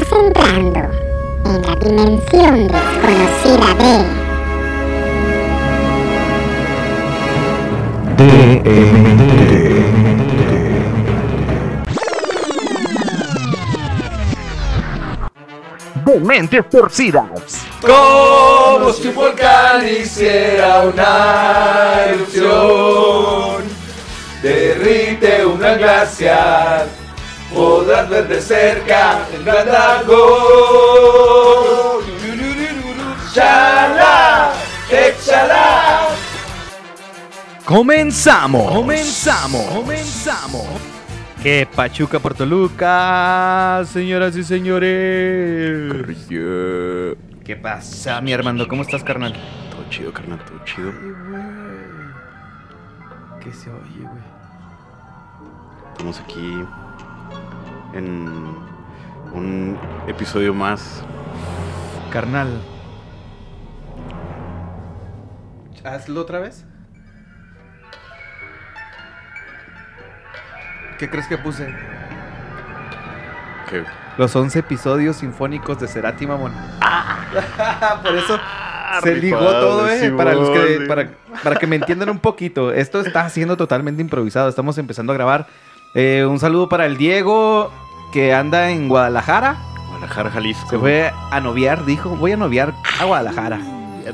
Estás entrando en la dimensión desconocida de de mentes torcidas. Como si un volcán hiciera una erupción, derrite una glaciar, podrás ver de cerca el gran dragón. ¡Chala! ¡Échala! Comenzamos, comenzamos, comenzamos. Que Pachuca por Toluca, señoras y señores. ¿Qué pasa, mi hermano? ¿Cómo estás, carnal? Todo chido, carnal, todo chido. ¿Qué se oye, güey? Estamos aquí en un episodio más. Carnal. Hazlo otra vez. ¿Qué crees que puse? Los 11 episodios sinfónicos de Cerati, mamón. Por eso se ligó todo, eh. Simón, Para, los que, para que me entiendan un poquito. Esto está siendo totalmente improvisado. Estamos empezando a grabar. Eh, un saludo para el Diego, que anda en Guadalajara. Guadalajara, Jalisco. Se fue a noviar, dijo. Voy a noviar a Guadalajara.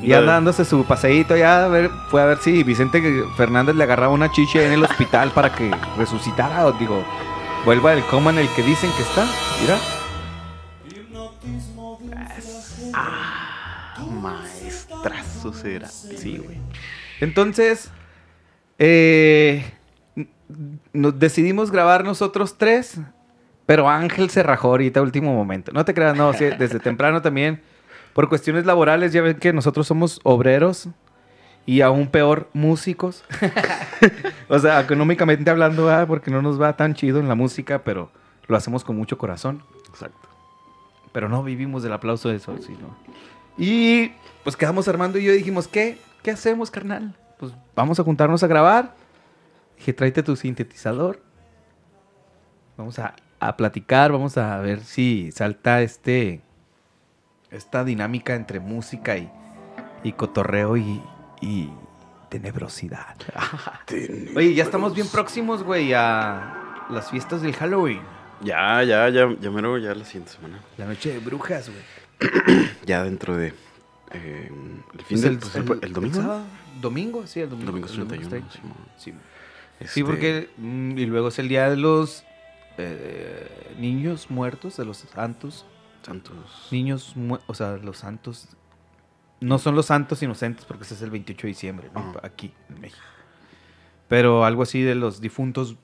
Y anda dándose su paseíto ya. A ver, fue a ver si Vicente Fernández le agarraba una chiche en el hospital para que resucitara. O digo, vuelva al coma en el que dicen que está. Mira. Maestrazo será. Sí, güey. Entonces, eh, nos decidimos grabar nosotros tres, pero Ángel se rajó ahorita, último momento. No te creas, no, sí, desde temprano también. Por cuestiones laborales, ya ven que nosotros somos obreros y aún peor, músicos. o sea, económicamente hablando, ah, porque no nos va tan chido en la música, pero lo hacemos con mucho corazón. Exacto. Pero no vivimos del aplauso de eso, sí, ¿no? Y pues quedamos Armando y yo dijimos, ¿qué? ¿Qué hacemos, carnal? Pues vamos a juntarnos a grabar. Dije, tráete tu sintetizador. Vamos a, a platicar, vamos a ver si salta este esta dinámica entre música y, y cotorreo y, y tenebrosidad. Oye, ya estamos bien próximos, güey, a las fiestas del Halloween. Ya, ya, ya, ya mero, ya la siguiente semana. La noche de brujas, güey. Ya dentro de. eh, el fin Pues del. pues, el, el domingo. sábado. domingo, sí, el domingo. Domingo el 31, treinta. Simón. Sí, Este, Sí, porque. mm, y luego es el día de los eh, niños muertos, de los santos. Santos. Niños, o sea, los santos. No son los santos inocentes, porque ese es el 28 de diciembre, ¿no? Ajá. aquí, en México. Pero algo así de los difuntos,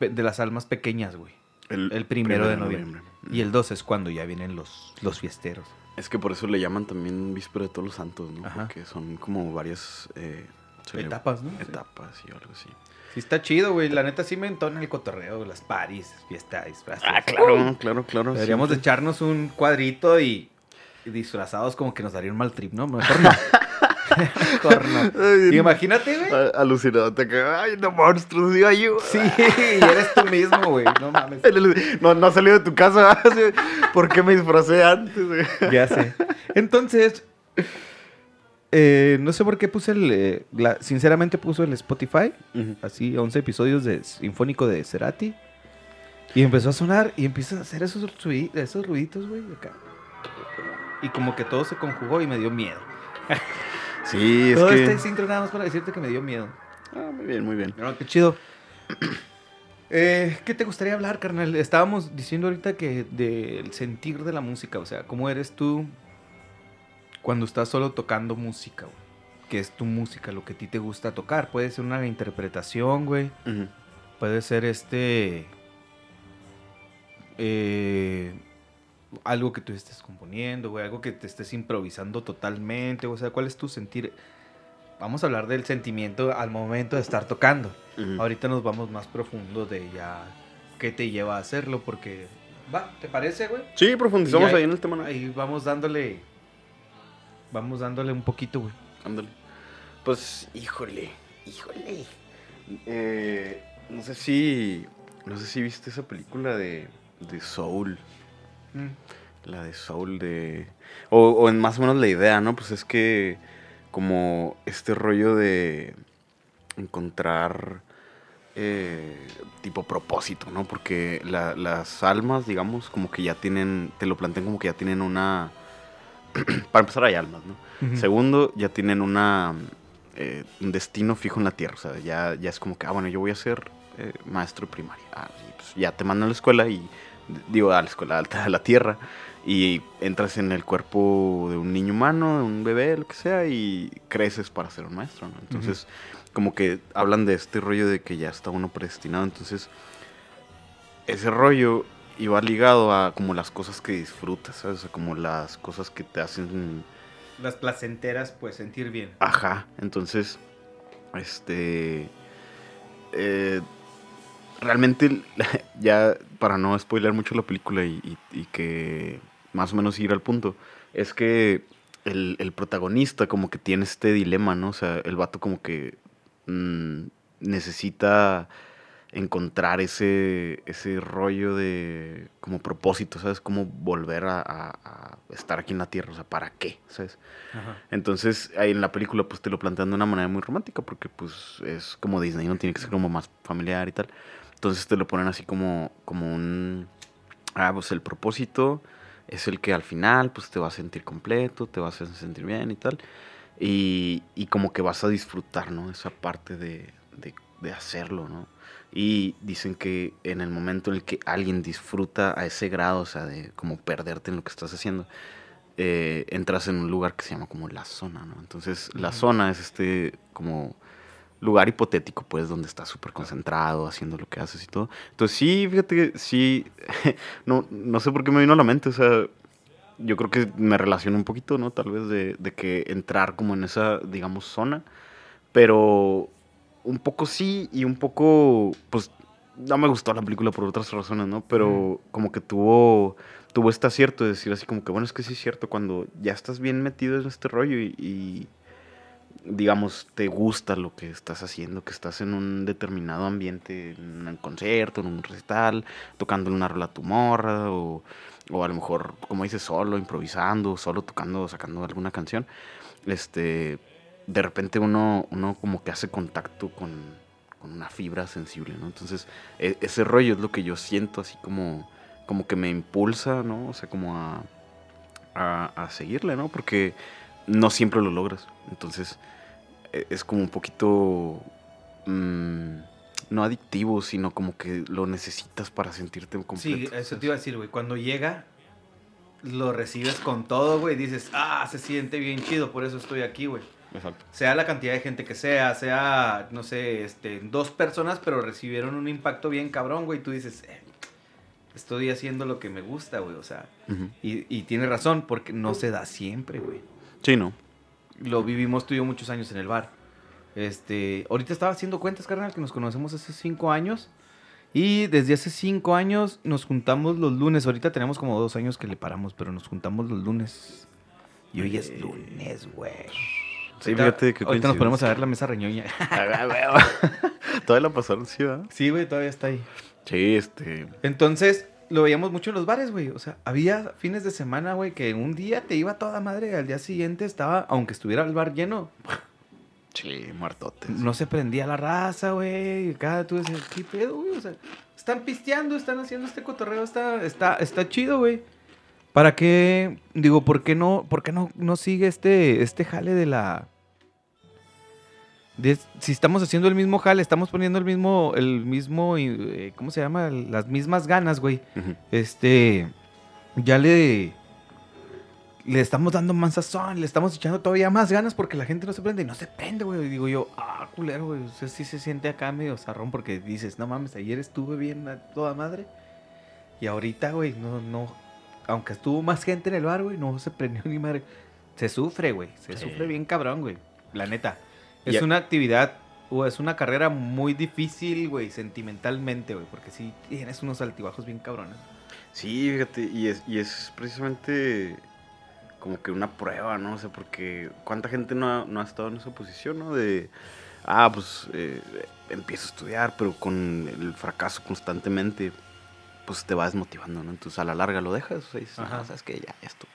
de las almas pequeñas, güey. El primero de noviembre. Y el 2 es cuando ya vienen los, los fiesteros. Es que por eso le llaman también Víspera de Todos los Santos, ¿no? Ajá. Porque son como varias. eh, Etapas, ¿no? Etapas y algo así. Sí, está chido, güey. La neta sí me entona el cotorreo, las paris, fiesta, disfraces. Ah, claro, claro, claro. Deberíamos de echarnos un cuadrito y, y disfrazados como que nos daría un mal trip, ¿no? Mejor no. Mejor no. Imagínate, güey. a- Alucinado, te quedas, ay, no monstruos, digo yo. Sí, y eres tú mismo, güey. No mames. No, no has salido de tu casa. ¿Por qué me disfracé antes? güey? Ya sé. Entonces, eh, no sé por qué puse el. eh, la- sinceramente puso el Spotify, así 11 episodios de Sinfónico de Cerati. Y empezó a sonar y empieza a hacer esos, rui- esos ruiditos, güey, acá. Y como que todo se conjugó y me dio miedo. Sí, es todo que. este intro nada más para decirte que me dio miedo. Ah, muy bien, muy bien. No, qué chido. Eh, ¿Qué te gustaría hablar, carnal? Estábamos diciendo ahorita que del sentir de la música, o sea, ¿cómo eres tú cuando estás solo tocando música, güey? ¿Qué es tu música, lo que a ti te gusta tocar? Puede ser una interpretación, güey. Puede ser este... eh, algo que tú estés componiendo, güey. Algo que te estés improvisando totalmente. O sea, ¿cuál es tu sentir? Vamos a hablar del sentimiento al momento de estar tocando. Ujú. Ahorita nos vamos más profundo de ya qué te lleva a hacerlo, porque va, ¿te parece, güey? Sí, profundizamos ya- ahí en el tema. Ahí vamos dándole, vamos dándole un poquito, güey. Ándale. Pues, híjole, híjole. Eh, no sé si. No sé si viste esa película de, de Soul. La de Soul de... O, o en más o menos la idea, ¿no? Pues es que como este rollo de encontrar eh, tipo propósito, ¿no? Porque la- las almas, digamos, como que ya tienen, te lo plantean como que ya tienen una... Para empezar hay almas, ¿no? Segundo, ya tienen una eh, un destino fijo en la tierra. O sea, ya, ya es como que, ah, bueno, yo voy a ser eh, maestro de primaria. Ah, y pues ya te mandan a la escuela y, digo, a la escuela alta, a la tierra. Y entras en el cuerpo de un niño humano, de un bebé, lo que sea, y creces para ser un maestro, ¿no? Entonces, como que hablan de este rollo de que ya está uno predestinado. Entonces, ese rollo iba ligado a como las cosas que disfrutas, ¿sabes? O sea, como las cosas que te hacen Las placenteras, pues sentir bien. Ajá, entonces, este, eh, realmente, ya para no spoiler mucho la película y, y- y que más o menos ir al punto, es que el, el protagonista como que tiene este dilema, ¿no? O sea, el vato como que mm, necesita encontrar ese, ese rollo de como propósito, ¿sabes? Como volver a, a- a estar aquí en la Tierra, o sea, ¿para qué? ¿Sabes? Ajá. Entonces, ahí en la película, pues te lo plantean de una manera muy romántica, porque pues es como Disney, no tiene que ser como más familiar y tal. Entonces te lo ponen así como, como un. Ah, pues el propósito es el que al final, pues te va a sentir completo, te vas a sentir bien y tal. Y, y como que vas a disfrutar, ¿no? Esa parte de, de, de hacerlo, ¿no? Y dicen que en el momento en el que alguien disfruta a ese grado, o sea, de como perderte en lo que estás haciendo, eh, entras en un lugar que se llama como la zona, ¿no? Entonces, la Ujú. zona es este como lugar hipotético, pues, donde estás súper concentrado, haciendo lo que haces y todo. Entonces, sí, fíjate que sí, no, no sé por qué me vino a la mente, o sea, yo creo que me relaciono un poquito, ¿no? Tal vez de, de que entrar como en esa, digamos, zona, pero un poco sí y un poco, pues, no me gustó la película por otras razones, ¿no? Pero como que tuvo, tuvo este acierto de decir así como que, bueno, es que sí es cierto, cuando ya estás bien metido en este rollo y, y, digamos, te gusta lo que estás haciendo, que estás en un determinado ambiente, en un concierto, en un recital, tocando una rola tu morra, o, o a lo mejor, como dices, solo, improvisando, solo tocando, sacando alguna canción, este, de repente uno, uno como que hace contacto con, con una fibra sensible, ¿no? Entonces, e- ese rollo es lo que yo siento así como, como que me impulsa, ¿no? O sea, como a, a, a seguirle, ¿no? Porque no siempre lo logras. Entonces, e- es como un poquito, mm, no adictivo, sino como que lo necesitas para sentirte Sí, completo. eso te iba a decir, güey. Cuando llega, lo recibes con todo, güey. Dices, ah, se siente bien chido, por eso estoy aquí, güey. Exacto. Sea la cantidad de gente que sea, sea, no sé, este, dos personas, pero recibieron un impacto bien cabrón, güey. Tú dices, eh, estoy haciendo lo que me gusta, güey. O sea, y, y tiene razón, porque no se da siempre, güey. Sí, ¿no? Lo vivimos tú y yo muchos años en el bar. Este, ahorita estaba haciendo cuentas, carnal, que nos conocemos hace cinco años. Y desde hace cinco años nos juntamos los lunes. Ahorita tenemos como dos años que le paramos, pero nos juntamos los lunes. Y hoy es Eh. lunes, güey. Sí, Ahorita- fíjate que Ahorita nos ponemos a ver la mesa reñoña. Todavía la pasaron, sí, ¿verdad? sí, güey, todavía está ahí. Sí, este. Entonces, lo veíamos mucho en los bares, güey. O sea, había fines de semana, güey, que un día te iba toda madre. Al día siguiente estaba, aunque estuviera el bar lleno, Sí, muertotes. No se prendía la raza, güey. y Cada tú decías, ¿qué pedo, güey? O sea, están pisteando, están haciendo este cotorreo, está, está, está chido, güey. ¿Para qué? Digo, ¿por qué no, por qué no, no sigue este, este jale de la. Si estamos haciendo el mismo jale, estamos poniendo el mismo, el mismo, eh, ¿cómo se llama? Las mismas ganas, güey. Este, ya le, le estamos dando más sazón, le estamos echando todavía más ganas porque la gente no se prende y no se prende, güey. Y Digo yo, ah, culero, güey. O sea, sí se siente acá medio zarrón porque dices, no mames, ayer estuve bien a toda madre. Y ahorita, güey, no, no, aunque estuvo más gente en el bar, güey, no se prendió ni madre. Se sufre, güey. Se Sí. sufre bien cabrón, güey. La neta. Es una actividad o es una carrera muy difícil, güey, sentimentalmente, güey, porque sí tienes unos altibajos bien cabrones. Sí, fíjate, y es, y es precisamente como que una prueba, ¿no? O sea, porque cuánta gente no ha, no ha estado en esa posición, ¿no? De, ah, pues eh, empiezo a estudiar, pero con el fracaso constantemente, pues te va desmotivando, ¿no? Entonces a la larga lo dejas, o sea, dices. "No, sabes que ya, esto.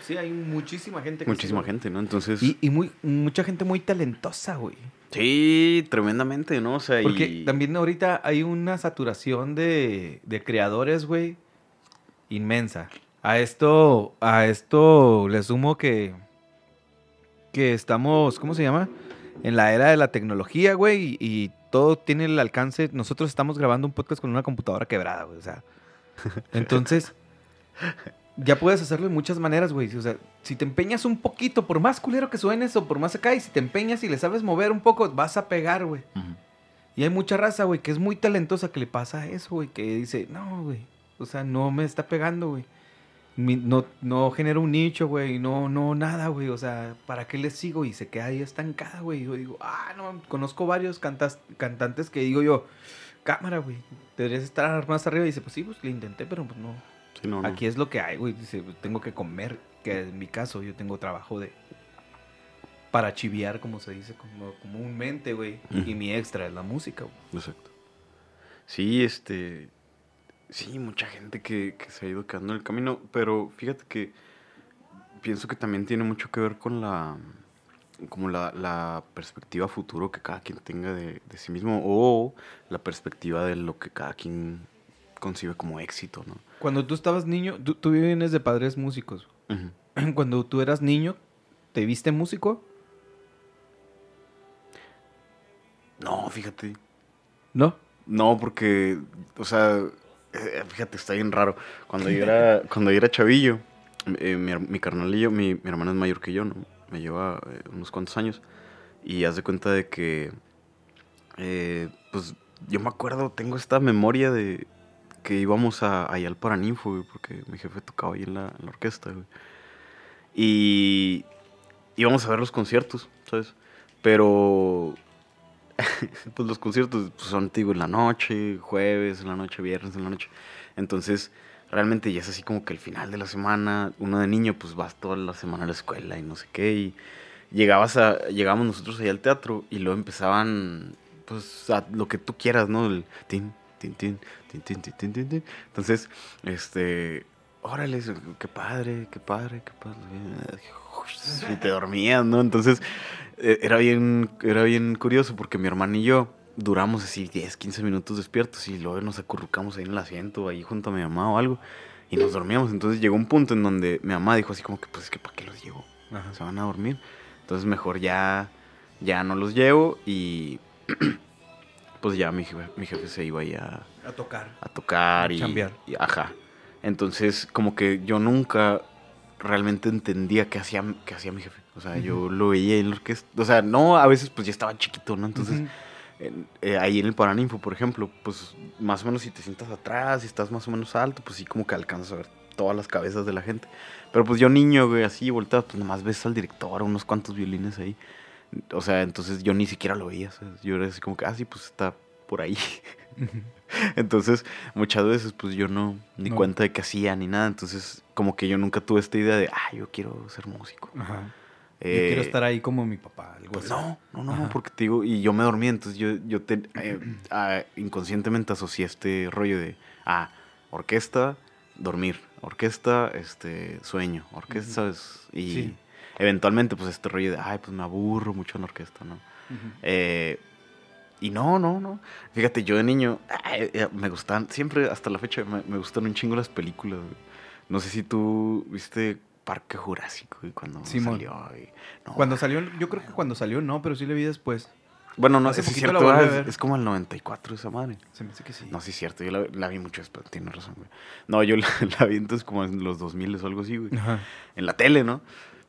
Sí, hay muchísima gente. que Muchísima gente, ¿no? Entonces. Y, y muy, mucha gente muy talentosa, güey. sí, tremendamente, ¿no? O sea, Porque y... también ahorita hay una saturación de, de creadores, güey, inmensa. A esto, a esto le sumo que, que estamos, ¿cómo se llama? En la era de la tecnología, güey, y, y todo tiene el alcance. Nosotros estamos grabando un podcast con una computadora quebrada, güey, o sea. Entonces, ya puedes hacerlo de muchas maneras, güey. O sea, si te empeñas un poquito, por más culero que suenes o por más acá, y si te empeñas y le sabes mover un poco, vas a pegar, güey. Y hay mucha raza, güey, que es muy talentosa que le pasa eso, güey, que dice, no, güey, o sea, no me está pegando, güey. No, no genera un nicho, güey, no, no, nada, güey, o sea, ¿para qué le sigo? Y se queda ahí estancada, güey. Y Yo digo, ah, no, conozco varios cantas, cantantes que digo yo, cámara, güey, deberías estar más arriba. Y dice, pues sí, pues le intenté, pero pues no. Sí, no, no. Aquí es lo que hay, güey, dice, tengo que comer, que en mi caso yo tengo trabajo de... Para chiviar, como se dice como, comúnmente, güey. Y mi extra es la música, güey. Exacto. Sí, este. Sí, mucha gente que, que se ha ido quedando en el camino, pero fíjate que pienso que también tiene mucho que ver con la como la, la perspectiva futuro que cada quien tenga de, de sí mismo o la perspectiva de lo que cada quien concibe como éxito, ¿no? Cuando tú estabas niño, tú, tú vienes de padres músicos. Ujú. Cuando tú eras niño, ¿te viste músico? No, fíjate. No. No, porque, o sea, eh, fíjate, está bien raro. Cuando yo era, cuando yo era chavillo, eh, mi, mi carnalillo, mi, mi hermano es mayor que yo, ¿no? Me lleva eh, unos cuantos años. Y haz de cuenta de que, eh, pues, yo me acuerdo, tengo esta memoria de que íbamos a, allá al Paraninfo, güey, porque mi jefe tocaba ahí en la, en la orquesta, güey. Y íbamos a ver los conciertos, ¿sabes? Pero pues los conciertos pues, son, te digo, en la noche, jueves, en la noche, viernes, en la noche. Entonces, realmente ya es así como que el final de la semana, uno de niño, pues vas toda la semana a la escuela y no sé qué. Y llegabas a, llegábamos nosotros allá al teatro y luego empezaban, pues, a lo que tú quieras, ¿no? El tin, tin, tin, Entonces, este, órale, qué padre, qué padre, qué padre. Y te dormías, ¿no? Entonces, eh, era bien, era bien curioso porque mi hermano y yo duramos así 10, 15 minutos despiertos y luego nos acurrucamos ahí en el asiento, ahí junto a mi mamá o algo, y nos dormíamos. Entonces llegó un punto en donde mi mamá dijo así como que, pues es que ¿para qué los llevo? Se van a dormir. Entonces mejor ya, ya no los llevo y pues ya mi jefe, mi jefe se iba ahí a, A tocar. a tocar y, Chambear. y- ajá. Entonces, como que yo nunca realmente entendía qué hacía, qué hacía mi jefe. O sea, yo lo veía en la orquesta. O sea, no, a veces pues ya estaba chiquito, ¿no? Entonces, eh, ahí en el Paraninfo, por ejemplo, pues más o menos si te sientas atrás y estás más o menos alto, pues sí como que alcanzas a ver todas las cabezas de la gente. Pero pues yo niño, güey, así volteado, pues nomás ves al director, unos cuantos violines ahí. O sea, entonces yo ni siquiera lo veía, ¿sabes? Yo era así como que, ah, sí, pues está por ahí. Entonces, muchas veces, pues yo no, ni No. cuenta de qué hacía ni nada. Entonces, como que yo nunca tuve esta idea de, ah, yo quiero ser músico. Ajá. Yo Eh, quiero estar ahí como mi papá, algo pues así. no, no, no, Ajá. porque te digo, y yo me dormí, entonces yo, yo te, eh, ah, inconscientemente asocié este rollo de, ah, orquesta, dormir, orquesta, este, sueño, orquesta, ¿sabes? Y Sí. eventualmente, pues este rollo de, ay, pues me aburro mucho en la orquesta, ¿no? Eh, y no, no, no. Fíjate, yo de niño ay, eh, me gustan, siempre hasta la fecha me, me gustan un chingo las películas. güey. No sé si tú viste Parque Jurásico y cuando Simón. salió. y- no, Cuando salió, yo creo que cuando salió no, pero sí le vi después. Bueno, no sé si es cierto, es, como el 94 esa madre. Se me hace que sí. No, sí es cierto, yo la, la vi mucho después, tienes razón, güey. No, yo la, la vi entonces como en los 2000 o algo así, güey. Ajá. en la tele, ¿no?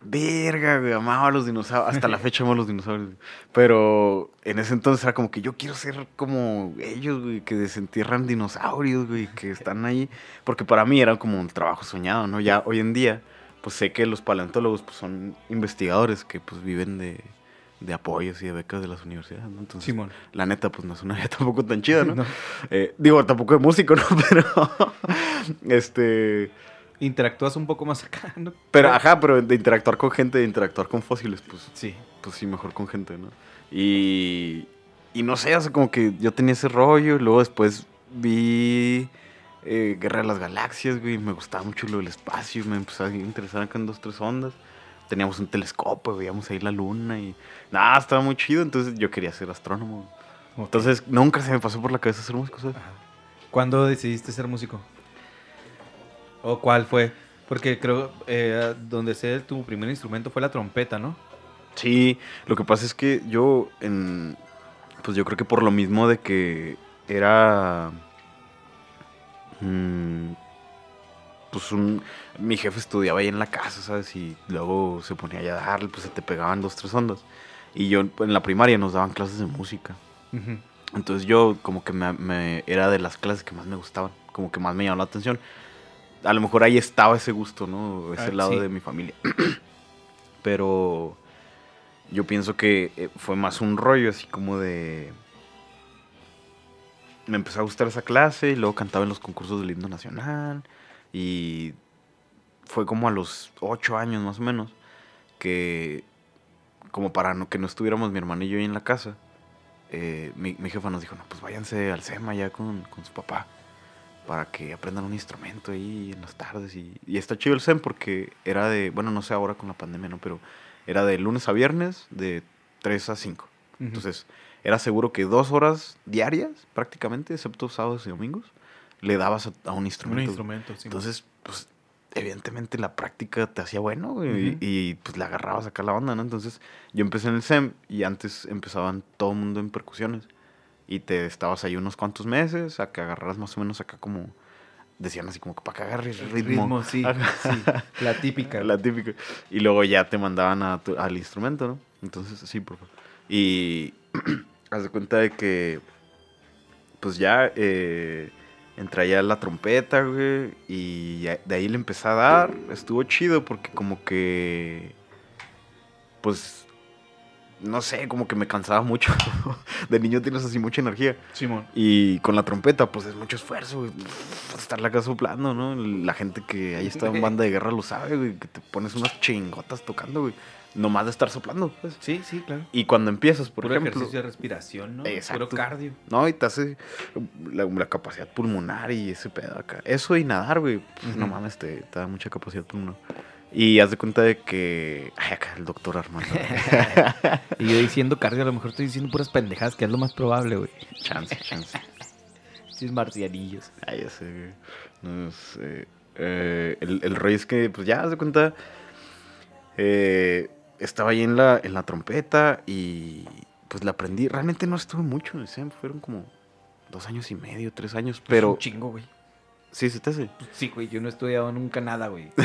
Verga, güey, amaba a los dinosaurios. Hasta la fecha amo a los dinosaurios. güey. Pero en ese entonces era como que yo quiero ser como ellos, güey, que desentierran dinosaurios, güey, que están ahí. Porque para mí era como un trabajo soñado, ¿no? Ya hoy en día, pues sé que los paleontólogos pues, son investigadores que pues viven de, de apoyos y de becas de las universidades, ¿no? Entonces, Simón. la neta, pues no es una vida tampoco tan chida, ¿no? No. Eh, digo, tampoco de músico, ¿no? Pero, este... Interactúas un poco más acá, ¿no? Pero, ajá, pero de interactuar con gente, de interactuar con fósiles, pues, Sí. pues sí, mejor con gente, ¿no? Y, y no sé, sea, como que yo tenía ese rollo y luego después vi eh, Guerra de las Galaxias, güey. Me gustaba mucho lo del espacio. Me empezó a interesar acá en dos, tres ondas. Teníamos un telescopio, veíamos ahí la luna y... Nada, estaba muy chido. Entonces yo quería ser astrónomo. Entonces nunca se me pasó por la cabeza ser músico, ¿sabes? ¿Cuándo decidiste ser músico? ¿O cuál fue? Porque creo, eh, donde sé tu primer instrumento fue la trompeta, ¿no? Sí, lo que pasa es que yo, en, pues yo creo que por lo mismo de que era, mm, pues un, mi jefe estudiaba ahí en la casa, ¿sabes? Y luego se ponía ahí a darle, pues se te pegaban dos, tres ondas. Y yo en la primaria nos daban clases de música. Entonces yo como que me, me- era de las clases que más me gustaban, como que más me llamó la atención. A lo mejor ahí estaba ese gusto, ¿no? Ese Ah, lado sí. de mi familia. Pero yo pienso que eh, fue más un rollo así como de... Me empezó a gustar esa clase y luego cantaba en los concursos del himno nacional y fue como a los ocho años más o menos que como para no, que no estuviéramos mi hermano y yo ahí en la casa, eh, mi, mi jefa nos dijo, no, pues váyanse al SEMA ya con, con su papá para que aprendan un instrumento ahí en las tardes. Y, y está chido el SEM porque era de, bueno, no sé ahora con la pandemia, ¿no? Pero era de lunes a viernes de 3 a 5. Ujú. Entonces, era seguro que dos horas diarias, prácticamente, excepto sábados y domingos, le dabas a, a un Un instrumento. instrumento, sí. Entonces, pues, evidentemente la práctica te hacía bueno y, y, pues le agarrabas acá la onda, ¿no? Entonces, yo empecé en el SEM y antes empezaban todo el mundo en percusiones. Y te estabas ahí unos cuantos meses a que agarraras más o menos acá como... Decían así como que para que agarres El ritmo. sí, sí. La típica. La típica. Y luego ya te mandaban a tu- al instrumento, ¿no? Entonces, sí, por favor. Y haz de cuenta de que, pues ya eh, entré ya la trompeta, güey, y de ahí le empecé a dar. Estuvo chido porque como que, pues, no sé, como que me cansaba mucho. de niño tienes así mucha energía. Simón. Y con la trompeta, pues es mucho esfuerzo, güey. Estarla acá soplando, ¿no? La gente que ahí está en banda de guerra lo sabe, güey. Que te pones unas chingotas tocando, güey. Nomás de estar soplando, pues. Sí, sí, claro. Y cuando empiezas, por Puro ejemplo. ejercicio de respiración, ¿no? Exacto. Puro cardio. No, y te hace la, la capacidad pulmonar y ese pedo acá. Eso y nadar, güey. pues, No Ujú. mames, te, te da mucha capacidad pulmonar. Y haz de cuenta de que. Ay, acá el doctor Armando. Y yo diciendo cardio, a lo mejor estoy diciendo puras pendejadas, que es lo más probable, güey. chance, chance. Chis marcianillos. Ay, ya sé, güey. No sé. Eh, el, el rollo es que, pues ya, haz de cuenta. eh, estaba ahí en la, en la trompeta y pues la aprendí. Realmente no estuve mucho en el SEM, fueron como dos años y medio, tres años. Pero. Pero un chingo, güey. Sí, se te hace. Sí, güey, yo no he estudiado nunca nada, güey.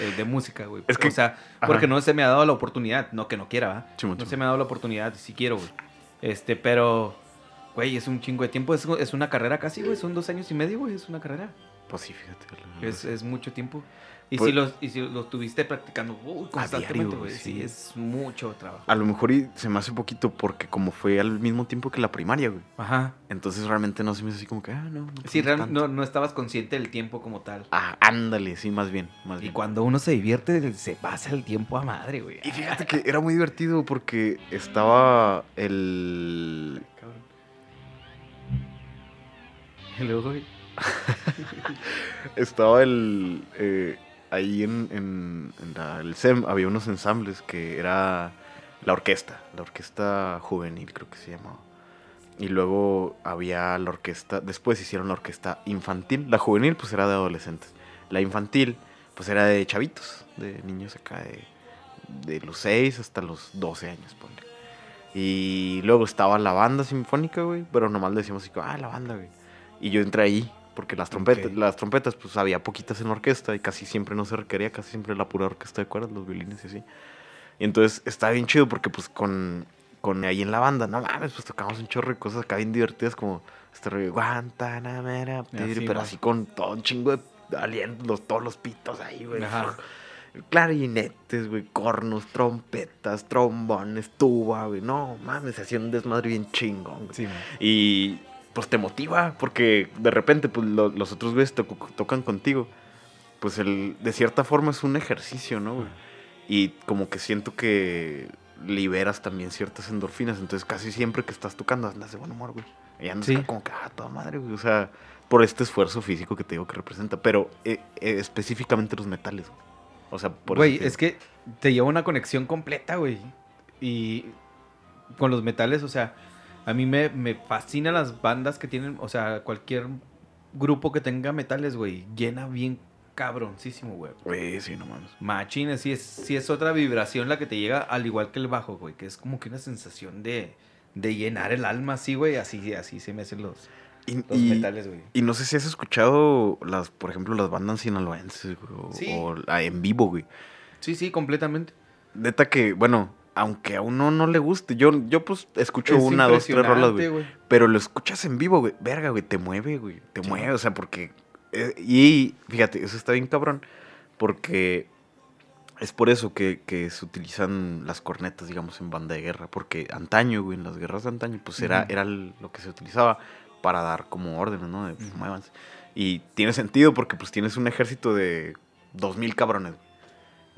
Eh, de música, güey. Es que- O sea, ajá. porque no se me ha dado la oportunidad. No, que no quiera, ¿va? No se me ha dado la oportunidad, si quiero, güey. Este, pero, güey, es un chingo de tiempo. Es, es una carrera casi, güey. Son dos años y medio, güey. Es una carrera. Pues sí, fíjate. Es, es mucho tiempo. Y, Pues- si los, y si lo estuviste practicando uy, constantemente, güey. Sí. sí. es mucho trabajo. A lo mejor y se me hace poquito porque como fue al mismo tiempo que la primaria, güey. Ajá. Entonces realmente no se me hizo así como que, ah, no. no Sí, fue real- tanto. no, no estabas consciente del tiempo como tal. Ah, ándale, sí, más bien, más Y bien. cuando uno se divierte, se pasa el tiempo a madre, güey. Y fíjate que era muy divertido porque estaba el... Y luego, güey, Estaba el... eh, ahí en, el SEM había unos ensambles que era la orquesta, la orquesta juvenil creo que se llamaba. Y luego había la orquesta, después hicieron la orquesta infantil. La juvenil pues era de adolescentes. La infantil pues era de chavitos, de niños acá de, de los 6 hasta los 12 años, ponle. Y luego estaba la banda sinfónica, güey, pero nomás le decíamos así, ah, la banda, güey. Y yo entré ahí, porque las trompetas, Ok. las trompetas, pues había poquitas en la orquesta y casi siempre no se requería, casi siempre la pura orquesta de cuerdas, los violines y así. Y entonces estaba bien chido porque pues con, con ahí en la banda, no mames, pues tocamos un chorro de cosas acá bien divertidas como este rollo Guantanamera, Así, pero va. así con todo un chingo de alientos, los- todos los pitos ahí, güey. Clarinetes, güey, cornos, trompetas, trombones, tuba, güey. No, mames, se hacía un desmadre bien chingón, güey. Sí. Y pues te motiva, porque de repente pues, lo- los otros güeyes to- tocan contigo. Pues el, de cierta forma es un ejercicio, ¿no, güey? Y como que siento que liberas también ciertas endorfinas. Entonces casi siempre que estás tocando andas de buen humor, güey. Y andas Sí. como que, ah, toda madre, güey. O sea, por este esfuerzo físico que te digo que representa. Pero eh, eh, específicamente los metales, güey. O sea, por Güey, es que te lleva una conexión completa, güey. Y con los metales, o sea, a mí me, me fascinan las bandas que tienen, o sea, cualquier grupo que tenga metales, güey, llena bien cabroncísimo, güey. Güey, sí, no mames. Machine, sí es, sí es otra vibración la que te llega, al igual que el bajo, güey, que es como que una sensación de, de llenar el alma, así, güey, así, así se me hacen los, Y, los y- metales, güey. y no sé si has escuchado, las, por ejemplo, las bandas sinaloenses, güey, o, Sí. o en vivo, güey. Sí, sí, completamente. Neta que, bueno, aunque a uno no le guste, yo, yo pues escucho Es una, dos, tres rolas, güey. Pero lo escuchas en vivo, güey. Verga, güey, te mueve, güey. Te Sí. mueve, o sea, porque... eh, y fíjate, eso está bien cabrón, porque es por eso que, que se utilizan las cornetas, digamos, en banda de guerra. Porque antaño, güey, en las guerras de antaño, pues era, era lo que se utilizaba para dar como órdenes, ¿no? De muévanse. Y tiene sentido porque pues tienes un ejército de dos mil cabrones.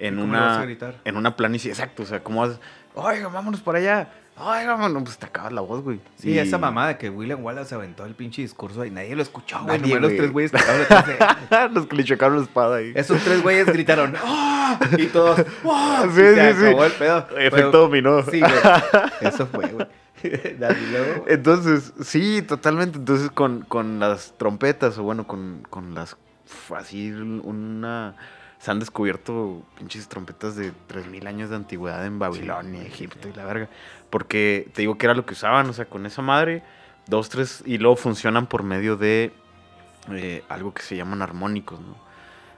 En ¿Cómo le vas una, en una planicie, exacto. O sea, ¿cómo haces? Oiga, vámonos para allá. Oiga, vámonos. Pues te acabas la voz, güey. Sí, Y- esa mamada que William Wallace aventó el pinche discurso y nadie lo escuchó, güey. Nomás los tres güeyes de- Los que le chocaron la espada ahí. Esos tres güeyes gritaron ¡Ah! Y todos ¡Wow! Sí, y se sí, sí. acabó el pedo. Efecto Pero- dominó. Sí, güey. Eso fue, güey. Entonces, sí, totalmente. Entonces, con, con las trompetas, o bueno, con, con las. Así, una. Se han descubierto pinches trompetas de 3000 años de antigüedad en Babilonia, Egipto y la verga. Porque te digo que era lo que usaban, o sea, con esa madre, dos, tres, y luego funcionan por medio de eh, algo que se llaman armónicos, ¿no?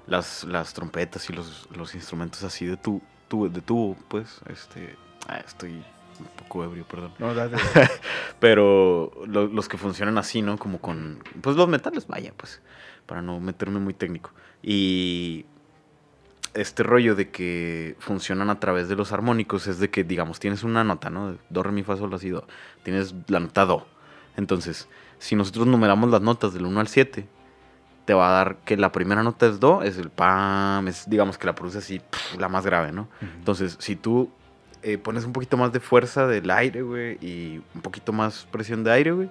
Las, las trompetas y los, los instrumentos así de tu, tu- de tubo, pues, este. ah, estoy un poco ebrio, perdón. No, dale. Pero lo- los que funcionan así, ¿no? Como con. Pues los metales, vaya, pues. Para no meterme muy técnico. Y. Este rollo de que funcionan a través de los armónicos es de que, digamos, tienes una nota, ¿no? Do, re, mi, fa, sol, la, si, do. Tienes la nota do. Entonces, si nosotros numeramos las notas del 1 al 7, te va a dar que la primera nota es do, es el pam, es, digamos, que la produce así, pf, la más grave, ¿no? Entonces, si tú eh, pones un poquito más de fuerza del aire, güey, y un poquito más presión de aire, güey,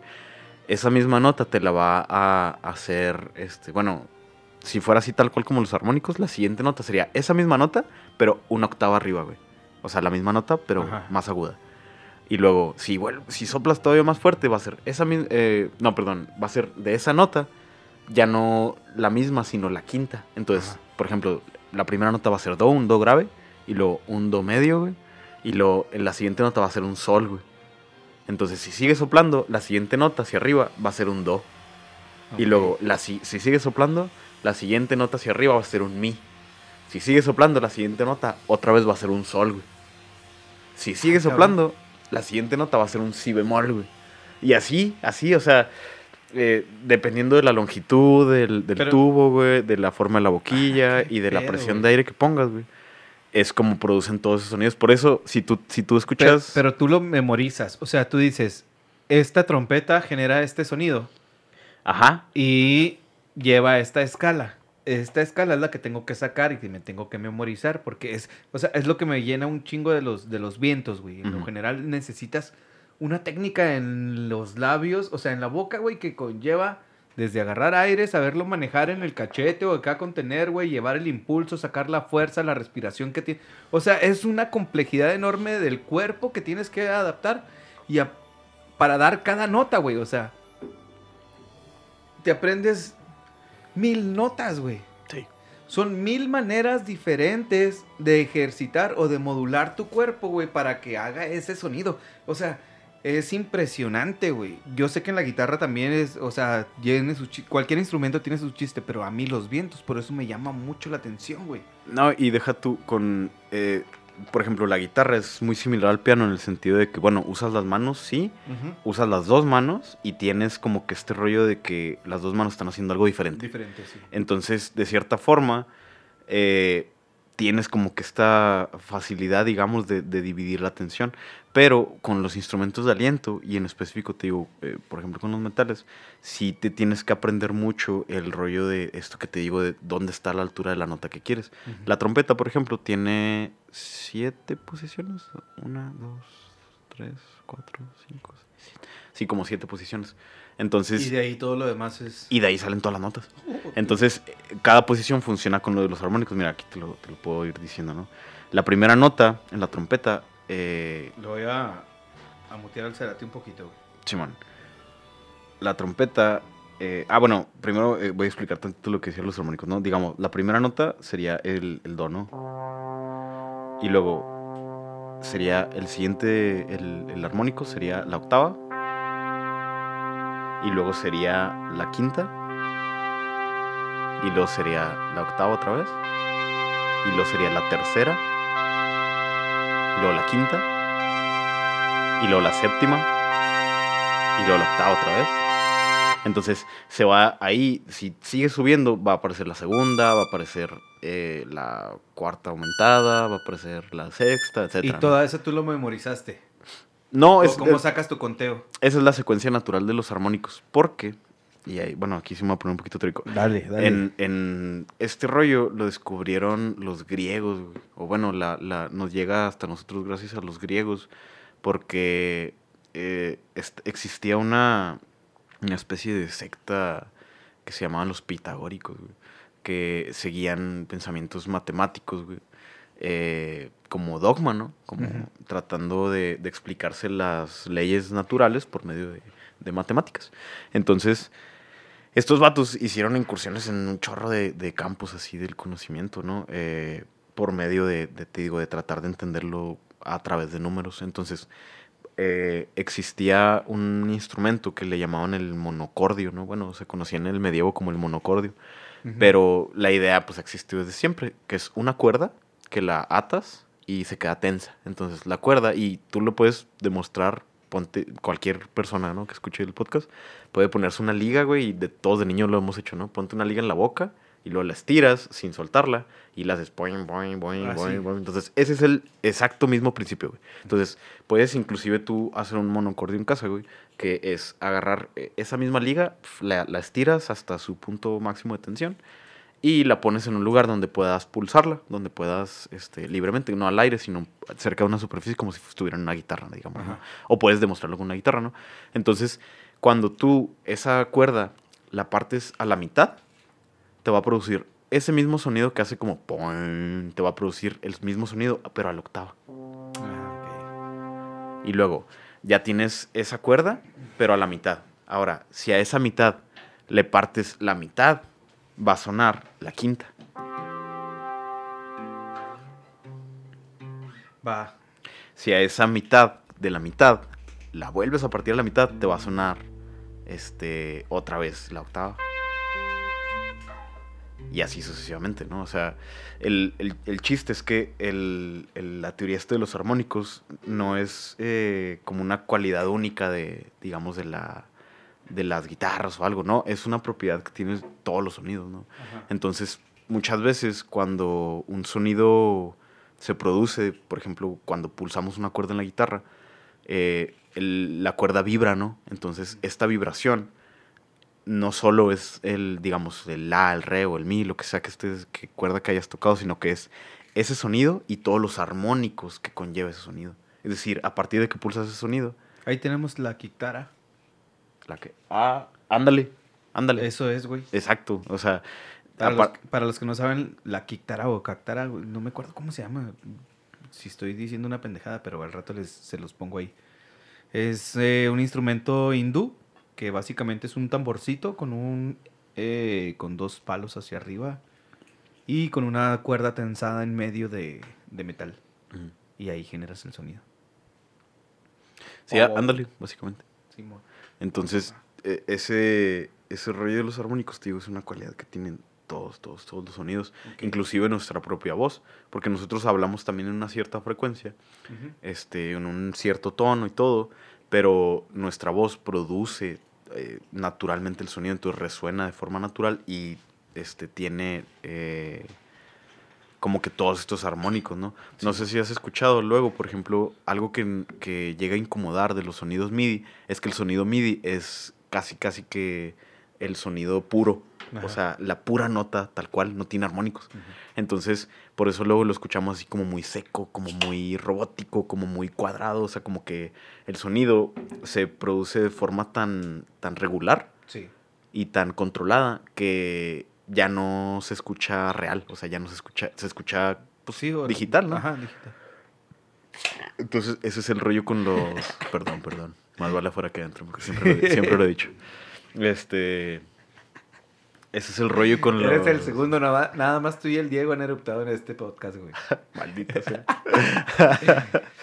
esa misma nota te la va a hacer, este, bueno, si fuera así tal cual como los armónicos, la siguiente nota sería esa misma nota, pero una octava arriba, güey. O sea, la misma nota, pero Ajá. más aguda. Y luego, si, vuel- si soplas todavía más fuerte, va a ser esa misma, no, perdón, va a ser de esa nota, ya no la misma, sino la quinta. Entonces, Ajá. por ejemplo, la primera nota va a ser do, un do grave, y luego un do medio, güey. Y luego en la siguiente nota va a ser un sol, güey. Entonces, si sigue soplando, la siguiente nota hacia arriba va a ser un do. Y Ok. luego, la, si, si sigue soplando, la siguiente nota hacia arriba va a ser un mi. Si sigue soplando, la siguiente nota otra vez va a ser un sol, güey. Si sigue Ah, soplando, la siguiente nota va a ser un si bemol, güey. Y así, así, o sea, eh, dependiendo de la longitud del, del Pero- tubo, güey, de la forma de la boquilla Ah, y de la presión de aire que pongas, güey. Es como producen todos esos sonidos. Por eso, si tú, si tú Pero, escuchas... pero tú lo memorizas. O sea, tú dices, esta trompeta genera este sonido Ajá. y lleva esta escala. Esta escala es la que tengo que sacar y que me tengo que memorizar porque es, o sea, es lo que me llena un chingo de los, de los vientos, güey. En lo general necesitas una técnica en los labios, o sea, en la boca, güey, que conlleva desde agarrar aire, saberlo manejar en el cachete o acá contener, güey, llevar el impulso, sacar la fuerza, la respiración que tiene. O sea, es una complejidad enorme del cuerpo que tienes que adaptar y a- para dar cada nota, güey. O sea, te aprendes mil notas, güey. Sí. Son mil maneras diferentes de ejercitar o de modular tu cuerpo, güey, para que haga ese sonido. O sea, es impresionante, güey. Yo sé que en la guitarra también es, o sea, tiene su cualquier instrumento tiene su chiste, pero a mí los vientos, por eso me llama mucho la atención, güey. No, y deja tú con, eh, por ejemplo, la guitarra es muy similar al piano en el sentido de que, bueno, usas las manos, sí, usas las dos manos y tienes como que este rollo de que las dos manos están haciendo algo diferente. Diferente, sí. Entonces, de cierta forma, eh, tienes como que esta facilidad, digamos, de, de dividir la atención. Pero con los instrumentos de aliento, y en específico te digo, eh, por ejemplo, con los metales, sí te tienes que aprender mucho el rollo de esto que te digo, de dónde está la altura de la nota que quieres. La trompeta, por ejemplo, tiene siete posiciones. Una, dos, tres, cuatro, cinco, seis, siete. Sí, como siete posiciones. Entonces, Y de ahí todo lo demás es... y de ahí salen todas las notas. Entonces, cada posición funciona con lo de los armónicos. Mira, aquí te lo, te lo puedo ir diciendo, ¿no? La primera nota en la trompeta, eh, Lo voy a, a mutear al Cerati un poquito. güey. Simón. La trompeta. eh, ah, bueno, primero eh, voy a explicar tantito lo que decían los armónicos, ¿no? Digamos, la primera nota sería el, el do, ¿no? Y luego sería el siguiente, el, el armónico sería la octava. Y luego sería la quinta. Y luego sería la octava otra vez. Y luego sería la tercera. Y luego la quinta. Y luego la séptima y luego la octava otra vez. Entonces se va ahí, si sigue subiendo, va a aparecer la segunda, va a aparecer eh, la cuarta aumentada, va a aparecer la sexta, etc. Y toda esa tú lo memorizaste. No, ¿O es, ¿Cómo sacas tu conteo? esa es la secuencia natural de los armónicos. Porque, y ahí, bueno, aquí sí me voy a poner un poquito trico. Dale, En, en este rollo lo descubrieron los griegos, güey. o bueno, la, la- nos llega hasta nosotros gracias a los griegos, porque eh, existía una, una especie de secta que se llamaban los pitagóricos, güey, que seguían pensamientos matemáticos, güey, eh, como dogma, ¿no? Como tratando de, de explicarse las leyes naturales por medio de, de matemáticas. Entonces, estos vatos hicieron incursiones en un chorro de, de campos así del conocimiento, ¿no? Eh, por medio de, te digo, de tratar de entenderlo a través de números. Entonces, eh, existía un instrumento que le llamaban el monocordio, ¿no? Bueno, se conocía en el medievo como el monocordio. Pero la idea, pues, existió desde siempre, que es una cuerda que la atas y se queda tensa. Entonces, la cuerda, y tú lo puedes demostrar, ponte, cualquier persona, ¿no? Que escuche el podcast, puede ponerse una liga, güey, y de todos de niños lo hemos hecho, ¿no? Ponte una liga en la boca y luego la estiras sin soltarla y la haces boing, boing, boing, Ah, boing, sí. boing. Entonces, ese es el exacto mismo principio, güey. Entonces, puedes inclusive tú hacer un monocordio en casa, güey, que es agarrar eh, esa misma liga, la, la estiras hasta su punto máximo de tensión y la pones en un lugar donde puedas pulsarla, donde puedas este, libremente, no al aire, sino cerca de una superficie como si estuviera en una guitarra, digamos. ¿no? O puedes demostrarlo con una guitarra, ¿no? Entonces, cuando tú esa cuerda la partes a la mitad, te va a producir ese mismo sonido que hace como poing, te va a producir el mismo sonido, pero a la octava. Ah, Y luego ya tienes esa cuerda, pero a la mitad. Ahora, si a esa mitad le partes la mitad, va a sonar la quinta. Va. Si a esa mitad de la mitad la vuelves a partir a la mitad, te va a sonar este otra vez la octava. Y así sucesivamente, ¿no? O sea, el, el- el chiste es que el- el- la teoría esta de los armónicos no es eh, como una cualidad única de, digamos, de la de las guitarras o algo, ¿no? Es una propiedad que tiene todos los sonidos, ¿no? Ajá. Entonces, muchas veces cuando un sonido se produce, por ejemplo, cuando pulsamos una cuerda en la guitarra, eh, el- la cuerda vibra, ¿no? Entonces, esta vibración no solo es el, digamos, el la, el re o el mi, lo que sea que estés, que cuerda que hayas tocado, sino que es ese sonido y todos los armónicos que conlleva ese sonido. Es decir, a partir de que pulsas ese sonido, Ahí tenemos la guitarra. La que... Ah, ándale, ándale. Eso es, güey. Exacto, o sea... Para los, para los que no saben, la Kiktara o Cactara, güey, no me acuerdo cómo se llama. Si estoy diciendo una pendejada, pero al rato les, se los pongo ahí. Es eh, un instrumento hindú que básicamente es un tamborcito con un eh, con dos palos hacia arriba y con una cuerda tensada en medio de, de metal. Y ahí generas el sonido. Sí, Oh. ándale, básicamente. Simón. Entonces, e- ese, ese rollo de los armónicos, te digo, es una cualidad que tienen todos, todos, todos los sonidos, Ok. inclusive nuestra propia voz, porque nosotros hablamos también en una cierta frecuencia, este, en un cierto tono y todo, pero nuestra voz produce eh, naturalmente el sonido, entonces resuena de forma natural y este, tiene eh, como que todos estos armónicos, ¿no? No sé si has escuchado luego, por ejemplo, algo que, que llega a incomodar de los sonidos MIDI es que el sonido MIDI es casi, casi que el sonido puro. Ajá. O sea, la pura nota tal cual no tiene armónicos. Entonces, por eso luego lo escuchamos así como muy seco, como muy robótico, como muy cuadrado. O sea, como que el sonido se produce de forma tan, tan regular Sí. y tan controlada que ya no se escucha real. O sea, ya no se escucha, se escucha pues, Sí, digital, ¿no? Ajá, digital. Entonces, ese es el rollo con los. perdón, perdón. Más vale afuera que adentro, porque siempre lo, siempre lo he dicho. Este. Ese es el rollo con los. Eres el segundo, nada, más tú y el Diego han eruptado en este podcast, güey. Maldita sea.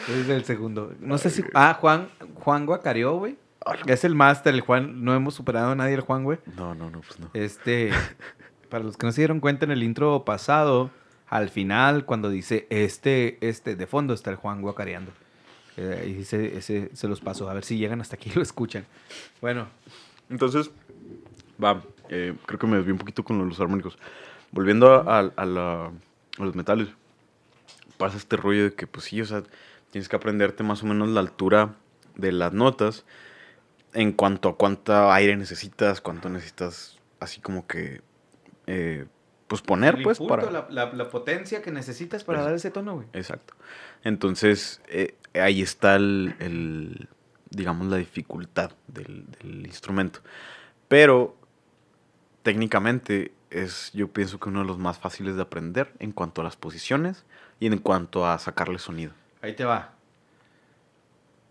Eres el segundo. No sé si. Ah, Juan, Juan Guacareó, güey. Hola. Es el máster, el Juan. No hemos superado a nadie el Juan, güey. No, no, no, pues no. Este. Para los que no se dieron cuenta en el intro pasado, al final, cuando dice este, este, de fondo está el Juan guacareando. Eh, y ese se los paso. A ver si llegan hasta aquí y lo escuchan. Bueno, Entonces, va. eh, creo que me desvié un poquito con los armónicos. Volviendo a, a los metales, pasa este rollo de que, pues sí, o sea, tienes que aprenderte más o menos la altura de las notas en cuanto a cuánto aire necesitas, cuánto necesitas, así como que, eh, pues poner, el pues, para... la, la- la potencia que necesitas para dar ese tono, güey. Exacto. Entonces, eh, ahí está el, el, digamos, la dificultad del, del instrumento. Pero, técnicamente, es, yo pienso que uno de los más fáciles de aprender en cuanto a las posiciones y en cuanto a sacarle sonido. Ahí te va.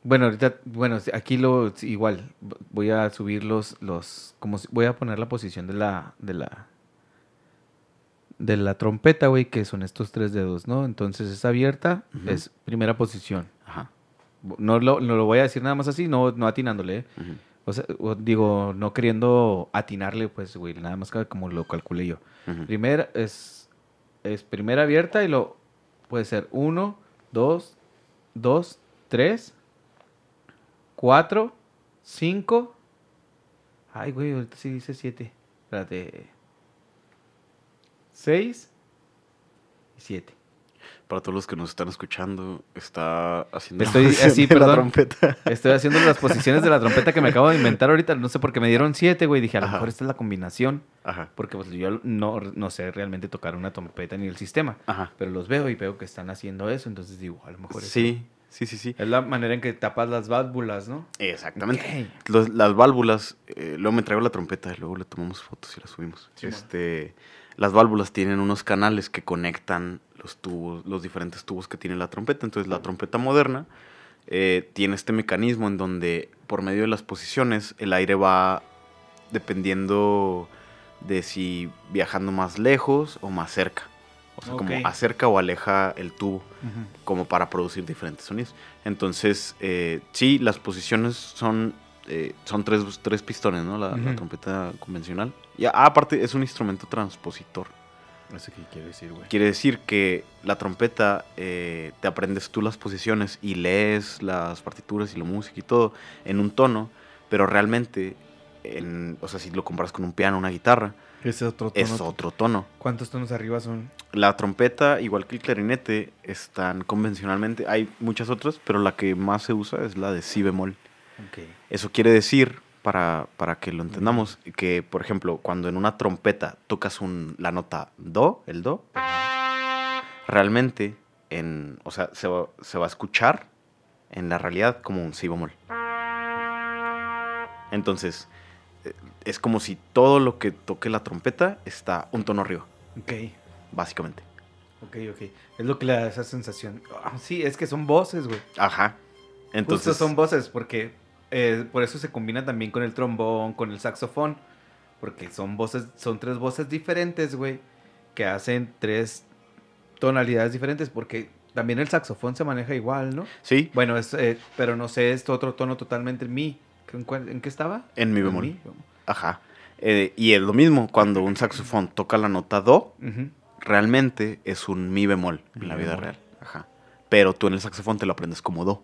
Bueno, ahorita, bueno, aquí lo igual voy a subir los, los, como si- voy a poner la posición de la, de la, de la trompeta, güey, que son estos tres dedos, ¿no? Entonces es abierta, es primera posición. Ajá. No lo, no lo voy a decir nada más así, no, no atinándole, ¿eh? O sea, digo, no queriendo atinarle, pues, güey, nada más que como lo calculé yo. Primera es, es primera abierta y lo puede ser uno, dos, dos, tres, cuatro, cinco. Ay, güey, ahorita sí dice siete. Espérate. Seis y siete. Para todos los que nos están escuchando, está haciendo Estoy la posición así, de la perdón. trompeta. Estoy haciendo las posiciones de la trompeta que me acabo de inventar ahorita. No sé por qué me dieron siete, güey. Dije, a lo Ajá. mejor esta es la combinación. Ajá. Porque pues, yo no, no sé realmente tocar una trompeta ni el sistema. Ajá. Pero los veo y veo que están haciendo eso. Entonces digo, a lo mejor es- Sí, sí, sí, sí. es la manera en que tapas las válvulas, ¿no? Exactamente. Los- las válvulas, eh, luego me traigo la trompeta y luego le tomamos fotos y la subimos. Sí, este, las válvulas tienen unos canales que conectan los tubos, los diferentes tubos que tiene la trompeta. Entonces la trompeta moderna eh, tiene este mecanismo en donde por medio de las posiciones el aire va dependiendo de si viajando más lejos o más cerca. O sea, como acerca o aleja el tubo como para producir diferentes sonidos. Entonces, eh, sí, las posiciones son, eh, son tres, tres pistones, ¿no? La, la Ujú. trompeta convencional. Y ah, aparte es un instrumento transpositor. Sé qué quiere decir, güey. Quiere decir que la trompeta eh, te aprendes tú las posiciones y lees las partituras y la música y todo en un tono, pero realmente, en, o sea, si lo comparas con un piano, una guitarra, Es otro tono. es otro tono. ¿Cuántos tonos arriba son? La trompeta, igual que el clarinete, están convencionalmente, hay muchas otras, pero la que más se usa es la de si bemol. Ok. Eso quiere decir, para, para que lo entendamos, que por ejemplo, cuando en una trompeta tocas un, la nota do, el do, realmente, en, o sea, se va, se va a escuchar en la realidad como un si bemol. Entonces, eh, es como si todo lo que toque la trompeta está un tono arriba, Ok. básicamente. Ok, ok. Es lo que le da esa sensación. Ah, sí, es que son voces, güey. Ajá. Entonces Entonces, son voces porque eh, por eso se combina también con el trombón, con el saxofón, porque son voces, son tres voces diferentes, güey, que hacen tres tonalidades diferentes, porque también el saxofón se maneja igual, ¿no? sí, Bueno, es, eh, pero no sé, es otro tono totalmente mi. ¿En, cuál- en qué estaba? en mi En bemol. mi. Ajá. Eh, y es lo mismo, cuando un saxofón toca la nota do, realmente es un mi bemol en Mi la vida bemol. real. Ajá. Pero tú en el saxofón te lo aprendes como do.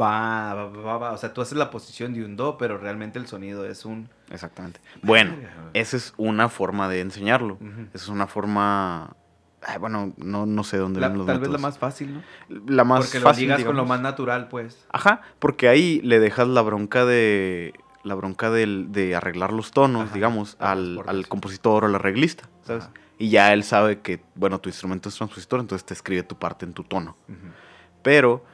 Va, va, va, va. O sea, tú haces la posición de un do, pero realmente el sonido es un. Exactamente. Bueno, esa es una forma de enseñarlo. Esa es una forma... ay, bueno, no, no sé dónde La- los tal vez la más fácil, ¿no? La más Porque lo fácil, ligas con lo más natural, pues. Ajá, porque ahí le dejas la bronca de la bronca del, de arreglar los tonos, Ajá, digamos, al, al compositor o al arreglista, ¿sabes? Ajá. Y ya él sabe que, bueno, tu instrumento es transpositor, entonces te escribe tu parte en tu tono. Pero,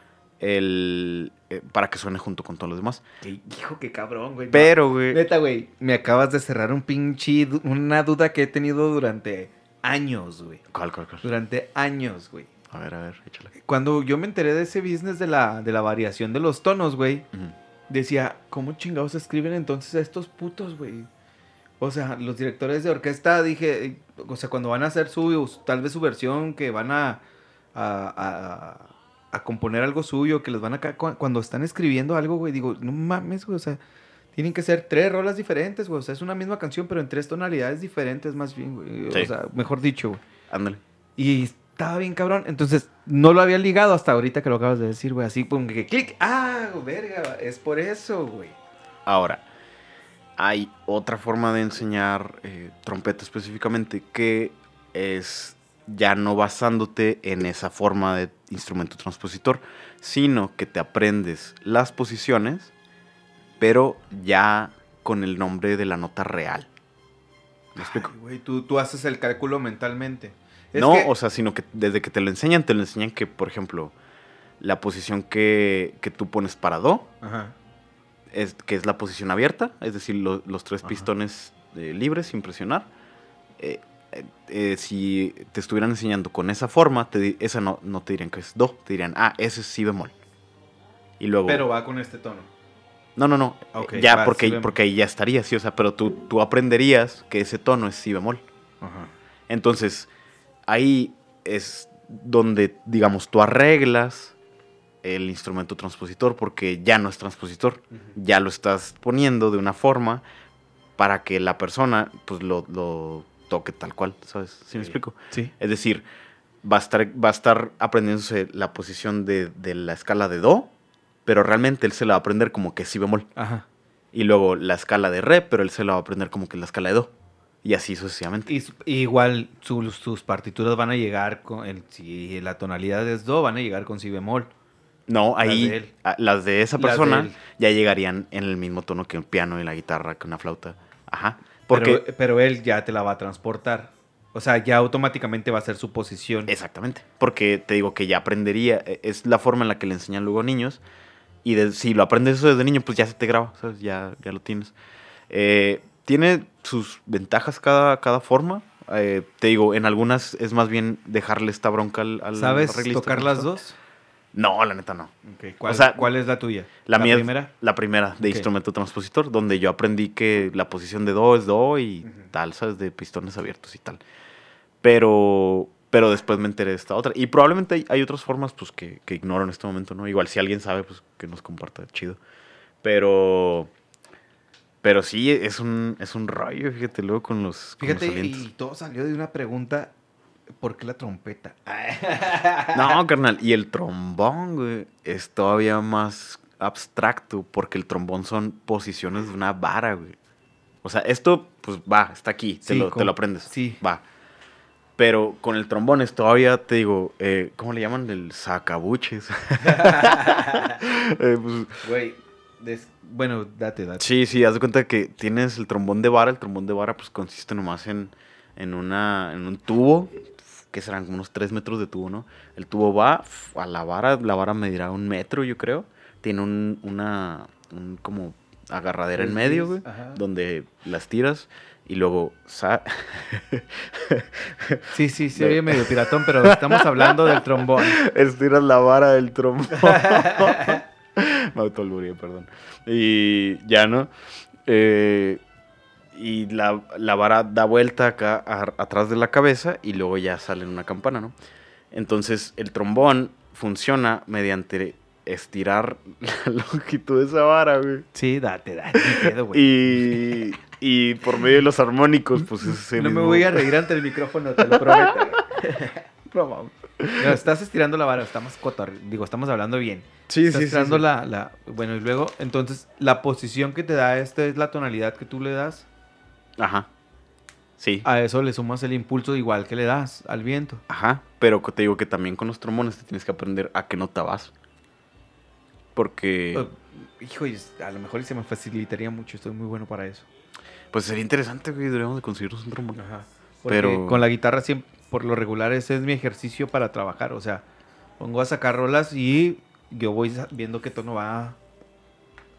el, eh, para que suene junto con todos los demás. Qué- Hijo, qué cabrón, güey. Pero, güey... Neta, güey, me acabas de cerrar un pinche... Una duda que he tenido durante años, güey. ¿Cuál, cuál, cuál? Durante años, güey. A ver, a ver, échale. Cuando yo me enteré de ese business de la, de la variación de los tonos, güey, decía, ¿cómo chingados escriben entonces a estos putos, güey? O sea, los directores de orquesta, dije, eh, o sea, cuando van a hacer su, tal vez su versión, que van a, a, a- a componer algo suyo, que les van a... ca- cu- Cuando están escribiendo algo, güey, digo, no mames, güey, o sea, tienen que ser tres rolas diferentes, güey, o sea, es una misma canción, pero en tres tonalidades diferentes más bien, güey. Sí. O sea, mejor dicho, güey. Ándale. Y estaba bien cabrón. Entonces, no lo había ligado hasta ahorita que lo acabas de decir, güey. Así, pum, que clic. Ah, verga, es por eso, güey. Ahora, hay otra forma de enseñar eh, trompeta específicamente que es ya no basándote en esa forma de instrumento transpositor, sino que te aprendes las posiciones, pero ya con el nombre de la nota real. ¿Me explico? Ay, güey, tú, tú haces el cálculo mentalmente. Es no, que- o sea, sino que desde que te lo enseñan, te lo enseñan que, por ejemplo, la posición que, que tú pones para do, Ajá. es, que es la posición abierta, es decir, lo- los tres Ajá. pistones eh, libres sin presionar. Eh, eh, eh, si te estuvieran enseñando con esa forma, te esa no, no te dirían que es do, te dirían, ah, ese es si bemol. Y luego... Pero va con este tono. no, no, no, ya va, porque, si porque ahí ya estaría, sí, o sea, pero tú, tú aprenderías que ese tono es si bemol. Ajá. Entonces, ahí es donde, digamos, tú arreglas el instrumento transpositor porque ya no es transpositor, ya lo estás poniendo de una forma para que la persona pues lo, lo toque tal cual, ¿sabes? ¿Sí me Sí. explico? Sí. Es decir, va a estar, va a estar aprendiéndose la posición de, de la escala de Do, pero realmente él se la va a aprender como que si bemol. Ajá. Y luego la escala de Re, pero él se la va a aprender como que la escala de Do. Y así sucesivamente. Y, igual sus, sus partituras van a llegar con. El, si la tonalidad es Do, van a llegar con Si bemol. No, Las ahí de a- las de esa Las de persona él. ya llegarían en el mismo tono que el piano y la guitarra, que una flauta. Ajá. Porque Pero, pero él ya te la va a transportar. O sea, ya automáticamente va a ser su posición. exactamente, porque te digo que ya aprendería, e- es la forma en la que le enseñan luego a niños y de- si lo aprendes eso desde niño, pues ya se te graba, ¿sabes? Ya, ya lo tienes. Eh, tiene sus ventajas cada, cada forma. Eh, te digo, en algunas es más bien dejarle esta bronca al, al ¿Sabes arreglista, tocar las dos? No, la neta no. ¿Cuál, O sea, cuál es la tuya? La, mía es primera? La primera, de instrumento transpositor, donde yo aprendí que la posición de do es do y tal, ¿sabes? De pistones abiertos y tal. Pero, pero después me enteré de esta otra. Y probablemente hay, hay otras formas, pues, que, que ignoro en este momento, ¿no? Igual si alguien sabe, pues, que nos comparta, chido. Pero, pero sí, es un, es un rollo, fíjate, luego con los, con los Fíjate, y todo salió de una pregunta. ¿Por qué la trompeta? No, carnal, y el trombón, güey, es todavía más abstracto porque el trombón son posiciones de una vara, güey. O sea, esto, pues va, está aquí, te, Sí, lo, te lo aprendes. sí. Va. Pero con el trombón es todavía, te digo, eh, ¿cómo le llaman? El sacabuches. Eh, pues, Güey, des- bueno, date, date. sí, sí, haz de cuenta que tienes el trombón de vara. El trombón de vara, pues consiste nomás en, en, una, en un tubo, que serán como unos 3 metros de tubo, ¿no? El tubo va a la vara, la vara medirá un metro, yo creo. Tiene un, una, un como agarradera en medio, güey, donde las tiras y luego... sa- Sí, sí, sí, oye medio piratón, pero estamos hablando del trombón. Estiras la vara del trombón. Me perdón. Y ya, ¿no? Eh, y la, la vara da vuelta acá a- atrás de la cabeza y luego ya sale en una campana, ¿no? Entonces el trombón funciona mediante estirar la longitud de esa vara, güey. Sí, date, date, ni pedo, güey. Y, y por medio de los armónicos, pues es ese No me mismo- voy a reír ante el micrófono, te lo prometo. No. No, estás estirando la vara, estamos cotor- digo, estamos hablando bien. Sí, estás sí, sí, estirando sí. La, la, bueno, y luego, entonces, la posición que te da esta es la tonalidad que tú le das. Ajá. Sí. A eso le sumas el impulso igual que le das al viento. Ajá, pero te digo que también con los trombones te tienes que aprender a qué nota vas. Porque... Eh, hijo, a lo mejor se me facilitaría mucho. Estoy muy bueno para eso. Pues sería interesante, güey. Deberíamos de conseguirnos un trombón. Ajá. Porque Pero- con la guitarra siempre, por lo regular ese es mi ejercicio para trabajar. O sea, pongo a sacar rolas y yo voy viendo qué tono va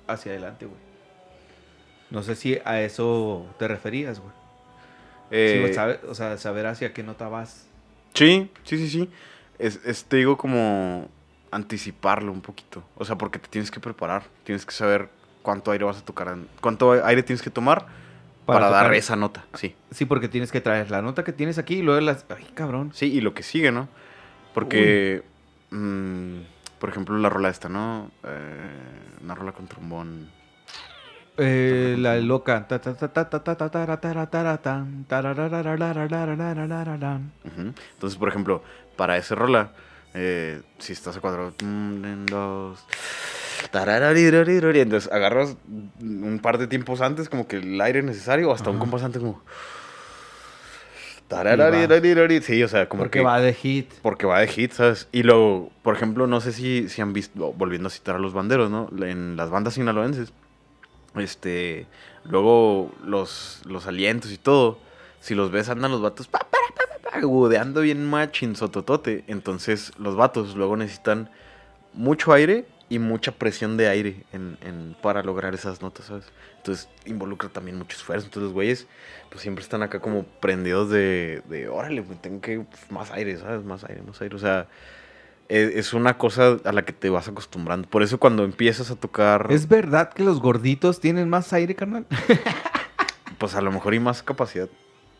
hacia adelante, güey. No sé si a eso te referías, güey. Sí, Eh, güey, sabe- o sea, saber hacia qué nota vas. Sí, sí, sí, sí. Es, es, te digo, como anticiparlo un poquito. O sea, porque te tienes que preparar. Tienes que saber cuánto aire vas a tocar. Cuánto aire tienes que tomar para, dar tocar- esa nota. Sí. Sí, porque tienes que traer la nota que tienes aquí y luego las... Ay, cabrón. Sí, y lo que sigue, ¿no? Porque, mm, por ejemplo, la rola esta, ¿no? Eh, una rola con trombón. La loca. Entonces, por ejemplo, para ese rola, si estás a cuadro. Dos. Entonces agarras un par de tiempos antes, como que el aire necesario, o hasta un compás antes, como. Sí, o sea, como porque va de hit. Porque va de hit, ¿sabes? Y luego, por ejemplo, no sé si, si han visto, volviendo a citar a los banderos, ¿no? En las bandas sinaloenses este, luego los, los alientos y todo, si los ves andan los vatos pa, pa, pa, pa, gudeando bien machin, sototote. Entonces, los vatos luego necesitan mucho aire y mucha presión de aire en, para lograr esas notas, ¿sabes? Entonces, involucra también mucho esfuerzo. Entonces, los güeyes, pues siempre están acá como prendidos de, de órale, tengo que pues, más aire, ¿sabes? Más aire, más aire. O sea, es, una cosa a la que te vas acostumbrando. Por eso cuando empiezas a tocar, ¿Es verdad que los gorditos tienen más aire, carnal? pues a lo mejor hay más capacidad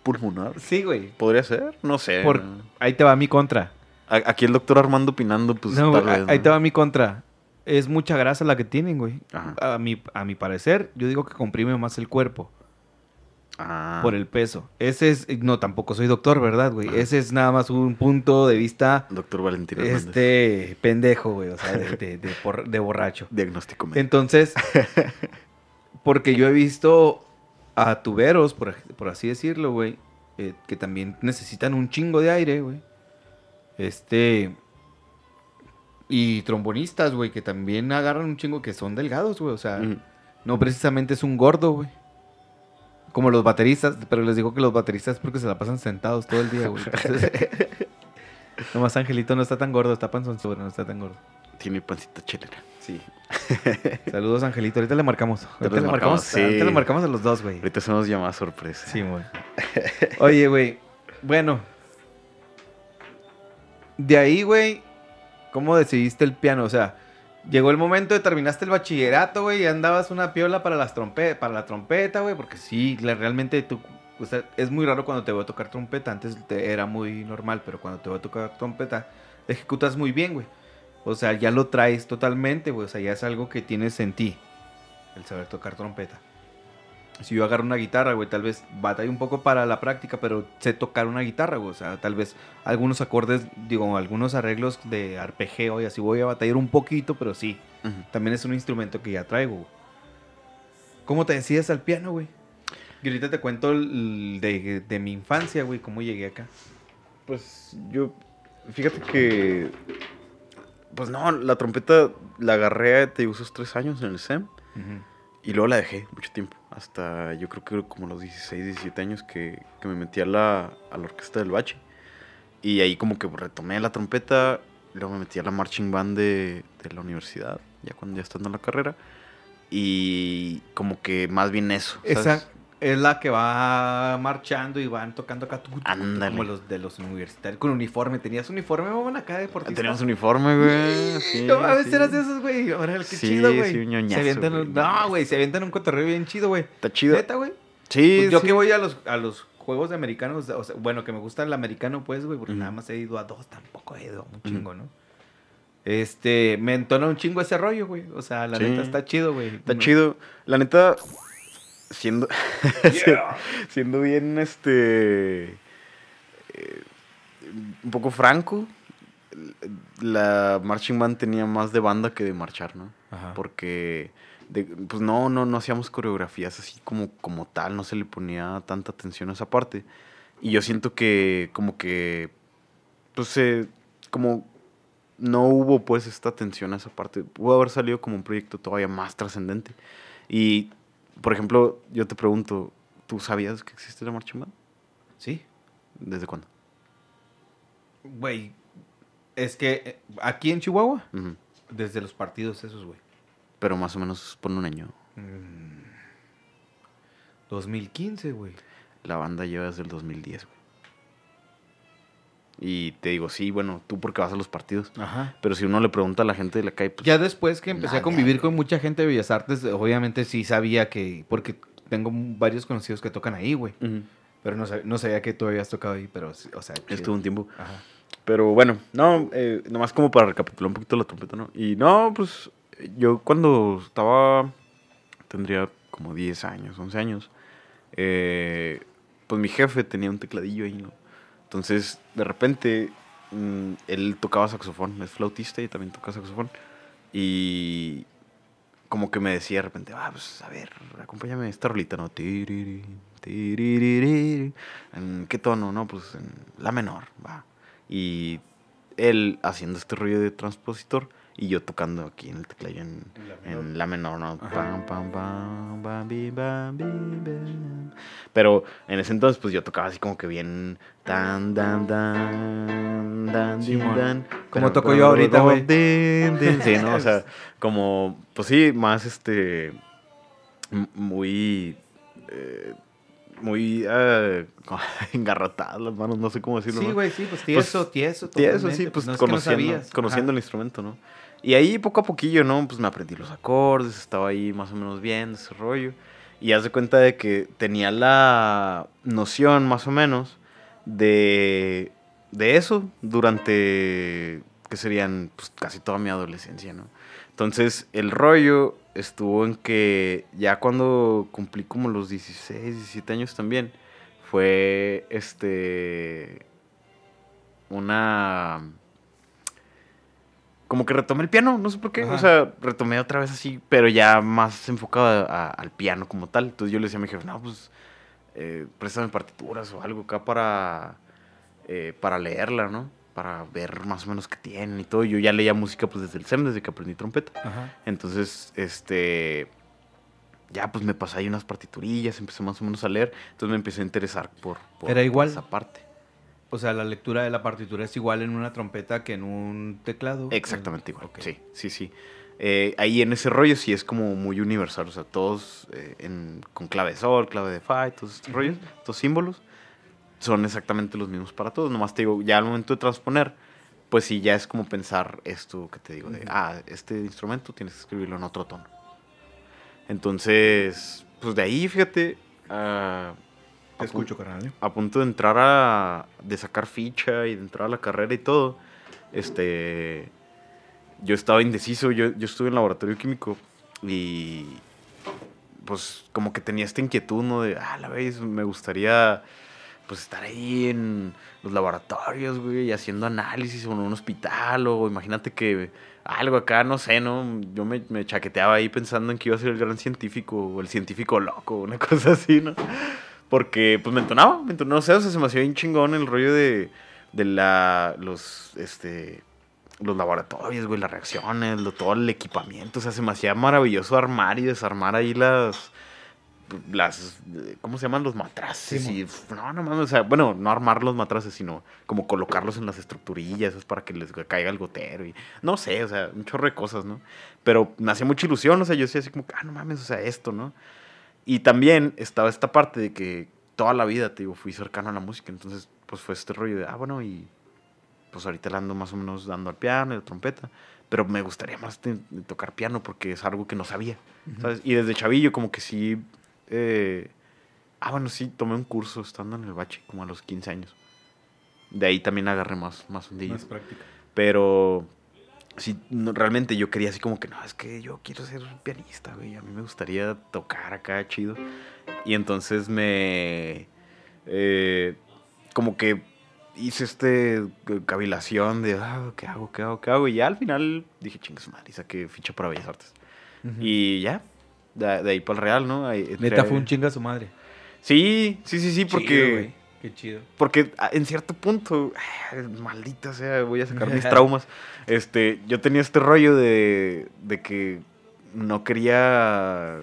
pulmonar. Sí, güey. Podría ser, no sé. Por... Ahí te va mi contra. Aquí el doctor Armando opinando, pues No, tal ahí te va mi contra. Es mucha grasa la que tienen, güey. Ajá. A mi, a mi parecer, yo digo que comprime más el cuerpo Ah. por el peso. Ese es, no, tampoco soy doctor, ¿verdad, güey? Ajá. Ese es nada más un punto de vista, Doctor Valentín Hernández. este, pendejo, güey, o sea, de, de- de por- de borracho. Diagnóstico médico. Entonces, porque yo he visto a tuberos, por, por así decirlo, güey, eh, que también necesitan un chingo de aire, güey. Este. Y trombonistas, güey, que también agarran un chingo que son delgados, güey. O sea, no precisamente es un gordo, güey. Como los bateristas, pero les digo que los bateristas porque se la pasan sentados todo el día, güey. Entonces, Nomás Angelito no está tan gordo, está panzonzudo, no está tan gordo. Tiene pancita chelera. Sí. Saludos, Angelito. Ahorita le marcamos. Ahorita le marcamos, marcamos, ahorita le marcamos a los dos, güey. Ahorita hacemos llamada sorpresa. Sí, güey. Oye, güey. Bueno. De ahí, güey, ¿cómo decidiste el piano? O sea, llegó el momento de terminaste el bachillerato, güey, y andabas una piola para las trompe para la trompeta, güey, porque sí, realmente tú, es muy raro cuando te voy a tocar trompeta. Antes te- era muy normal, pero cuando te voy a tocar trompeta, ejecutas muy bien, güey. O sea, ya lo traes totalmente, güey. O sea, ya es algo que tienes en ti, el saber tocar trompeta. Si yo agarro una guitarra, güey, tal vez batalla un poco para la práctica, pero sé tocar una guitarra, güey. O sea, tal vez algunos acordes, digo, algunos arreglos de arpegio y así voy a batallar un poquito, pero sí. También es un instrumento que ya traigo, güey. ¿Cómo te decides al piano, güey? Y ahorita te cuento el- de, de mi infancia, güey, cómo llegué acá. Pues yo, fíjate que, pues no, la trompeta la agarré, te digo, esos tres años en el SEM. Y luego la dejé mucho tiempo. Hasta yo creo que como los 16, 17 años que, que me metí a la, a orquesta del bache. Y ahí como que retomé la trompeta. Luego me metí a la marching band de, de la universidad. Ya cuando ya estando en la carrera. Y como que más bien eso. Esa es la que va marchando y van tocando acá. Ándale. Como los de los universitarios. Con uniforme. ¿Tenías uniforme, mamá, acá deportista? Teníamos uniforme, güey. Sí, no mames, sí. eras de esos, güey. Ahora, qué Sí, chido, güey. sí, un ñoñazo, se avientan un-. No, güey, se avientan un cotorreo bien chido, güey. Está chido. Neta, güey. Sí, Pues yo sí. que voy a los, a los juegos de americanos, o sea, bueno, que me gusta el americano, pues, güey, porque nada más he ido a dos, tampoco he ido a un chingo, ¿no? Este, me entona un chingo ese rollo, güey. O sea, la Sí. neta está chido, güey. Está chido. La neta, siendo, siendo bien, este, eh, un poco franco, la marching band tenía más de banda que de marchar, ¿no? Ajá. Porque, de- pues no, no, no hacíamos coreografías así como, como tal, no se le ponía tanta atención a esa parte. Y yo siento que como que, pues, eh, como no hubo pues esta atención a esa parte. Pudo haber salido como un proyecto todavía más trascendente. Y, por ejemplo, yo te pregunto, ¿tú sabías que existe la marching band? Sí. ¿Desde cuándo? Güey, es que eh, aquí en Chihuahua, desde los partidos esos, güey. Pero más o menos por un año. Mm. 2015, güey. La banda lleva desde el 2010, güey. Y te digo, sí, bueno, tú porque vas a los partidos. Ajá. Pero si uno le pregunta a la gente de la calle, pues... Ya después que empecé Nada. a convivir con mucha gente de Bellas Artes, obviamente sí sabía que, porque tengo varios conocidos que tocan ahí, güey. Pero no, sab- no sabía que tú habías tocado ahí, pero, o sea, chido. Estuvo un tiempo. Ajá. Pero bueno, no, eh, nomás como para recapitular un poquito la trompeta, ¿no? Y no, pues yo cuando estaba, tendría como 10 años, 11 años, eh, pues mi jefe tenía un tecladillo ahí, ¿no? Entonces, de repente, mm, él tocaba saxofón, es flautista y también toca saxofón. Y como que me decía de repente, ah, pues a ver, acompáñame esta rolita, ¿no? Tiriri, tiririri. ¿En qué tono? No, pues en la menor, va. Y él haciendo este rollo de transpositor y yo tocando aquí en el teclado en, en la menor, ¿no? Pam, pam, pam, bam, bi, bam, bi, bam. Pero en ese entonces, pues yo tocaba así como que bien. Tan, dan, dan, dan, din, Simón. dan. Como Pero- toco yo ahorita, güey. Din, din, Sí, ¿no? O sea, como, pues sí, más este. Muy. eh, muy engarrotadas las manos, no sé cómo decirlo. Sí, ¿no? güey, sí, pues tieso, Pues, tieso. Tieso, sí, pues, no es que no conociendo, sabías. conociendo el instrumento, ¿no? Y ahí poco a poquillo, ¿no? Pues me aprendí los acordes, estaba ahí más o menos bien, ese rollo. Y haz de cuenta de que tenía la noción, más o menos, de, de eso durante, que serían pues, casi toda mi adolescencia, ¿no? Entonces, el rollo estuvo en que ya cuando cumplí como los 16, 17 años también, fue este una como que retomé el piano, no sé por qué, Ajá. o sea, retomé otra vez así, pero ya más enfocado a- a- al piano como tal. Entonces yo le decía a mi jefe, no, pues, eh, préstame partituras o algo acá para, eh, para leerla, ¿no? Para ver más o menos qué tienen y todo. Yo ya leía música pues desde el SEM, desde que aprendí trompeta. Ajá. Entonces, este. Ya, pues me pasé ahí unas partiturillas, empecé más o menos a leer. Entonces me empecé a interesar por, por- ¿Era por igual? esa parte. O sea, la lectura de la partitura es igual en una trompeta que en un teclado. Exactamente igual. Ok. Sí, sí, sí. Eh, ahí en ese rollo sí es como muy universal. O sea, todos eh, en- con clave de sol, clave de fa y todos estos rollos, estos símbolos, son exactamente los mismos para todos. Nomás te digo, ya al momento de transponer, pues sí, ya es como pensar esto que te digo, de, Ujú. ah, este instrumento tienes que escribirlo en otro tono. Entonces, pues de ahí, fíjate, ah, Te escucho, carnal. ¿eh? a punto de entrar a. de sacar ficha y de entrar a la carrera y todo. Este. Yo estaba indeciso, yo, yo estuve en laboratorio químico y. Pues como que tenía esta inquietud, ¿no? De, ah, la vez me gustaría. Pues estar ahí en los laboratorios, güey, haciendo análisis o en un hospital, o imagínate que algo acá, no sé, ¿no? Yo me, me chaqueteaba ahí pensando en que iba a ser el gran científico o el científico loco, una cosa así, ¿no? Porque, pues, me entonaba, me entonaba, o sea, se me hacía bien chingón el rollo de, de la, los, este, los laboratorios, güey, las reacciones, lo- todo el equipamiento, o sea, se me hacía maravilloso armar y desarmar ahí las, las, ¿cómo se llaman? Los matraces Sí, y, no, no mames, o sea, bueno, no armar los matraces, sino como colocarlos en las estructurillas, eso es para que les caiga el gotero y, no sé, o sea, un chorro de cosas, ¿no? Pero me hacía mucha ilusión, o sea, yo decía así como, ah, no mames, o sea, esto, ¿no? Y también estaba esta parte de que toda la vida, te digo, fui cercano a la música. Entonces, pues fue este rollo de, ah, bueno, y pues ahorita le ando más o menos dando al piano y la trompeta. Pero me gustaría más de- de tocar piano porque es algo que no sabía, ¿sabes? Y desde chavillo como que sí... eh, ah, bueno, sí, tomé un curso estando en el bache como a los 15 años. De ahí también agarré más, más hundillo. Más práctica. Pero sí, no, realmente yo quería así como que, no, es que yo quiero ser pianista, güey. A mí me gustaría tocar acá chido. Y entonces me... eh, como que hice este cavilación de, ah, ¿qué hago, qué hago, qué hago? Y ya al final dije, chingas madre, y saqué ficha para Bellas Artes. Y ya, de, de ahí para el Real, ¿no? Ahí Neta fue un chinga su madre. Sí, sí, sí, sí, porque. Qué chido. Porque ah, en cierto punto, ay, maldita sea, voy a sacar mis traumas. Este, yo tenía este rollo de, de que no quería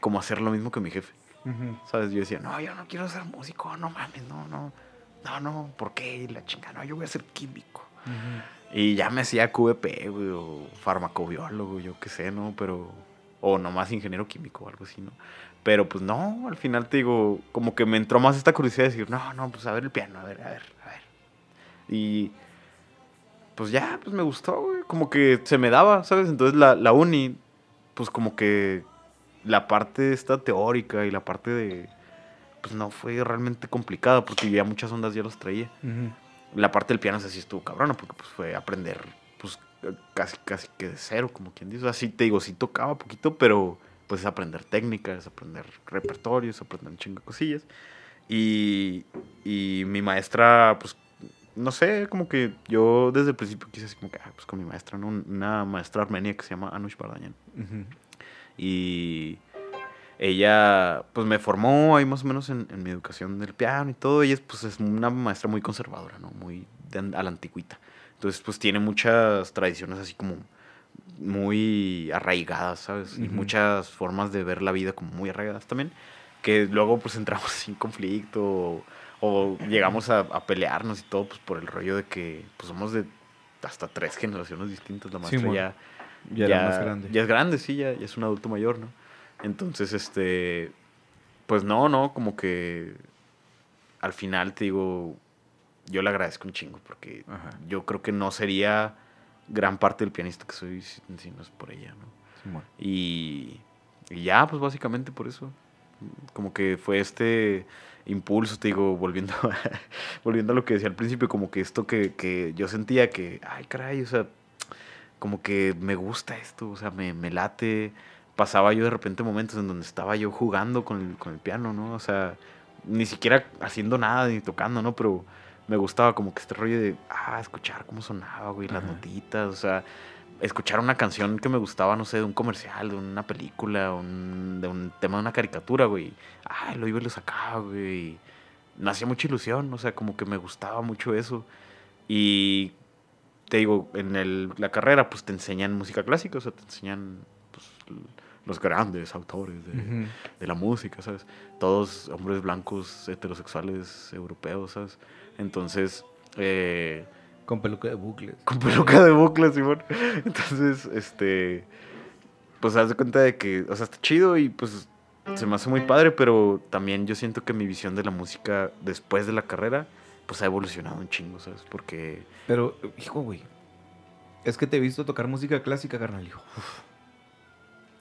como hacer lo mismo que mi jefe. ¿Sabes? Yo decía, no, yo no quiero ser músico, no mames, no, no. No, no, ¿por qué? La chinga, no, yo voy a ser químico. Y ya me hacía QVP, güey, o farmacobiólogo, yo qué sé, ¿no? Pero. O nomás ingeniero químico o algo así, ¿no? Pero pues no, al final te digo, como que me entró más esta curiosidad de decir, no, no, pues a ver el piano, a ver, a ver, a ver. Y. Pues ya, pues me gustó, güey. Como que se me daba, ¿sabes? Entonces la, la uni, pues como que la parte esta teórica y la parte de pues no fue realmente complicada porque ya muchas ondas ya los traía. La parte del piano sí estuvo cabrona porque pues fue aprender pues casi casi que de cero, como quien dice. Así te digo, sí tocaba poquito, pero pues es aprender técnicas, aprender repertorios, aprender un chingo de cosillas. Y, y mi maestra, pues, no sé, como que yo desde el principio quise así como que, ah, pues con mi maestra, ¿no? Una maestra armenia que se llama Anush Bardañan. Y ella pues me formó ahí más o menos en, mi educación del piano y todo. Ella pues es una maestra muy conservadora, ¿no? Muy a la antigüita. Entonces pues tiene muchas tradiciones así como muy arraigadas, ¿sabes? Y muchas formas de ver la vida como muy arraigadas también. Que luego pues entramos sin conflicto o, llegamos a, pelearnos y todo pues por el rollo de que pues somos de hasta tres generaciones distintas. La maestra ya, ya, más grande. ya es grande, sí, ya, ya es un adulto mayor, ¿no? Entonces, este, pues no, no, como que al final te digo, yo le agradezco un chingo porque yo creo que no sería gran parte del pianista que soy si, no es por ella, ¿no? y, ya, pues básicamente por eso. Como que fue este impulso, te digo, volviendo a, volviendo a lo que decía al principio, como que esto que, que yo sentía que, ay, caray, o sea, como que me gusta esto, o sea, me, me late, pasaba yo de repente momentos en donde estaba yo jugando con el, con el piano, ¿no? O sea, ni siquiera haciendo nada ni tocando, ¿no? Pero me gustaba como que este rollo de, ah, escuchar cómo sonaba, güey, las notitas, o sea, escuchar una canción que me gustaba, no sé, de un comercial, de una película, un, de un tema de una caricatura, güey. Ah, lo iba y lo sacaba, güey. Me hacía mucha ilusión, o sea, como que me gustaba mucho eso. Y te digo, en el, la carrera, pues te enseñan música clásica, o sea, te enseñan pues, los grandes autores de, la música, ¿sabes? Todos hombres blancos, heterosexuales, europeos, ¿sabes? Entonces... Eh, con peluca de bucles. Con peluca de bucles, Simón. Entonces, este... Pues haz de cuenta de que, o sea, está chido y pues se me hace muy padre, pero también yo siento que mi visión de la música después de la carrera, pues ha evolucionado un chingo, ¿sabes? Porque... Pero, hijo, güey, es que te he visto tocar música clásica, carnal, hijo.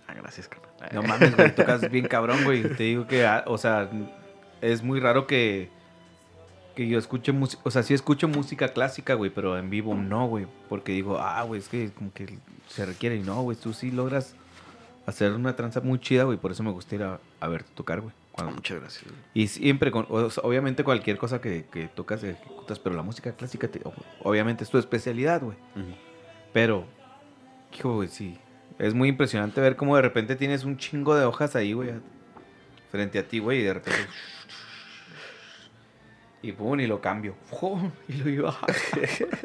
Ah, gracias, carnal. No mames, güey, tocas bien cabrón, güey. Te digo que, ah, o sea, es muy raro que, que yo escuche música, o sea, sí escucho música clásica, güey, pero en vivo no, güey, porque digo, ah, güey, es que como que se requiere y no, güey, tú sí logras hacer una tranza muy chida, güey, por eso me gusta ir a, verte tocar, güey. muchas gracias. Y siempre, con, obviamente cualquier cosa que, que tocas, ejecutas, pero la música clásica, obviamente es tu especialidad, güey. Pero, hijo, güey, sí, es muy impresionante ver cómo de repente tienes un chingo de hojas ahí, güey. Frente a ti, güey, y de repente. Y pum, y lo cambio. Y lo iba.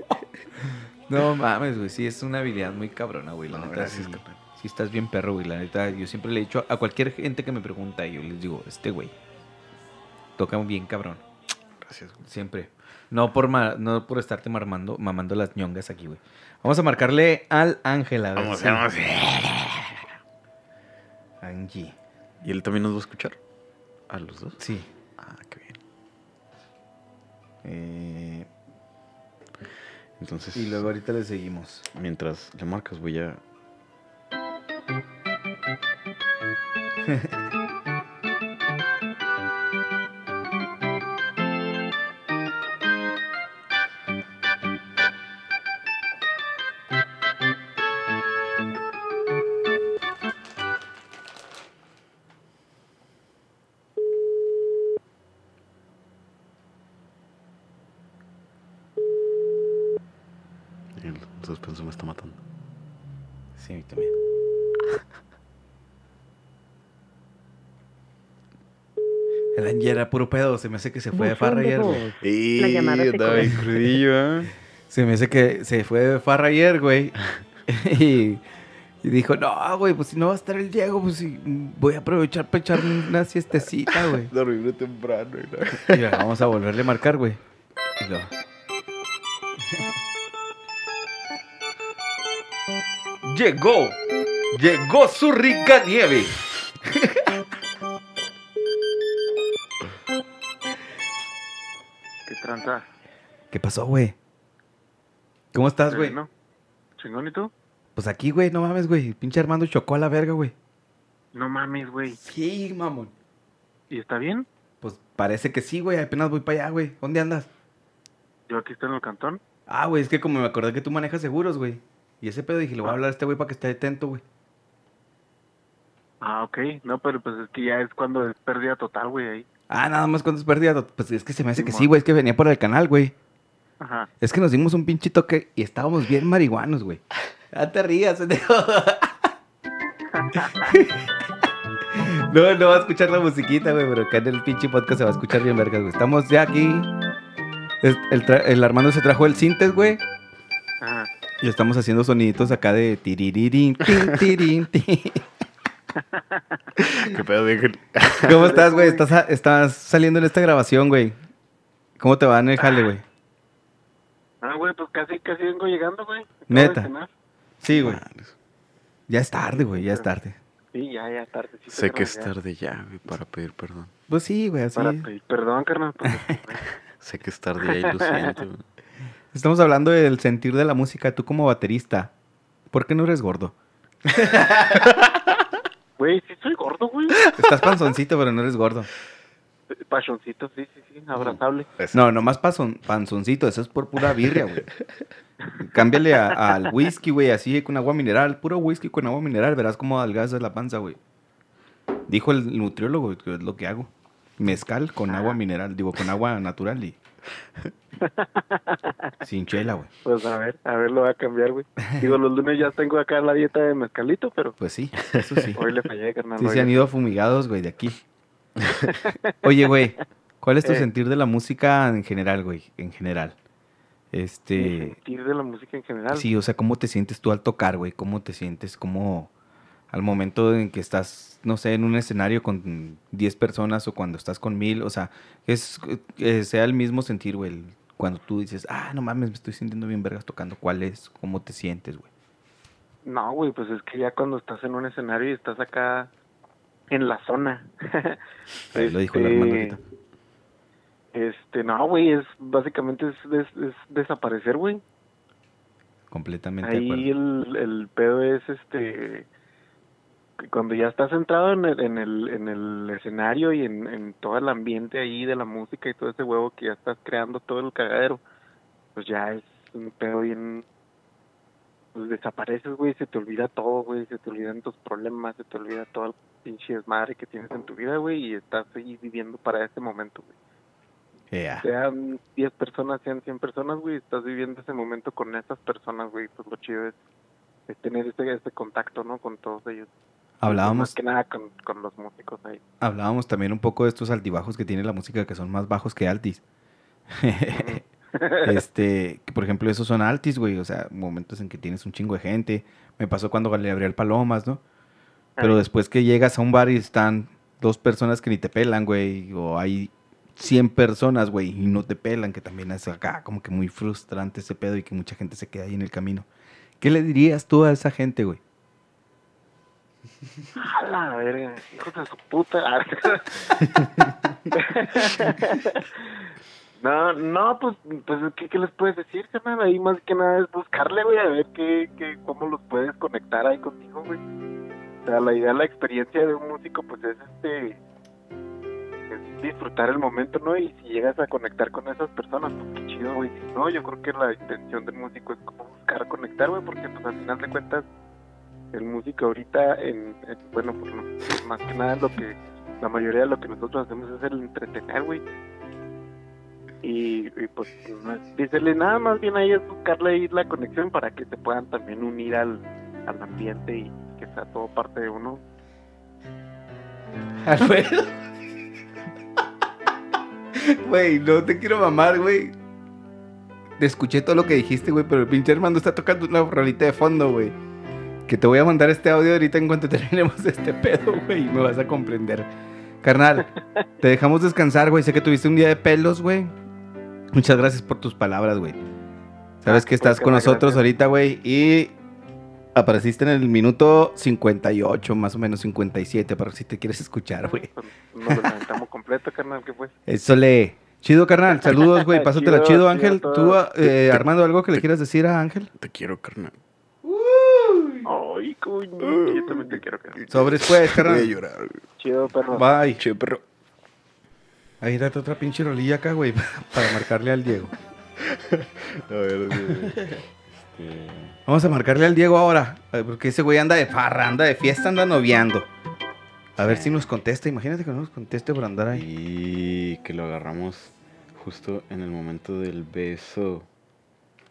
no mames, güey. Sí, es una habilidad muy cabrona, güey. La neta. sí, estás bien perro, güey. La neta, yo siempre le he dicho a cualquier gente que me pregunta, yo les digo, este güey. Toca bien cabrón. Gracias, güey. Siempre. No por, no por estarte mamando, mamando las ñongas aquí, güey. Vamos a marcarle al Ángel. A vamos, vamos. Angie. ¿Y él también nos va a escuchar? ¿A los dos? Sí. Eh, entonces. Y luego ahorita le seguimos. Mientras le marcas, voy a. puro pedo. Se me hace que se fue de farra ayer, güey. Y La llamada se andaba bien corta. crudillo, ¿eh? Se me hace que se fue de farra ayer, güey. y, y dijo, no, güey, pues si no va a estar el Diego, pues sí, voy a aprovechar para echarme una siestecita, güey. Dormirme temprano. ¿no? Y luego vamos a volverle a marcar, güey. Y luego, Llegó. Llegó su rica nieve. ¿Qué pasó, güey? ¿Cómo estás, güey? ¿No? ¿Chingón y tú? Pues aquí, güey, no mames, güey. Pinche Armando chocó a la verga, güey. No mames, güey. Sí, mamón. ¿Y está bien? Pues parece que sí, güey. Apenas voy para allá, güey. ¿Dónde andas? Yo aquí estoy en el cantón. Ah, güey, es que como me acordé que tú manejas seguros, güey. Y ese pedo dije, le voy a hablar a este güey para que esté atento, güey. Ah, ok. No, pero pues es que ya es cuando es pérdida total, güey, ahí. Ah, nada más cuando es pérdida. Pues es que se me hace que sí, güey. Es que venía por el canal, güey. Ajá. Es que nos dimos un pinche toque y estábamos bien marihuanos, güey. Ya te rías. No, no va a escuchar la musiquita, güey, pero acá en el pinche podcast se va a escuchar bien vergas, güey. Estamos ya aquí. El, Armando se trajo el sintes, güey. Ajá. Y estamos haciendo soniditos acá de tiririrín, tin, tirín, tin. ¿Qué pedo, Ángel? ¿Cómo estás, güey? Estás, saliendo en esta grabación, güey. ¿Cómo te va en el jale, güey? Ah, güey, pues casi, casi vengo llegando, güey. Neta. Sí, güey. Ya es tarde, güey, ya es tarde. Sí, ya, ya, tarde. Sé que es tarde ya, güey, para pedir perdón. Pues sí, güey, así. Para pedir perdón, carnal. pues, Sé que es tarde ya y lo siento. güey. Estamos hablando del sentir de la música. Tú como baterista, ¿por qué no eres gordo? Güey, sí soy gordo, güey. Estás panzoncito, pero no eres gordo. Pachoncito, sí, sí, sí. Abrazable. No, nomás pazon- panzoncito. Eso es por pura birria, güey. Cámbiale a- al whisky, güey, así con agua mineral. Puro whisky con agua mineral. Verás cómo adelgazas la panza, güey. Dijo el nutriólogo que es lo que hago. Mezcal con agua mineral. Digo, con agua natural y... Sin chela, güey. Pues a ver, a ver, lo voy a cambiar, güey. Digo, los lunes ya tengo acá la dieta de mezcalito, pero Pues sí, eso sí. hoy le fallé, carnal. Sí, se han ido fumigados, güey, de aquí. Oye, güey, ¿cuál es tu Eh. sentir de la música en general, güey? En general. Mi Este... sentir de la música en general. Sí, o sea, ¿cómo te sientes tú al tocar, güey? ¿Cómo te sientes como al momento en que estás, no sé, en un escenario con 10 personas o cuando estás con mil? O sea, es que sea el mismo sentir, güey, cuando tú dices, ah, no mames, me estoy sintiendo bien vergas tocando. ¿Cuál es? ¿Cómo te sientes, güey? No, güey, pues es que ya cuando estás en un escenario y estás acá en la zona. Lo dijo el Armando ahorita. Este, no, güey, es básicamente es, es- es desaparecer, güey. Completamente de Ahí acuerdo. el, el pedo es este cuando ya estás centrado en el, en el, en el escenario y en, en todo el ambiente ahí de la música y todo ese huevo que ya estás creando todo el cagadero, pues ya es un pedo bien pues desapareces, güey, se te olvida todo, güey, se te olvidan tus problemas, se te olvida todo el pinche desmadre que tienes en tu vida, güey, y estás ahí viviendo para ese momento, güey Yeah. sean 10 personas, sean 100 personas, güey, estás viviendo ese momento con esas personas, güey, pues lo chido es, es tener este, este contacto, ¿no? Con todos ellos. Más Hablábamos, que nada con, con los músicos ahí. hablábamos también un poco de estos altibajos que tiene la música que son más bajos que altis. este, que por ejemplo, esos son altis, güey. O sea, momentos en que tienes un chingo de gente. Me pasó cuando le abrí al Palomas, ¿no? Pero Ay. después que llegas a un bar y están dos personas que ni te pelan, güey. O hay 100 personas, güey, y no te pelan, que también es acá como que muy frustrante ese pedo y que mucha gente se queda ahí en el camino. ¿Qué le dirías tú a esa gente, güey? A la verga, hijos de su puta. no, no, pues, pues ¿qué, ¿qué les puedes decir, carnal? Ahí más que nada es buscarle, güey, a ver qué, qué, cómo los puedes conectar ahí contigo, güey. O sea, la idea, la experiencia de un músico, pues es este es disfrutar el momento, ¿no? Y si llegas a conectar con esas personas, pues qué chido, güey. Si no, yo creo que la intención del músico es como buscar conectar, güey, porque pues al final de cuentas el músico ahorita, en, en- bueno, no, más que nada lo que, la mayoría de lo que nosotros hacemos es el entretener, güey. Y, y, pues, decirle nada, más bien ahí es buscarle ahí la conexión para que se puedan también unir al, al ambiente y que sea todo parte de uno. Alfredo. Güey, no te quiero mamar, güey. Te escuché todo lo que dijiste, güey, pero el pinche Armando está tocando una rolita de fondo, güey. Que te voy a mandar este audio ahorita en cuanto terminemos este pedo, güey, y me vas a comprender. Carnal, te dejamos descansar, güey. Sé que tuviste un día de pelos, güey. Muchas gracias por tus palabras, güey. Sabes que estás con nosotros ahorita, güey, y apareciste en el minuto 58, más o menos 57, para si te quieres escuchar, güey. Nos lo aventamos completo, carnal, ¿qué fue? Eso le. Chido, carnal. Saludos, güey. Pásatela Chido, chido, Ángel. Tú, eh, Armando, ¿algo que le quieras decir a Ángel? Te quiero, carnal. Ay, coño. Yo también te quiero, carnal. Sobres, pues, Voy a carnal. llorar, güey. Chido, perro. Bye. Che, perro. Ahí date otra pinche rolilla acá, güey, para marcarle al Diego. A ver. Este... Vamos a marcarle al Diego ahora, eh, porque ese güey anda de farra, anda de fiesta, anda noviando. A ver si nos contesta. Imagínate que no nos conteste por andar ahí. Y que lo agarramos justo en el momento del beso.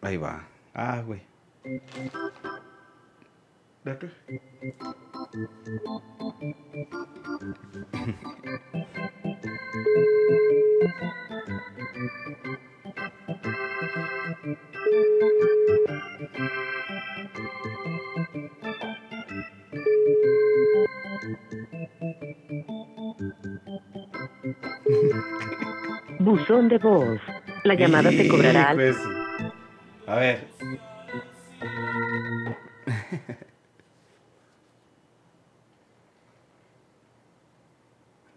Ahí va. Ah, güey. Date. Buzón de voz. La llamada se cobrará al... De su- A ver.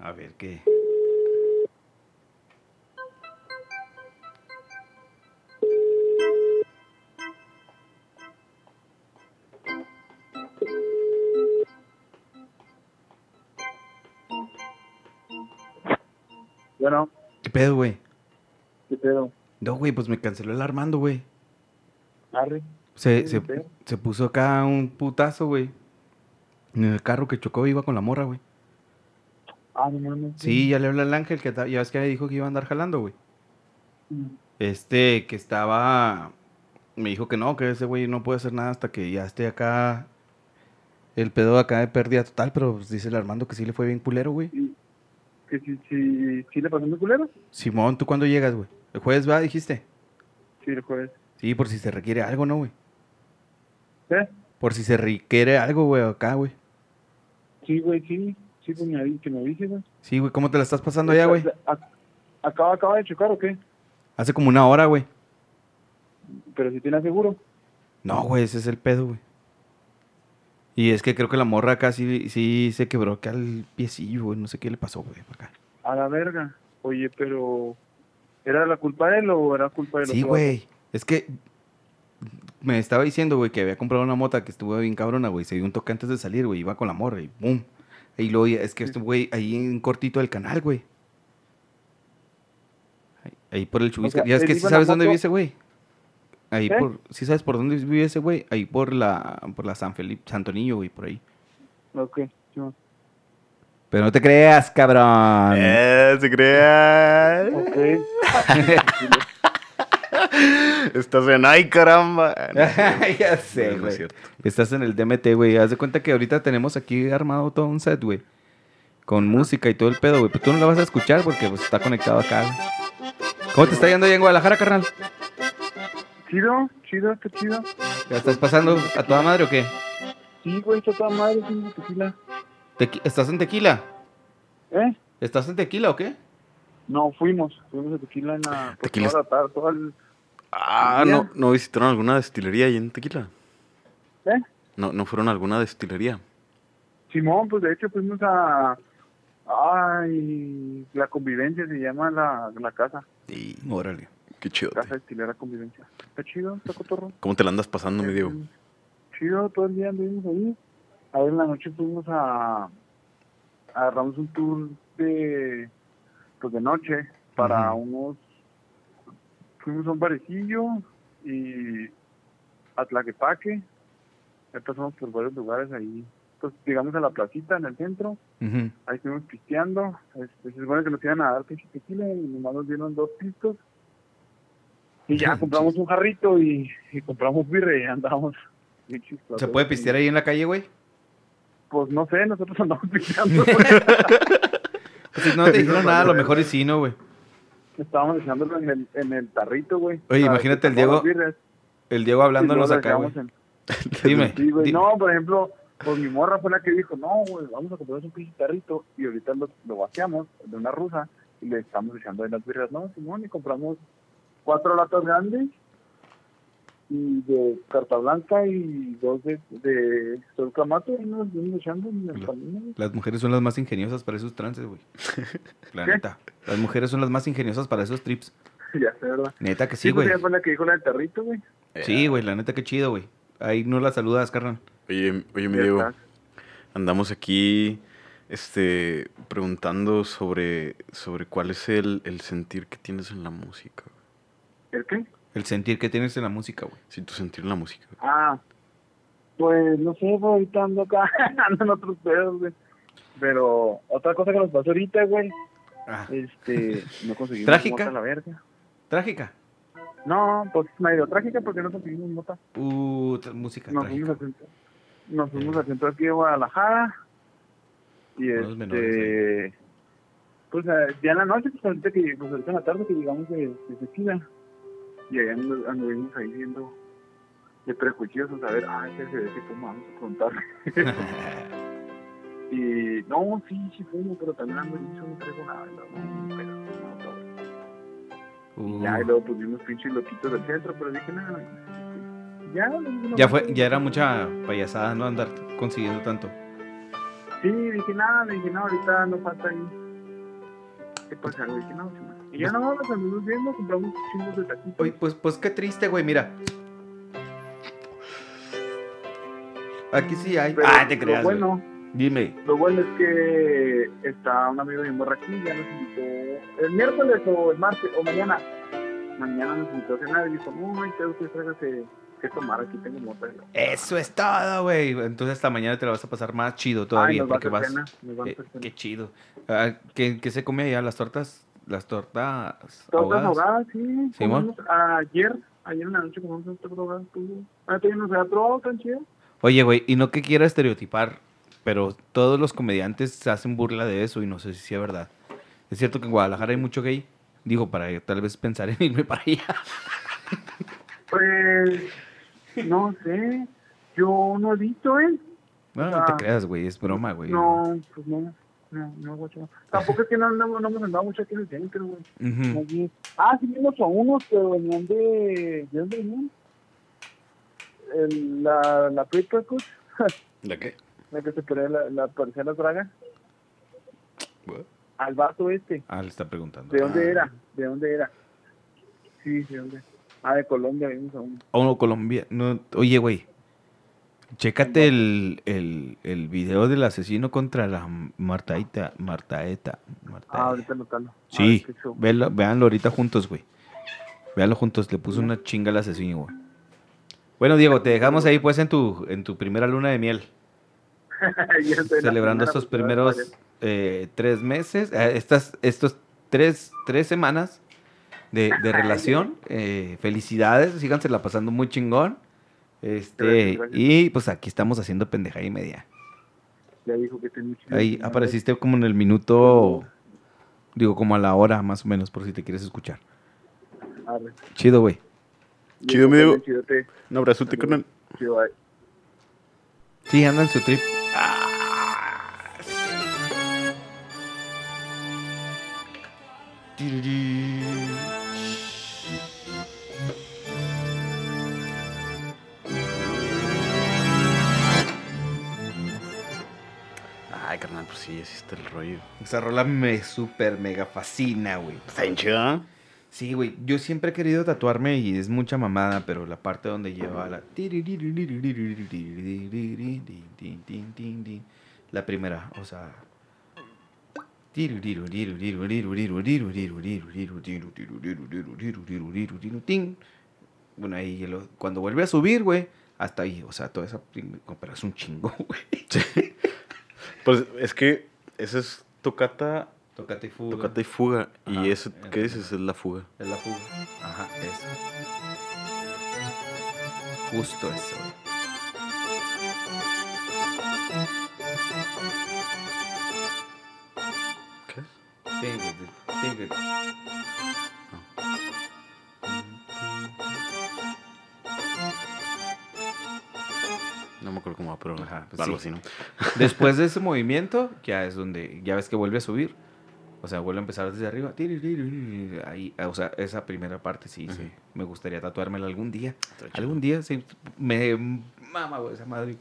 A ver qué. Bueno, ¿Qué pedo, güey? ¿qué pedo? No, güey, pues me canceló el Armando, güey. Arre. Se, ¿Qué se, se puso acá un putazo, güey. En el carro que chocó iba con la morra, güey. Ah, no mames. Sí, ya le hablé al ángel, que ya ves que me dijo que iba a andar jalando, güey. Mm. Este, que estaba... Me dijo que no, que ese güey no puede hacer nada hasta que ya esté acá... El pedo acá de pérdida total, pero pues, dice el Armando que sí le fue bien culero, güey. ¿Que si, si, si le pasó mi culero? Simón, ¿tú cuándo llegas, güey? ¿El jueves va, dijiste? Sí, el jueves. Sí, por si se requiere algo, ¿no, güey? ¿Eh? Por si se requiere algo, güey, acá, güey. Sí, güey, sí. Sí, pues me que me avise, güey. Sí, güey, ¿cómo te la estás pasando allá, güey? Ac- ¿Acaba, ¿Acaba de chocar o qué? Hace como una hora, güey. Pero si tiene seguro. No, güey, ese es el pedo, güey. Y es que creo que la morra acá sí, sí se quebró acá el piecillo, güey. No sé qué le pasó, güey, acá. A la verga. Oye, pero... ¿Era la culpa de él o era culpa de los Sí, güey. Es que me estaba diciendo, güey, que había comprado una mota que estuvo bien cabrona, güey. Se dio un toque antes de salir, güey. Iba con la morra y ¡pum! Y luego, es que este güey, ahí en cortito del canal, güey. Ahí, ahí por el chubisco. sea, ya es que sí sabes dónde vive ese güey. Ahí ¿Qué? por... ¿Sí sabes por dónde vive ese güey? Ahí por la... Por la San Felipe... Santo Niño, güey, por ahí. Ok, man. Pero no te creas, cabrón. ¡Eh, se crea! Ok. Estás en ay, caramba. ya sé, No, no güey. es cierto. Estás en el DMT, güey. Haz de cuenta que ahorita tenemos aquí armado todo un set, güey. Con música y todo el pedo, güey. Pero tú no la vas a escuchar porque pues, está conectado acá, güey. ¿Cómo te está yendo allá en Guadalajara, carnal? Chido, chido, está chido. ¿Ya estás pasando a toda madre o qué? Sí, güey, está toda madre, sí, tequila. Tequi- ¿Estás en tequila? ¿Eh? ¿Estás en tequila o qué? No, fuimos. Fuimos a tequila en la... pues, Tequila. Toda la tarde, todo el... Ah, ¿no, ¿no visitaron alguna destilería ahí en Tequila? ¿Eh? ¿No, ¿No fueron a alguna destilería? Simón, pues de hecho fuimos a... Ay, la convivencia se llama la, la casa. Y Órale. qué chido. Casa estilera convivencia. Está chido, está cotorro. ¿Cómo te la andas pasando, mi Diego? Chido, todo el día anduvimos ahí. A ver, en la noche fuimos a... Agarramos un tour de... Pues de noche para unos... Fuimos a un barecillo y a Tlaquepaque. Ya pasamos por varios lugares ahí. Entonces llegamos a la placita en el centro. Ahí estuvimos pisteando. Este, se supone que nos iban a dar pinche tequila y nomás nos dieron dos pistos. Y ya compramos un jarrito y, y compramos birra y andamos. ¿Se puede pistear ahí en la calle, güey? Pues no sé, nosotros andamos pisteando. Pues si no te dijeron nada, a lo mejor y sí, ¿no, güey? Estábamos echándolo en el, en el tarrito, güey. Oye, imagínate el Diego El Diego hablándonos acá, güey. Dime. Sí, No, por ejemplo, pues mi morra fue la que dijo, no, güey, vamos a comprar un pinche tarrito y ahorita lo, lo vaciamos de una rusa y le estamos echando de las birrias. No, Simón, y compramos cuatro latas grandes y de carta blanca y dos de, de sol clamato y nos venimos echando en el camino. Las mujeres son las más ingeniosas para esos trances, güey. La ¿Qué? neta. Las mujeres son las más ingeniosas para esos trips. ya sé, ¿verdad? Neta que Sí, sí, pues güey. ella fue la que dijo la del tarrito, güey. Sí, güey, la neta que chido, güey. Ahí no la saludas, carnal. Oye, oye, mi Diego, andamos aquí este, preguntando sobre, sobre cuál es el, el sentir que tienes en la música. güey. ¿El qué? El sentir que tienes en la música, güey. Sí, tu sentir en la música. güey. Ah, pues no sé, pues, ahorita ando acá, ando en otros pedos, güey. Pero otra cosa que nos pasó ahorita, güey, Ah, este, no conseguimos ¿Trágica? mota a la verga. trágica. No, pues medio trágica porque no conseguimos mota. Uh, música Nos fuimos, trágica. centro, nos fuimos al centro aquí de Guadalajara y Unos este, menores pues eh, ya en la noche, pues ahorita, que, pues ahorita en la tarde que llegamos de, de Tequila y allá andu- anduvimos ahí viendo de prejuiciosos a ver, ah, ese se ve que fuma, vamos a preguntarle. Y no, sí, sí fumo, pero también ando liso, no traigo nada. No, no, pero, no. Uh, Ya, y luego pues vi unos pinches loquitos del centro, pero dije, nada, ya, no, no, ya no, fue, no, ya era no, mucha payasada no andar consiguiendo tanto. Sí, dije, nada, dije, no, ahorita no falta ahí. ¿Qué pasa? Dije, no, man. Y ya no, nos andamos viendo, compramos chingos de taquitos. Oye, pues, pues qué triste, güey, mira. Aquí sí hay. Pero ah, te lo creas, güey. bueno, Dime. lo bueno es que está un amigo de mi morra aquí, ya nos invitó el miércoles o el martes o mañana. Mañana nos invitó a cenar y dijo, no, te usted tráigase que tomar, aquí tengo mota. Eso es todo, güey. Entonces hasta mañana te la vas a pasar más chido Ay, todavía nos va a porque vas. cena, nos va a Eh, qué chido. Ah, ¿qué, qué se come allá? ¿Las tortas? ¿Las tortas Tortas ahogadas? sí. Simón. ayer, ayer en la noche comimos unas tortas ahogadas. Ah, todavía no se ha probado tan chido. Oye, güey, y no que quiera estereotipar, pero todos los comediantes se hacen burla de eso y no sé si sea verdad. Es cierto que en Guadalajara hay mucho gay. Digo, para tal vez pensar en irme para allá. Pues, no sé. Yo no he visto, ¿eh? No, no te creas, güey, es broma, güey. No, pues no. No, no. Tampoco es que no, no, no hemos andado mucho aquí en el centro, güey. Más bien- Ah, sí vimos a unos, pero venían de... ¿De dónde venían? El, la, la Petrocus, ¿La qué? la que se pelea, la, la parecía la draga. What? Al vato este. Ah, le está preguntando. ¿De dónde Ah. era? ¿De dónde era? Sí, ¿de dónde? Ah, de Colombia vimos a uno. Oh, no, Colombia. No, oye, güey. Chécate el, el, el video del asesino contra la Martaeta. Martaeta. Martaeta. Ah, ahorita lo calo. A Sí, véanlo, véanlo ahorita juntos, güey. Véanlo juntos, le puso una chinga al asesino, güey. Bueno, Diego, te dejamos ahí pues en tu, en tu primera luna de miel, celebrando estos primeros eh, tres meses, eh, estas, estos tres, tres semanas de, de relación. Eh, felicidades, síganse la pasando muy chingón. Este, Gracias, gracias. y pues aquí estamos haciendo pendeja y media. Ya dijo que tenía Ahí apareciste como en el minuto, digo, como a la hora más o menos, por si te quieres escuchar. Arre. Chido, güey. Chido, Diego. Chidote. Un abrazote, carnal. Chido, bye. Sí, anda en su trip. Ay, sí, así está el rollo. Esa rola me super mega fascina, güey. Está chida. Sí, güey. Yo siempre he querido tatuarme y es mucha mamada, pero la parte donde lleva la. La primera, o sea. Bueno, ahí lo- cuando vuelve a subir, güey, hasta ahí, o sea, toda esa. Pero es un chingo, güey. Pues es que esa es tocata, Tócate y fuga. tocata y fuga. Ajá, Y eso, ¿qué dices? Es la fuga. Es la fuga. Ajá, eso. Justo eso. ¿Qué? Sí, güey. No me acuerdo cómo va, pero Ajá, pues algo sí. así, ¿no? Después de ese movimiento, ya es donde, ya ves que vuelve a subir. O sea, vuelve a empezar desde arriba. Ahí, o sea, esa primera parte sí, sí. Me gustaría tatuármela algún día. Algún día sí, me mama, güey, esa madre.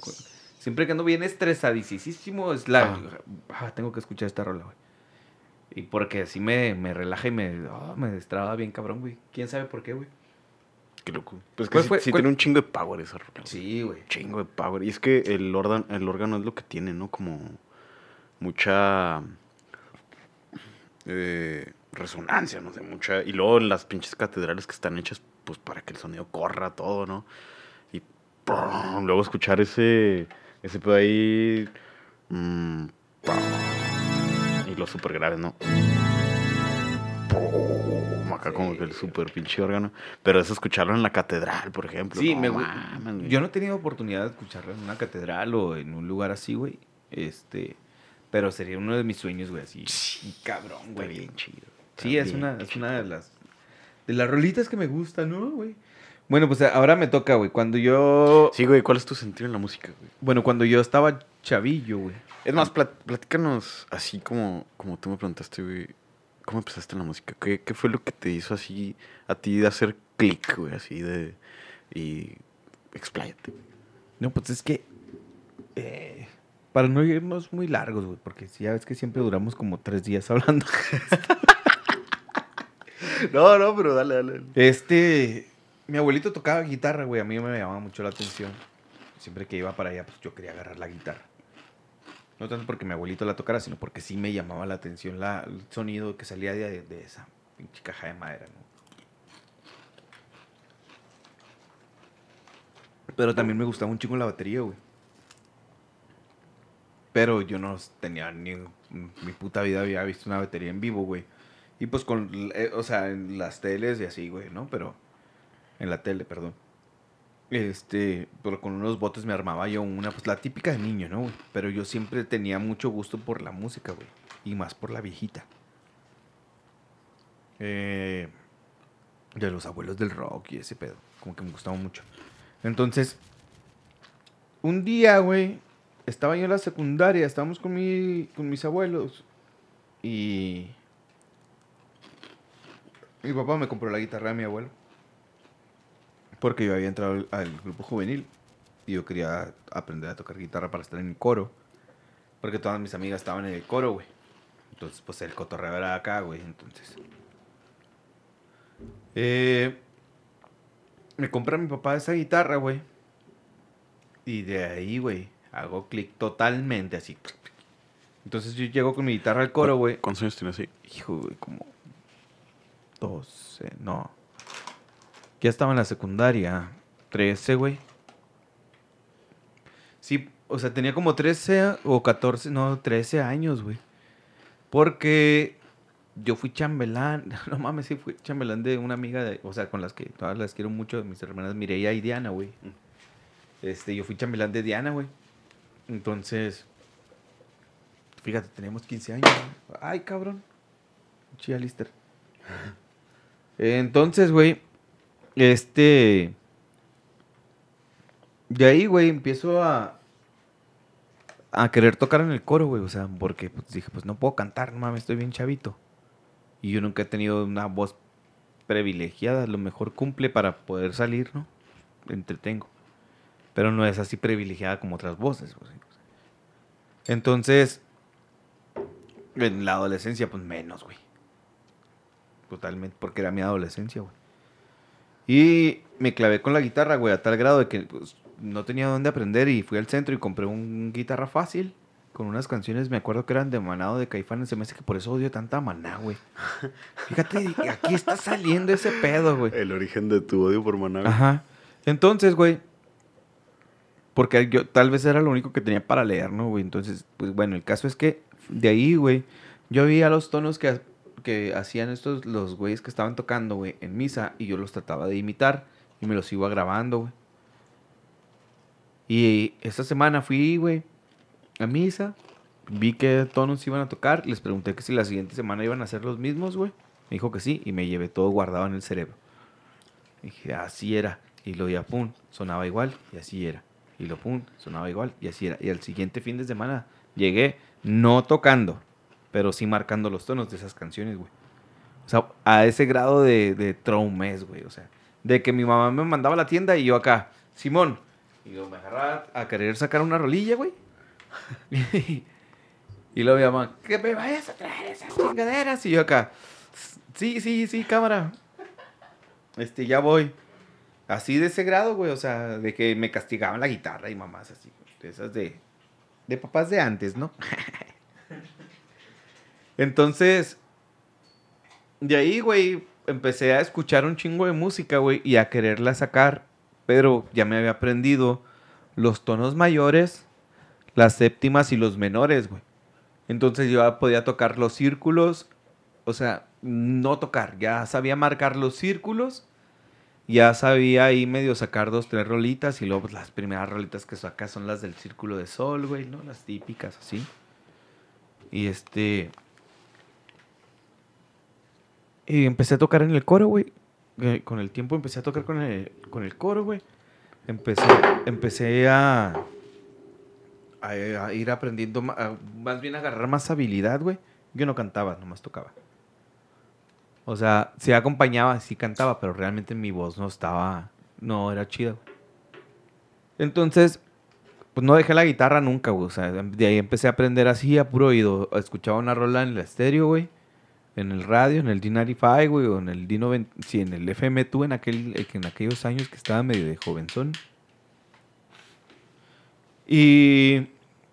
Siempre que ando bien estresadísimo, es la... Ah, tengo que escuchar esta rola, güey. Y porque así me, me relaja y me, ah, me destraba bien cabrón, güey. ¿Quién sabe por qué, güey? Qué loco. Pues que ¿Cuál sí, fue- sí cuál- tiene un chingo de power esa rola. Sí, güey. chingo de power. Y es que el órgano, el órgano es lo que tiene, ¿no? Como mucha eh, resonancia, no sé, mucha. Y luego las pinches catedrales que están hechas, pues para que el sonido corra todo, ¿no? Y ¡pum! luego escuchar ese, ese pedo ahí. mm, y los super graves, ¿no? ¡Pum! Acá como que el super pinche órgano. Pero es escucharlo en la catedral, por ejemplo. Sí, no me mames, güey. Yo no he tenido oportunidad de escucharlo en una catedral o en un lugar así, güey. Este, pero sería uno de mis sueños, güey, así. cabrón, Está güey. bien chido. Sí, Está es una, es una de las de las rolitas que me gustan, ¿no, güey? Bueno, pues ahora me toca, güey. Cuando yo Sí, güey, ¿cuál es tu sentido en la música, güey? bueno, cuando yo estaba chavillo, güey. Es más, plat- platícanos así como, como tú me preguntaste, güey. ¿Cómo empezaste en la música? ¿Qué, qué fue lo que te hizo así a ti de hacer clic, güey? Así de... Y... Expláyate. No, pues es que eh, para no irnos muy largos, güey, porque ya ves que siempre duramos como tres días hablando. No, no, pero dale, dale. Este, mi abuelito tocaba guitarra, güey, a mí me llamaba mucho la atención. Siempre que iba para allá, pues yo quería agarrar la guitarra. No tanto porque mi abuelito la tocara, sino porque sí me llamaba la atención la, el sonido que salía de, de esa pinche caja de madera, ¿no? Pero también me gustaba un chingo la batería, güey. Pero yo no tenía ni... Mi puta vida había visto una batería en vivo, güey. Y pues con... eh, o sea, en las teles y así, güey, ¿no? Pero... En la tele, perdón. Este... Pero con unos botes me armaba yo una... Pues la típica de niño, ¿no? Pero yo siempre tenía mucho gusto por la música, güey. Y más por la viejita. Eh, de los abuelos del rock y ese pedo. Como que me gustaba mucho. Entonces, un día, güey, estaba yo en la secundaria, estábamos con, mi, con mis abuelos y mi papá me compró la guitarra de mi abuelo porque yo había entrado al, al grupo juvenil y yo quería aprender a tocar guitarra para estar en el coro porque todas mis amigas estaban en el coro, güey. Entonces, pues el cotorreo era acá, güey. Entonces, eh, me compra mi papá esa guitarra, güey. Y de ahí, güey, hago clic totalmente así. Entonces yo llego con mi guitarra al coro, güey. ¿Cuántos años tienes así? Hijo, güey, como 12, no. Ya estaba en la secundaria. 13, güey. Sí, o sea, tenía como 13 o 14, no, 13 años, güey. Porque yo fui chambelán, no mames, sí, fui chambelán de una amiga, de, o sea, con las que todas las quiero mucho, mis hermanas Mireia y Diana, güey. Este, yo fui chambelán de Diana, güey. Entonces, fíjate, teníamos 15 años. güey. Ay, cabrón. Chía Lister. Entonces, güey, este... De ahí, güey, empiezo a... A querer tocar en el coro, güey. O sea, porque pues, dije, pues no puedo cantar, no mames, estoy bien chavito. Y yo nunca he tenido una voz privilegiada. A lo mejor cumple para poder salir, ¿no? Entretengo. Pero no es así privilegiada como otras voces, güey. Entonces, en la adolescencia, pues menos, güey. Totalmente, porque era mi adolescencia, güey. Y me clavé con la guitarra, güey, a tal grado de que pues, no tenía dónde aprender y fui al centro y compré un guitarra fácil con unas canciones, me acuerdo que eran de Manado de Caifanes, se me hace que por eso odio tanta Maná, güey. Fíjate, aquí está saliendo ese pedo, güey. El origen de tu odio por Maná. güey. Ajá. Entonces, güey. Porque yo tal vez era lo único que tenía para leer, ¿no, güey? Entonces, pues bueno, el caso es que de ahí, güey, yo veía los tonos que, que hacían estos, los güeyes que estaban tocando, güey, en misa, y yo los trataba de imitar, y me los iba grabando, güey. Y esta semana fui, güey, a misa, vi qué tonos iban a tocar. Les pregunté que si la siguiente semana iban a ser los mismos, güey. Me dijo que sí y me llevé todo guardado en el cerebro. Dije, así era. Y lo ya, pum, sonaba igual y así era. Y lo pum, sonaba igual y así era. Y al siguiente fin de semana llegué no tocando, pero sí marcando los tonos de esas canciones, güey. O sea, a ese grado de, de traumes, güey. O sea, de que mi mamá me mandaba a la tienda y yo acá, Simón. Y yo me agarraba a querer sacar una rolilla, güey. y luego mi mamá, que me vayas a traer esas chingaderas. Y yo acá, sí, sí, sí, cámara. Este, ya voy. Así de ese grado, güey. O sea, de que me castigaban la guitarra y mamás así. De esas de, de papás de antes, ¿no? Entonces, de ahí, güey, empecé a escuchar un chingo de música, güey, y a quererla sacar, pero ya me había aprendido los tonos mayores, las séptimas y los menores, güey. Entonces yo ya podía tocar los círculos, o sea, no tocar, ya sabía marcar los círculos, ya sabía ahí medio sacar dos, tres rolitas, y luego pues, las primeras rolitas que saca son las del círculo de sol, güey, ¿no? Las típicas, así. Y este... Y empecé a tocar en el coro, güey. Eh, Con el tiempo empecé a tocar con el, con el coro, güey. Empecé, empecé a, ir aprendiendo, a- más bien a agarrar más habilidad, güey. Yo no cantaba, nomás tocaba. O sea, sí acompañaba, sí cantaba, pero realmente mi voz no estaba, no era chida. Entonces, pues no dejé la guitarra nunca, güey. O sea, de ahí empecé a aprender así a puro oído. Escuchaba una rola en el estéreo, güey. En el radio, en el D95, güey, o en el D90, sí, en el FM2 en, aquel, en aquellos años que estaba medio de jovenzón. Y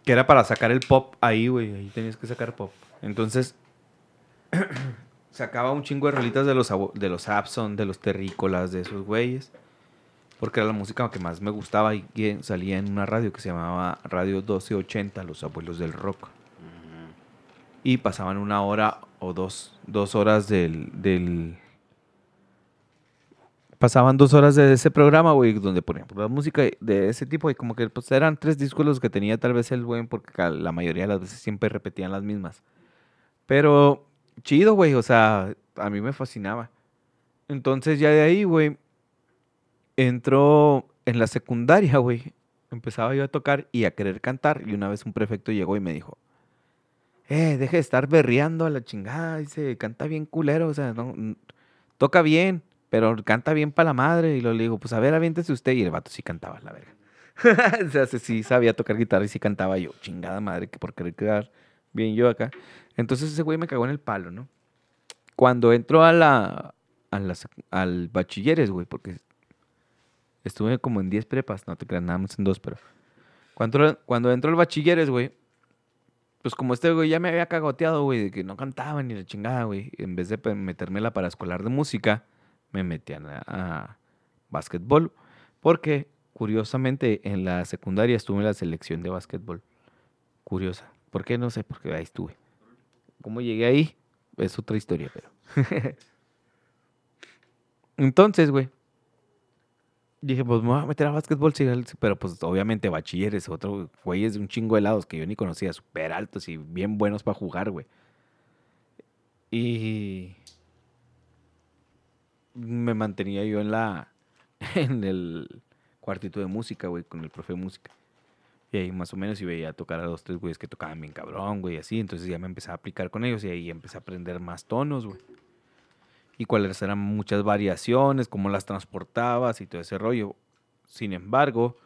que era para sacar el pop ahí, güey, ahí tenías que sacar pop. Entonces, sacaba un chingo de rolitas de los, de los Abson, de los Terrícolas, de esos güeyes. Porque era la música que más me gustaba y que salía en una radio que se llamaba Radio 1280, Los Abuelos del Rock y pasaban una hora o dos, dos horas del, del... Pasaban dos horas de ese programa, güey, donde ponían pura música de ese tipo y como que pues eran tres discos los que tenía tal vez el güey porque la mayoría de las veces siempre repetían las mismas. Pero chido, güey, o sea, a mí me fascinaba. Entonces ya de ahí, güey, entró en la secundaria, güey. Empezaba yo a tocar y a querer cantar y una vez un prefecto llegó y me dijo, eh, deje de estar berreando a la chingada, dice, canta bien culero, o sea, no, toca bien, pero canta bien para la madre. Y luego le digo, pues a ver, aviéntese usted. Y el vato sí cantaba, la verga. o sea, sí- sabía tocar guitarra y sí cantaba yo, chingada madre, que por querer quedar bien yo acá. Entonces ese güey me cagó en el palo, ¿no? Cuando entró a la, al bachilleres, güey, porque estuve como en 10 prepas, no te creas, nada más en dos, pero... Cuando, cuando entró al bachilleres, güey, pues como este güey ya me había cagoteado, güey, de que no cantaba ni la chingada, güey. En vez de meterme la paraescolar de música, me metían a, a básquetbol. Porque, curiosamente, en la secundaria estuve en la selección de básquetbol. Curiosa. ¿Por qué? No sé, porque ahí estuve. ¿Cómo llegué ahí? Es otra historia, pero... Entonces, güey. Dije, pues me voy a meter a básquetbol, pero pues obviamente bachilleres, otro güeyes de un chingo de helados que yo ni conocía, súper altos y bien buenos para jugar, güey. Y me mantenía yo en la, en el cuartito de música, güey, con el profe de música. Y ahí más o menos y veía tocar a dos, tres güeyes que tocaban bien cabrón, güey, así. Entonces ya me empecé a aplicar con ellos y ahí empecé a aprender más tonos, güey y cuáles eran muchas variaciones, cómo las transportabas y todo ese rollo. Sin embargo,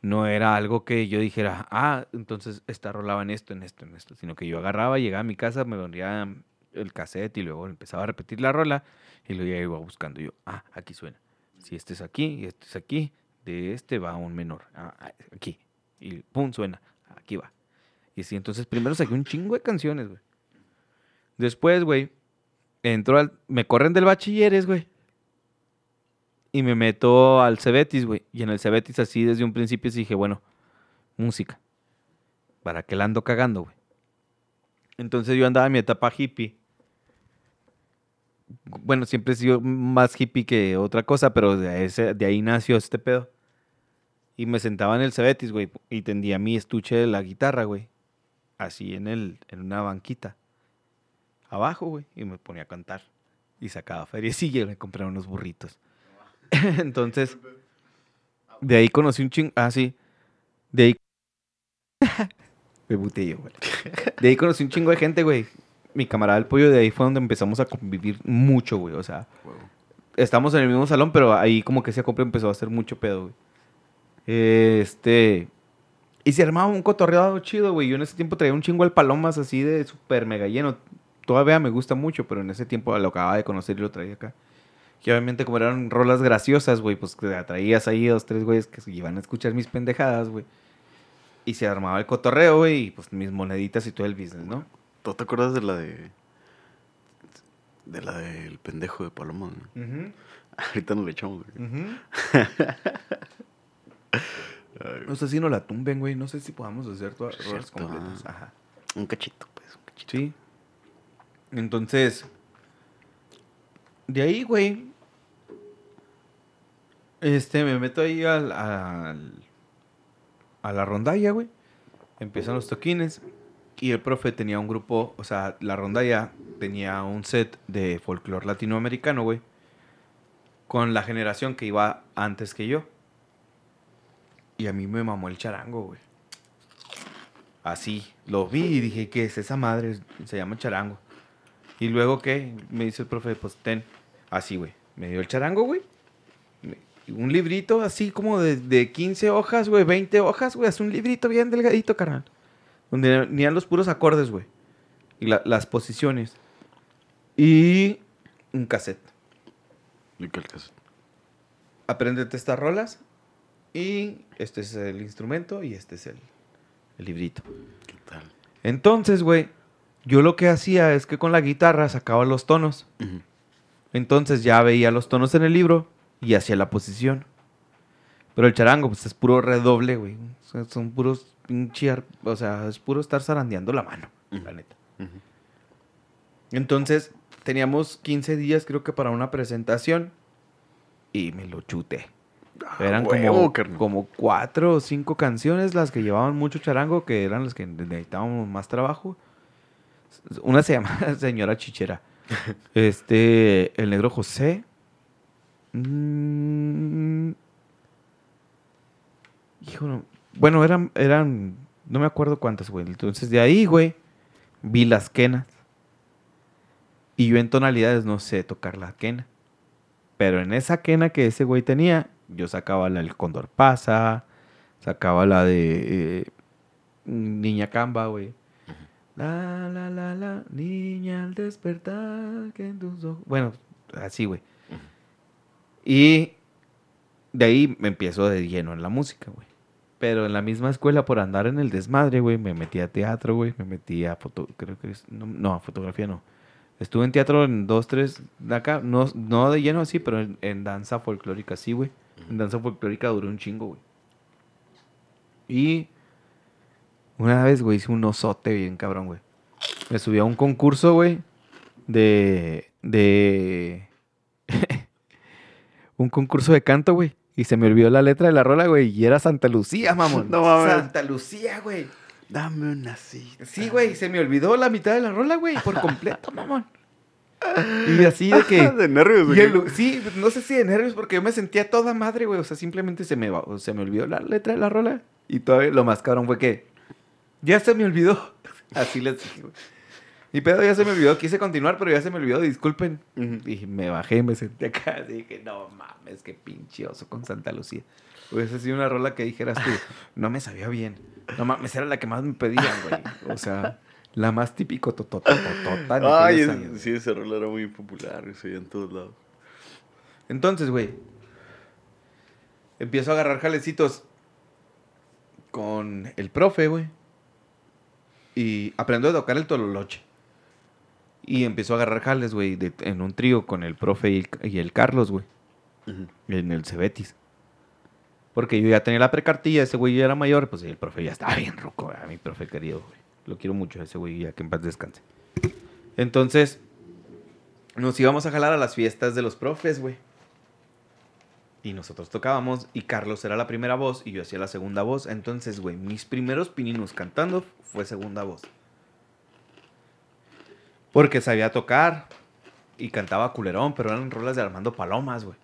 no era algo que yo dijera, ah, entonces esta rolaba en esto, en esto, en esto, sino que yo agarraba, llegaba a mi casa, me ponía el cassette y luego empezaba a repetir la rola y luego ya iba buscando yo, ah, aquí suena. Si este es aquí y este es aquí, de este va a un menor, ah, ah, aquí. Y pum, suena, aquí va. Y así, entonces primero saqué un chingo de canciones, güey. Después, güey, entró al, me corren del bachilleres, güey. Y me meto al Cebetis, güey. Y en el Cebetis así desde un principio dije, bueno, música. ¿Para qué la ando cagando, güey? Entonces yo andaba en mi etapa hippie. Bueno, siempre he sido más hippie que otra cosa, pero de, ese, de ahí nació este pedo. Y me sentaba en el Cebetis, güey, y tendía mi estuche de la guitarra, güey. así en, el, en una banquita, abajo, güey, y me ponía a cantar. Y sacaba feriecilla y me compré unos burritos. Entonces, de ahí conocí un ching... Ah, sí. De ahí... me buté yo, güey. De ahí conocí un chingo de gente, güey. Mi camarada el pollo, de ahí fue donde empezamos a convivir mucho, güey. O sea, estamos en el mismo salón, pero ahí como que ese compra empezó a hacer mucho pedo, güey. Este. Y se armaba un cotorreado chido, güey. Yo en ese tiempo traía un chingo al palomas así de súper mega lleno. Todavía me gusta mucho, pero en ese tiempo lo acababa de conocer y lo traía acá. Y obviamente, como eran rolas graciosas, güey, pues te traías ahí dos, tres güeyes que iban a escuchar mis pendejadas, güey. Y se armaba el cotorreo, güey, y pues mis moneditas y todo el business, ¿no? ¿Tú te acuerdas de la de. de la del pendejo de Paloma? no? Ahorita nos le echamos, güey. No sé si no la tumben, güey. No sé si podamos hacer todas las completas. Ajá. Un cachito, pues, un cachito. Sí. Entonces, de ahí, güey, este, me meto ahí al, a la rondalla, güey. Empiezan los toquines. Y el profe tenía un grupo, o sea, la rondalla tenía un set de folclore latinoamericano, güey. Con la generación que iba antes que yo. Y a mí me mamó el charango, güey. Así, lo vi y dije, ¿qué es esa madre? Se llama charango. Y luego, ¿qué? Me dice el profe, pues ten. Así, güey. Me dio el charango, güey. Un librito así como de, de 15 hojas, güey, 20 hojas, güey. Es un librito bien delgadito, carnal. Donde venían los puros acordes, güey. Y la- las posiciones. Y un cassette. ¿Y qué el caso? Apréndete estas rolas. Y este es el instrumento y este es el, el librito. ¿Qué tal? Entonces, güey, yo lo que hacía es que con la guitarra sacaba los tonos. Ujú. Entonces ya veía los tonos en el libro y hacía la posición. Pero el charango, pues es puro redoble, güey. O sea, son puros pinche O sea, es puro estar zarandeando la mano, Ujú. la neta. Ujú. Entonces, teníamos 15 días, creo que para una presentación. Y me lo chuté. Eran Ah, huevo, como, como cuatro o cinco canciones las que llevaban mucho charango, que eran las que necesitábamos más trabajo. Una se llama Señora Chichera. Este, el negro José. Mm, hijo, no- Bueno, eran, eran, no me acuerdo cuántas, güey. Entonces de ahí, güey, vi las quenas. Y yo en tonalidades no sé tocar la quena. Pero en esa quena que ese güey tenía, yo sacaba la del Condor Pasa, sacaba la de eh, Niña Camba, güey. La, la, la, la, niña al despertar, que en tus ojos... Bueno, así, güey. Y de ahí me empiezo de lleno en la música, güey. Pero en la misma escuela, por andar en el desmadre, güey, me metí a teatro, güey. Me metí a foto... Creo que es... No, no, a fotografía no. Estuve en teatro en dos, tres de acá. No, no de lleno así, pero en, en danza folclórica sí, güey. En danza folclórica duró un chingo, güey. Y una vez, güey, hice un osote bien cabrón, güey. Me subí a un concurso, güey, de... de... un concurso de canto, güey. Y se me olvidó la letra de la rola, güey. Y era Santa Lucía, mamón. No mames. Santa Lucía, güey. Dame una cita. Sí, güey, se me olvidó la mitad de la rola, güey, por completo, mamón. Y así de que... de nervios, güey. el- sí, no sé si de nervios, porque yo me sentía toda madre, güey. O sea, simplemente se me, se me olvidó la letra de la rola. Y todavía lo más cabrón fue que... Ya se me olvidó. Así les dije, güey. Mi pedo ya se me olvidó. Quise continuar, pero ya se me olvidó. Disculpen. Y me bajé me senté acá. Dije, no mames, qué pinche oso con Santa Lucía. Hubiese sido una rola que dijeras tú, no me sabía bien. No mames, era la que más me pedían, güey. O sea, la más típico Ay, es- años, sí, ese rol era muy popular, se en todos lados. Entonces, güey, empiezo a agarrar jalecitos con el profe, güey. Y aprendo a tocar el tololoche. Y empiezo a agarrar jales, güey, en un trío con el profe y el, y el Carlos, güey. En el Cebetis. Porque yo ya tenía la precartilla, ese güey ya era mayor, pues el profe ya estaba bien ruco, a mi profe querido, güey. Lo quiero mucho, ese güey, ya que en paz descanse. Entonces, nos íbamos a jalar a las fiestas de los profes, güey. Y nosotros tocábamos y Carlos era la primera voz y yo hacía la segunda voz. Entonces, güey, mis primeros pininos cantando fue segunda voz. Porque sabía tocar y cantaba culerón, pero eran rolas de Armando Palomas, güey.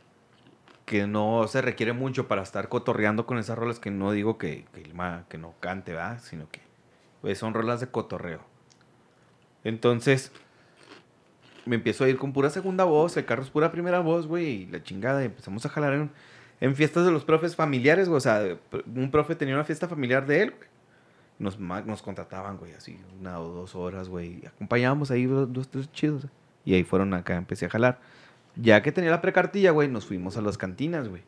Que no se requiere mucho para estar cotorreando con esas rolas que no digo que, que, que no cante, ¿verdad? Sino que güey, son rolas de cotorreo. Entonces, me empiezo a ir con pura segunda voz, el carro es pura primera voz, güey, y la chingada, y empezamos a jalar en, en fiestas de los profes familiares, güey, o sea, un profe tenía una fiesta familiar de él. Nos, nos contrataban, güey, así, una o dos horas, güey, acompañábamos ahí dos, dos, tres chidos, y ahí fueron acá, empecé a jalar. Ya que tenía la precartilla, güey, nos fuimos a las cantinas, güey,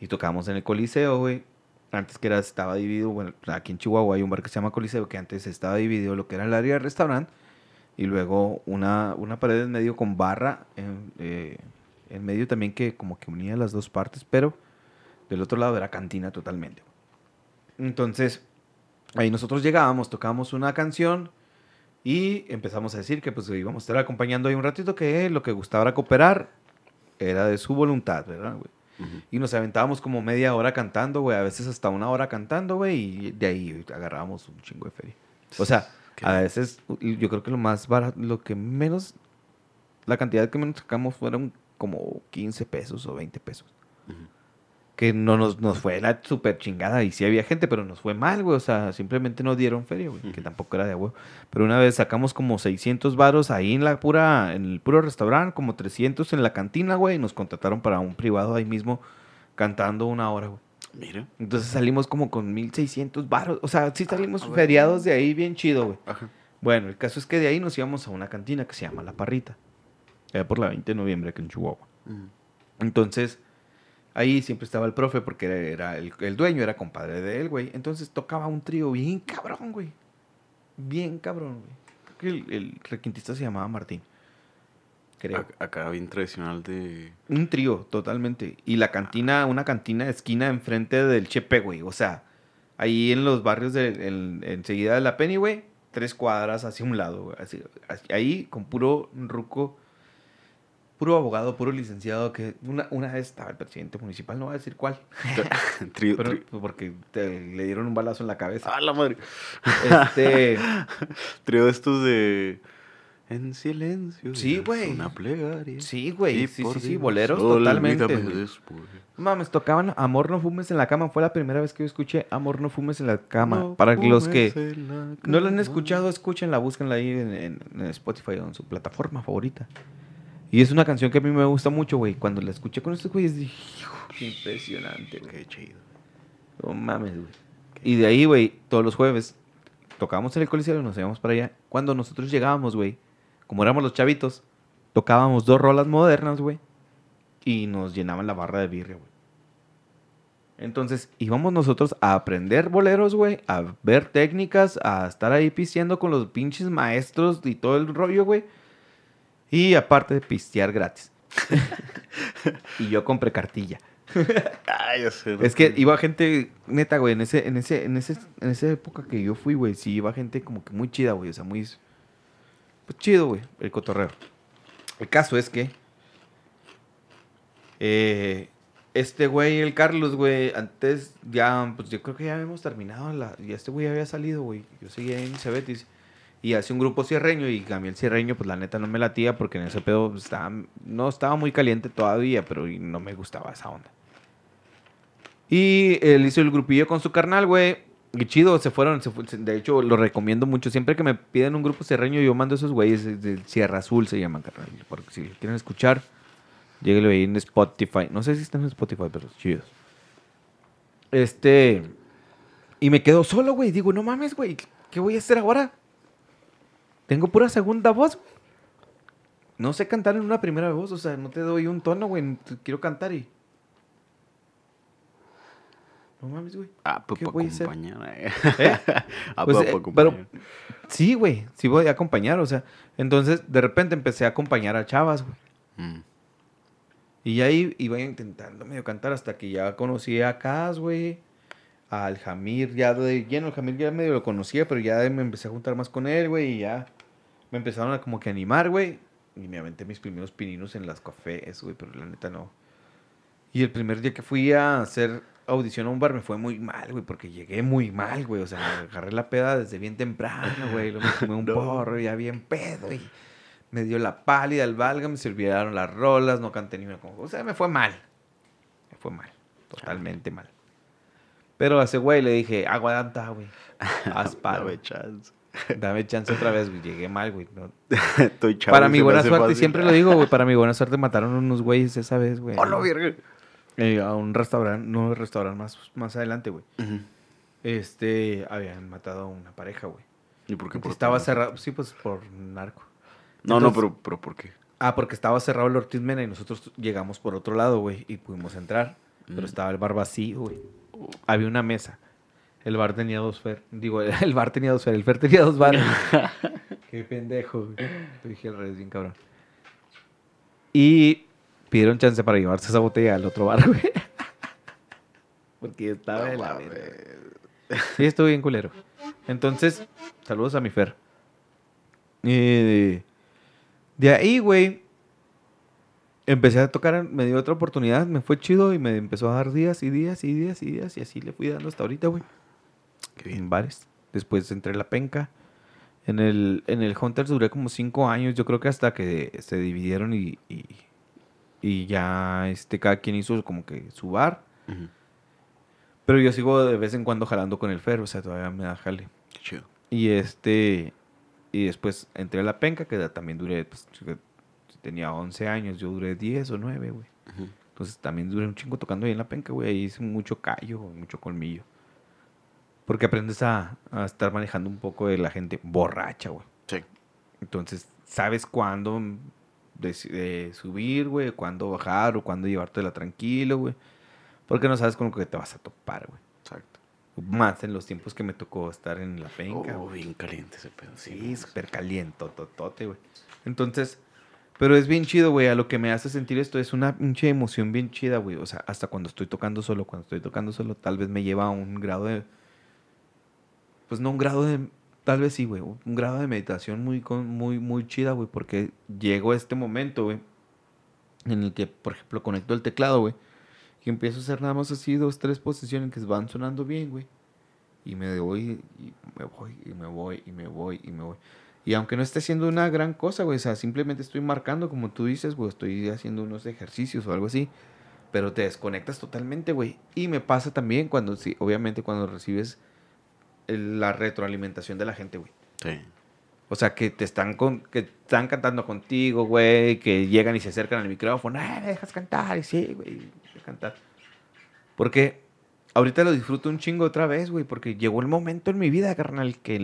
y tocábamos en el Coliseo, güey, antes que era, estaba dividido, bueno, aquí en Chihuahua hay un bar que se llama Coliseo, que antes estaba dividido lo que era el área de restaurante, y luego una, una pared en medio con barra, en, eh, en medio también que como que unía las dos partes, pero del otro lado era cantina totalmente. Entonces, ahí nosotros llegábamos, tocábamos una canción y empezamos a decir que pues íbamos a estar acompañando ahí un ratito, que lo que gustaba era cooperar, era de su voluntad, ¿verdad, güey? Y nos aventábamos como media hora cantando, güey. A veces hasta una hora cantando, güey. Y de ahí agarrábamos un chingo de feria. O sea, A veces yo creo que lo más barato, lo que menos, la cantidad que menos sacamos fueron como 15 pesos o 20 pesos. Que no nos, nos fue la super chingada. Y sí había gente, pero nos fue mal, güey. O sea, simplemente no dieron feria, güey. Que tampoco era de huevo. Pero una vez sacamos como 600 varos ahí en la pura, en el puro restaurante, como 300 en la cantina, güey. Y nos contrataron para un privado ahí mismo cantando una hora, güey. Mira. Entonces salimos como con 1600 varos. O sea, sí salimos a ver. feriados de ahí bien chido, güey. Ajá. Bueno, el caso es que de ahí nos íbamos a una cantina que se llama La Parrita. Allá por la 20 de noviembre, aquí en Chihuahua. Entonces, ahí siempre estaba el profe porque era, era el, el dueño, era compadre de él, güey. Entonces tocaba un trío bien cabrón, güey. Bien cabrón, güey. Creo que el, el requintista se llamaba Martín. Creo. Acá bien tradicional de... Un trío, totalmente. Y la cantina, una cantina de esquina enfrente del Chepe, güey. O sea, ahí en los barrios de, en- enseguida de la Penny, güey. Tres cuadras hacia un lado, güey. Así, ahí con puro ruco, puro abogado, puro licenciado. Que una, una vez estaba el presidente municipal, no voy a decir cuál. Trío, Pero, trío. porque te- le dieron un balazo en la cabeza. ¡Ah, la madre! Este. Trío de estos de... En silencio. Sí, güey. Una plegaria. Sí, güey. Sí, sí, sí. Boleros totalmente. Mames, tocaban Amor no fumes en la cama. Fue la primera vez que yo escuché Amor no fumes en la cama. No Para los que la no lo han escuchado, escúchenla, búsquenla ahí en, en- en Spotify o en su plataforma favorita. Y es una canción que a mí me gusta mucho, güey. Cuando la escuché con estos güeyes, dije, "Hijo, qué impresionante, güey. Qué chido. No mames, güey. Y de ahí, güey, todos los jueves tocábamos en el coliseo y nos íbamos para allá. Cuando nosotros llegábamos, güey, como éramos los chavitos, tocábamos dos rolas modernas, güey, y nos llenaban la barra de birria, güey. Entonces íbamos nosotros a aprender boleros, güey, a ver técnicas, a estar ahí pisteando con los pinches maestros y todo el rollo, güey. Y aparte de pistear gratis. y yo compré cartilla. Ay. Es que iba gente, neta, güey, en ese, en ese, en ese, en esa época que yo fui, güey, sí iba gente como que muy chida, güey. O sea, muy pues chido, güey, el cotorreo. El caso es que eh, este güey, el Carlos, güey, antes ya, pues yo creo que ya habíamos terminado la, y este güey había salido, güey. Yo seguía en Cebetis. Y hace un grupo cierreño y a mí el cierreño, pues la neta no me latía porque en ese pedo estaba, no estaba muy caliente todavía, pero no me gustaba esa onda. Y él hizo el grupillo con su carnal, güey. Y chido, se fueron. se se- de hecho, lo recomiendo mucho. Siempre que me piden un grupo serreño, yo mando esos güeyes. es del Sierra Azul se llaman, carnal. Porque si quieren escuchar, lléguenlo ahí en Spotify. No sé si están en Spotify, pero chidos. Este. Y me quedo solo, güey. Digo, no mames, güey. ¿Qué voy a hacer ahora? Tengo pura segunda voz. No sé cantar en una primera voz. O sea, no te doy un tono, güey. Quiero cantar y. No mames, güey. Ah, pues ¿Qué para acompañar. eh. ¿Eh? Ah, Pues, pues eh, para acompañar. Sí, güey. Sí voy a acompañar, o sea. Entonces, de repente empecé a acompañar a chavas, güey. Mm. Y ahí iba intentando medio cantar hasta que ya conocí a Kaz, güey. Al Jamir, ya de lleno. El Jamir ya medio lo conocía, pero ya me empecé a juntar más con él, güey. Y ya me empezaron a como que animar, güey. Y me aventé mis primeros pininos en las cafés, güey, pero la neta no. Y el primer día que fui a hacer audición a un bar me fue muy mal, güey, porque llegué muy mal, güey. O sea, me agarré la peda desde bien temprano, güey. Luego me fumé un porro, ya bien pedo, y me dio la pálida, el valga, me sirvieron las rolas, no canté ni una como. O sea, me fue mal. Me fue mal. Totalmente mal. Pero a ese güey le dije, aguanta, güey. Haz. Dame chance. Dame chance otra vez, güey. Llegué mal, güey. no- Estoy chavo, para mi buena suerte, fácil. siempre lo digo, güey. Para mi buena suerte mataron unos güeyes esa vez, güey. ¡Hola, verga! Eh, a un restaurante, no un restaurante más, más adelante, güey. Este, habían matado a una pareja, güey. ¿Y por qué? Por- Estaba cerrado, sí, pues por narco. No, no, pero, pero ¿por qué? Ah, porque estaba cerrado el Ortiz Mena y nosotros llegamos por otro lado, güey, y pudimos entrar. Pero Mm. estaba el bar vacío, güey. Había una mesa. El bar tenía dos fer. Digo, el bar tenía dos fer. El fer tenía dos bares. Qué pendejo, güey. Dije al revés, bien cabrón. Y pidieron chance para llevarse esa botella al otro bar, güey. Porque estaba de la verga. Sí, estuvo bien culero. Entonces, saludos a mi Fer. Eh, de ahí, güey, empecé a tocar, me dio otra oportunidad, me fue chido y me empezó a dar días y días y días y días y así le fui dando hasta ahorita, güey. Qué En bien. bares. Después entré a la penca. En el, en el Hunters duré como cinco años, yo creo que hasta que se dividieron y, y, y ya este, cada quien hizo como que su bar. Ujú. Pero yo sigo de vez en cuando jalando con el Fer, o sea, todavía me da jale. Qué chido. Y este. Y después entré a la penca, que también duré. Pues, tenía 11 años, yo duré 10 o 9, güey. Entonces también duré un chingo tocando ahí en la penca, güey. Ahí hice mucho callo, mucho colmillo. Porque aprendes a, a estar manejando un poco de la gente borracha, güey. Sí. Entonces, sabes cuándo eh, subir, güey, cuándo bajar o cuándo llevártela tranquilo, güey. Porque no sabes con lo que te vas a topar, güey. Exacto. Más en los tiempos que me tocó estar en la penca, Oh, bien caliente ese pedo. Sí, súper caliente, totote, güey. Entonces, pero es bien chido, güey. A lo que me hace sentir esto es una pinche emoción bien chida, güey. O sea, hasta cuando estoy tocando solo, cuando estoy tocando solo, tal vez me lleva a un grado de. Pues no un grado de. Tal vez sí, güey. Un grado de meditación muy, muy, muy chida, güey. Porque llego a este momento, güey. En el que, por ejemplo, conecto el teclado, güey. Y empiezo a hacer nada más así dos, tres posiciones que van sonando bien, güey. Y me voy, y me voy, y me voy, y me voy, y me voy. Y aunque no esté haciendo una gran cosa, güey, o sea, simplemente estoy marcando, como tú dices, güey, estoy haciendo unos ejercicios o algo así. Pero te desconectas totalmente, güey. Y me pasa también cuando, sí, obviamente, cuando recibes la retroalimentación de la gente, güey. Sí. O sea, que te están con, que están cantando contigo, güey, que llegan y se acercan al micrófono, ¡eh, me dejas cantar! Y sí, güey, cantar. Porque ahorita lo disfruto un chingo otra vez, güey, porque llegó el momento en mi vida, carnal, que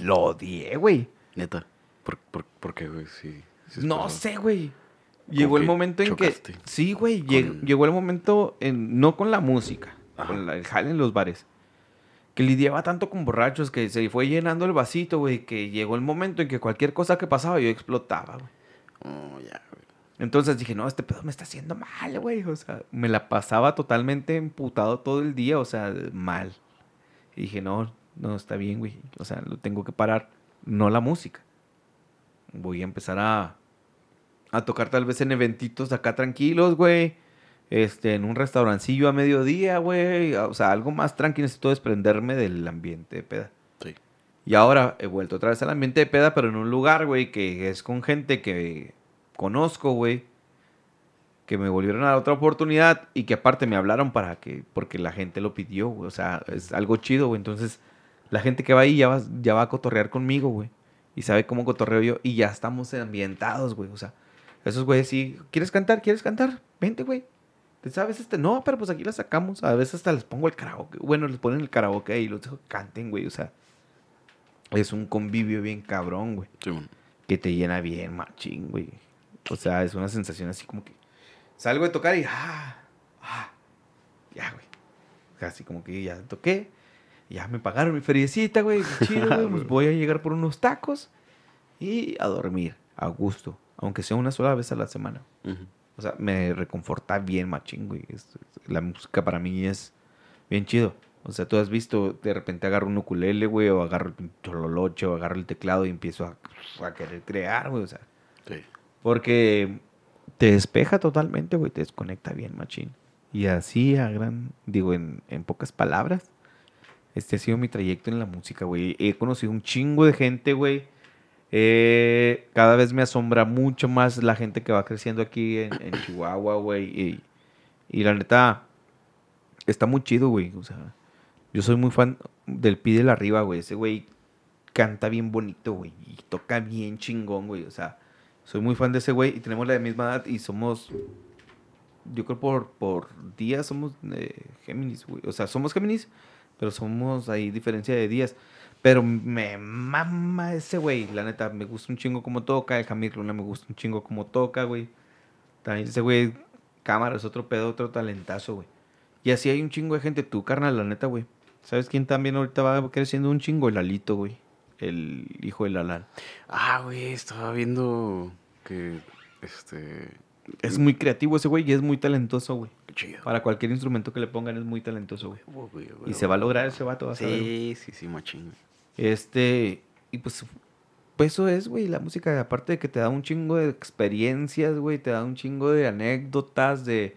lo odié, güey. Neta. ¿Por, por, por qué, güey? Sí. No sé, güey. Llegó el momento en que... Sí, güey, con- llegó el momento, en, no con la música, Ajá. con la- el jale en los bares. Que lidiaba tanto con borrachos que se fue llenando el vasito, güey, que llegó el momento en que cualquier cosa que pasaba yo explotaba, güey. Oh, ya, güey. Entonces dije, no, este pedo me está haciendo mal, güey. O sea, me la pasaba totalmente emputado todo el día, o sea, mal. Y dije, no, no está bien, güey. O sea, lo tengo que parar. No la música. Voy a empezar a, a tocar tal vez en eventitos acá tranquilos, güey. Este, en un restaurancillo a mediodía, güey. O sea, algo más tranquilo. Necesito desprenderme del ambiente de peda. Sí. Y ahora he vuelto otra vez al ambiente de peda, pero en un lugar, güey, que es con gente que conozco, güey. Que me volvieron a dar otra oportunidad y que aparte me hablaron para que, porque la gente lo pidió, güey. O sea, es algo chido, güey. Entonces, la gente que va ahí ya va, ya va a cotorrear conmigo, güey. Y sabe cómo cotorreo yo. Y ya estamos ambientados, güey. O sea, esos güeyes sí. ¿Quieres cantar? ¿Quieres cantar? Vente, güey. ¿Te sabes este? No, pero pues aquí la sacamos. A veces hasta les pongo el karaoke. Bueno, les ponen el karaoke y los dejo que canten, güey. O sea, es un convivio bien cabrón, güey. Sí, bueno. Que te llena bien, machín, güey. O sea, es una sensación así como que salgo de tocar y ah, ah, ya, güey. Así como que ya toqué, ya me pagaron mi feriecita, güey. qué Chido, güey. Pues voy a llegar por unos tacos y a dormir, a gusto. Aunque sea una sola vez a la semana. Ujú. O sea, me reconforta bien, machín, güey. La música para mí es bien chido. O sea, tú has visto, de repente agarro un ukulele, güey, o agarro el chololoche, o agarro el teclado y empiezo a, a querer crear, güey. O sea, Sí. porque te despeja totalmente, güey, te desconecta bien, machín. Y así a gran, digo, en, en pocas palabras, este ha sido mi trayecto en la música, güey. He conocido un chingo de gente, güey. Eh, cada vez me asombra mucho más la gente que va creciendo aquí en, en Chihuahua, güey. Y, y la neta, está muy chido, güey. O sea, yo soy muy fan del Pídele Arriba, güey. Ese güey canta bien bonito, güey. Y toca bien chingón, güey. O sea, soy muy fan de ese güey y tenemos la misma edad y somos, yo creo por, por días somos eh, Géminis, güey. O sea, somos Géminis, pero somos ahí diferencia de días. Pero me mama ese güey, la neta, me gusta un chingo como toca. El Jamir Luna me gusta un chingo como toca, güey. También ese güey, cámara, es otro pedo, otro talentazo, güey. Y así hay un chingo de gente, tú, carnal, la neta, güey. ¿Sabes quién también ahorita va creciendo un chingo? El Alito, güey. El hijo del Alal. Ah, güey, estaba viendo que, este, Es muy creativo ese güey y es muy talentoso, güey. chido. Para cualquier instrumento que le pongan es muy talentoso, güey. Y se va a lograr ese vato, vas a ver. Sí, sí, sí, machín. Este, y pues, pues eso es, güey, la música, aparte de que te da un chingo de experiencias, güey, te da un chingo de anécdotas, de,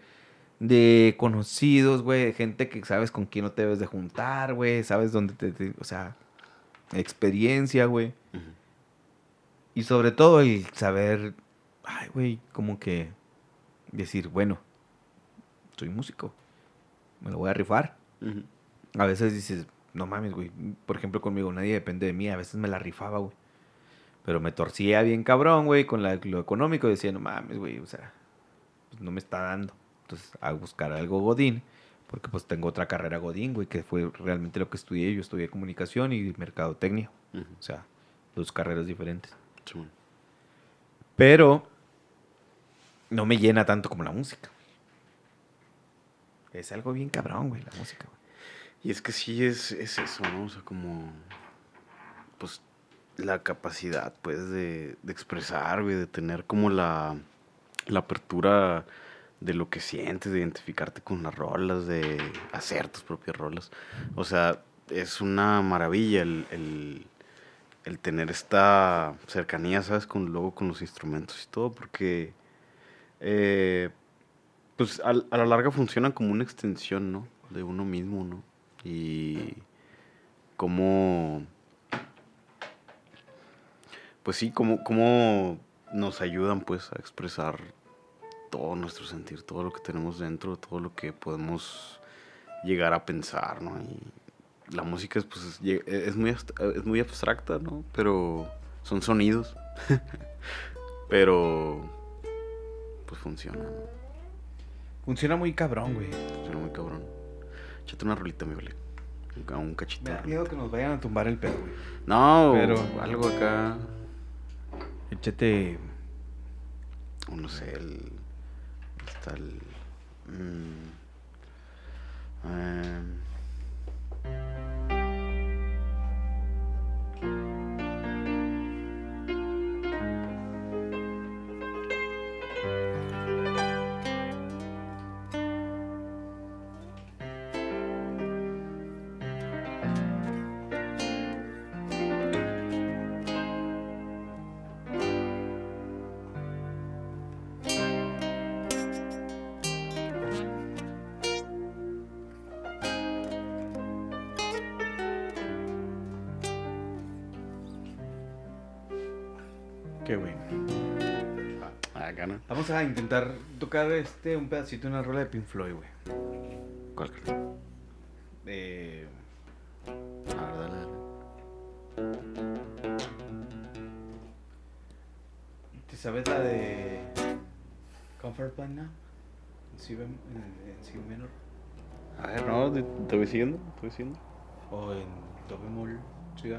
de conocidos, güey, de gente que sabes con quién no te debes de juntar, güey, sabes dónde te, te- o sea, experiencia, güey. Y sobre todo el saber, ay, güey, como que decir, bueno, soy músico, me lo voy a rifar. A veces dices, no mames, güey. Por ejemplo, conmigo nadie depende de mí. A veces me la rifaba, güey. Pero me torcía bien cabrón, güey, con la- lo económico. Decía, no mames, güey, o sea, pues no me está dando. Entonces, a buscar algo Godín. Porque pues tengo otra carrera Godín, güey, que fue realmente lo que estudié. Yo estudié comunicación y mercadotecnia. Ujú. O sea, dos carreras diferentes. Pero no me llena tanto como la música. güey. Es algo bien cabrón, güey, la música. güey. Y es que sí es, es eso, ¿no? O sea, como, pues, la capacidad, pues, de, de expresar, de tener como la, la apertura de lo que sientes, de identificarte con las rolas, de hacer tus propias rolas. O sea, es una maravilla el, el, el tener esta cercanía, ¿sabes? Con, luego con los instrumentos y todo, porque, eh, pues, al- a la larga funcionan como una extensión, ¿no? De uno mismo, ¿no? Y cómo, pues sí, cómo, cómo nos ayudan, pues, a expresar todo nuestro sentir, todo lo que tenemos dentro, todo lo que podemos llegar a pensar, ¿no? Y la música es, pues, es, muy, es muy abstracta, ¿no? Pero son sonidos. Pero, pues funciona, ¿no? Funciona muy cabrón, güey. Funciona muy cabrón. Échate una rolita, mi vale. Un, un cachito. Me da miedo que nos vayan a tumbar el pedo, güey. No, Pero- algo acá. Échate. o no sé, el. Está el. mm, em, Vamos a intentar tocar este un pedacito de una rola de Pink Floyd, güey. ¿Cuál crees? Eh, A ver, dale, dale. ¿Te sabes la de Comfort Plan Now? En si, en- menor. A ver, no, te, te voy siguiendo, te voy siguiendo. O en Do bemol. siga.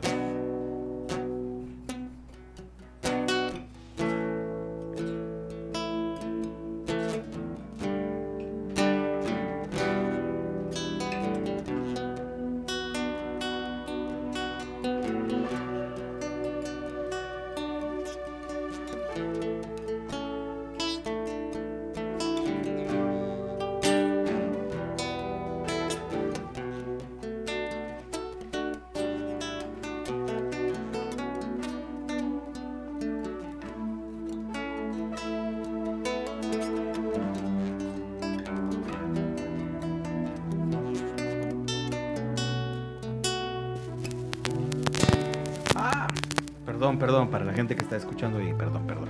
Perdón, para la gente que está escuchando y perdón, perdón.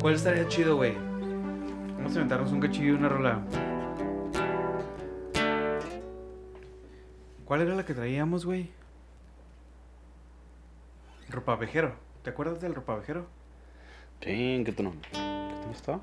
¿Cuál estaría chido, güey? Vamos a inventarnos un cachillo y una rola. ¿Cuál era la que traíamos, güey? Ropavejero. ¿Te acuerdas del ropavejero? Sí, ¿en qué tono? ¿Qué tono está?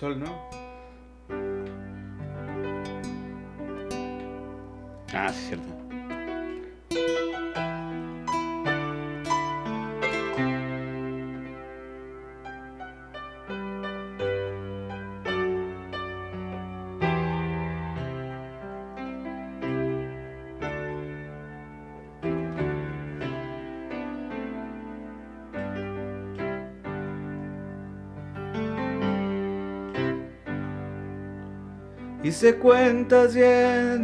Sol, ¿no? Hice cuentas y he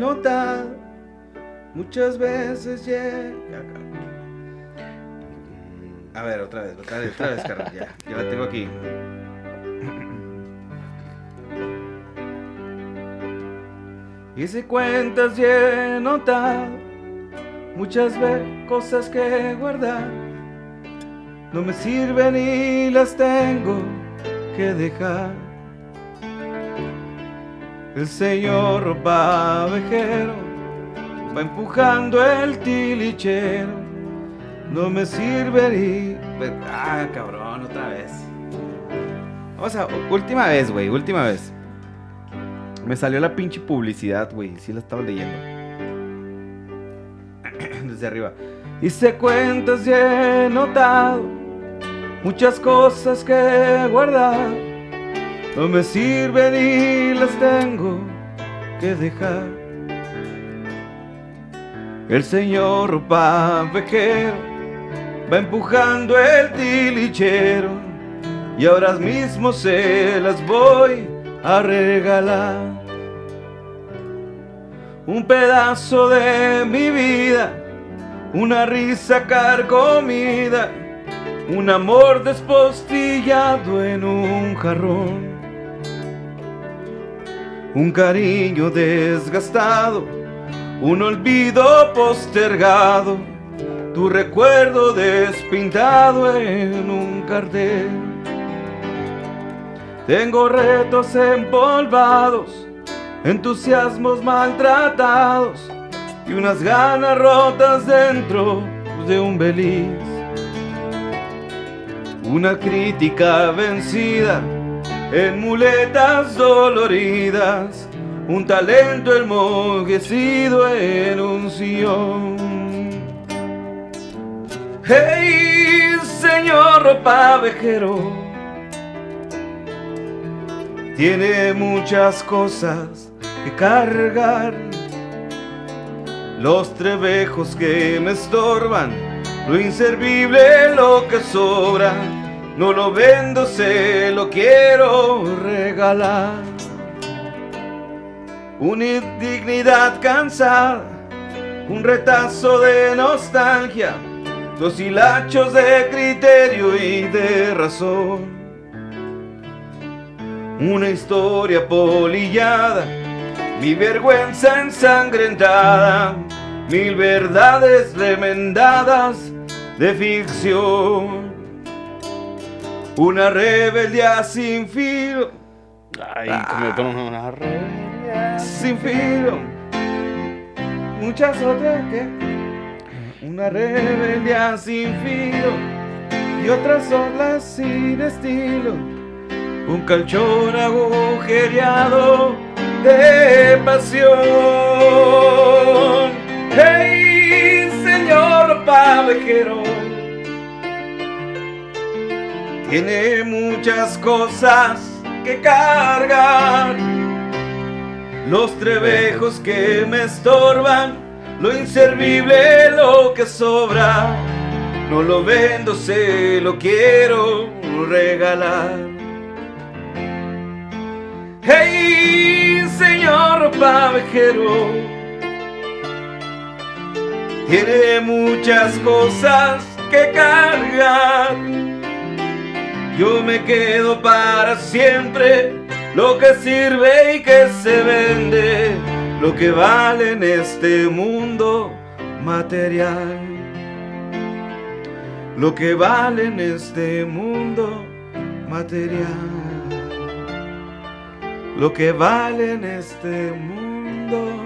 muchas veces llega. A ver, otra vez, otra vez, otra vez, ya, ya la tengo aquí. Hice cuentas y he muchas veces cosas que guardar. No me sirven y las tengo que dejar. El señor ropavejero va empujando el tilichero. No me sirve y. Ah, cabrón, otra vez. Vamos a. Última vez, güey, última vez. Me salió la pinche publicidad, güey. Sí la estaba leyendo. Desde arriba. Hice cuentas y he notado muchas cosas que guardar. No me sirven y las tengo que dejar. El señor pavejero va empujando el tilichero y ahora mismo se las voy a regalar. Un pedazo de mi vida, una risa carcomida, un amor despostillado en un jarrón. Un cariño desgastado, un olvido postergado, tu recuerdo despintado en un cartel. Tengo retos empolvados, entusiasmos maltratados y unas ganas rotas dentro de un beliz. Una crítica vencida en muletas doloridas, un talento enmoguecido en un. Hey, señor pavejero, tiene muchas cosas que cargar. Los trebejos que me estorban, lo inservible, lo que sobra. No lo vendo, se lo quiero regalar. Una indignidad cansada, un retazo de nostalgia, dos hilachos de criterio y de razón. Una historia polillada, mi vergüenza ensangrentada, mil verdades remendadas de ficción. Una rebeldía sin filo, Ay, como tono una rebelión. sin filo. Muchas otras que. Una rebeldía sin filo y otras olas sin estilo. Un calchón agujereado de pasión. ¡Hey, señor pavejero! Tiene muchas cosas que cargar. Los trebejos que me estorban, lo inservible, lo que sobra. No lo vendo, se lo quiero regalar. Hey, señor pavejero, tiene muchas cosas que cargar. Yo me quedo para siempre lo que sirve y que se vende, lo que vale en este mundo material. Lo que vale en este mundo material. Lo que vale en este mundo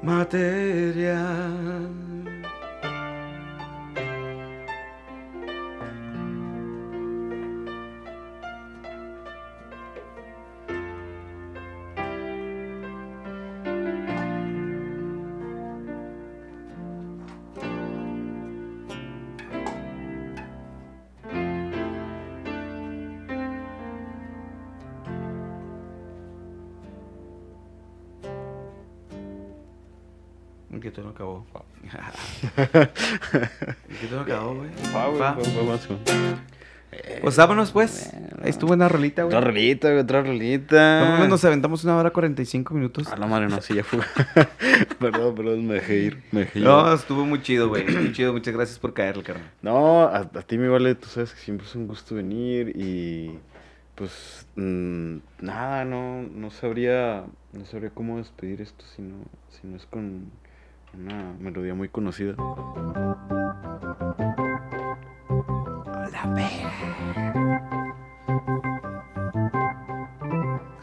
material. Acabó. todo no acabó, güey. Va. Pues vámonos, pues. Ahí estuvo una rolita, güey. Otra rolita, güey, otra rolita. Nos aventamos una hora 45 minutos. A la madre, no, sí, ya fue. perdón, perdón, me dejé ir. Me dejé ir. No, estuvo muy chido, güey. Muy chido. Muchas gracias por caerle, carnal. No, a, a ti me vale, tú sabes que siempre es un gusto venir y pues mm, nada, no, no sabría, no sabría cómo despedir esto si no, si no es con una melodía muy conocida.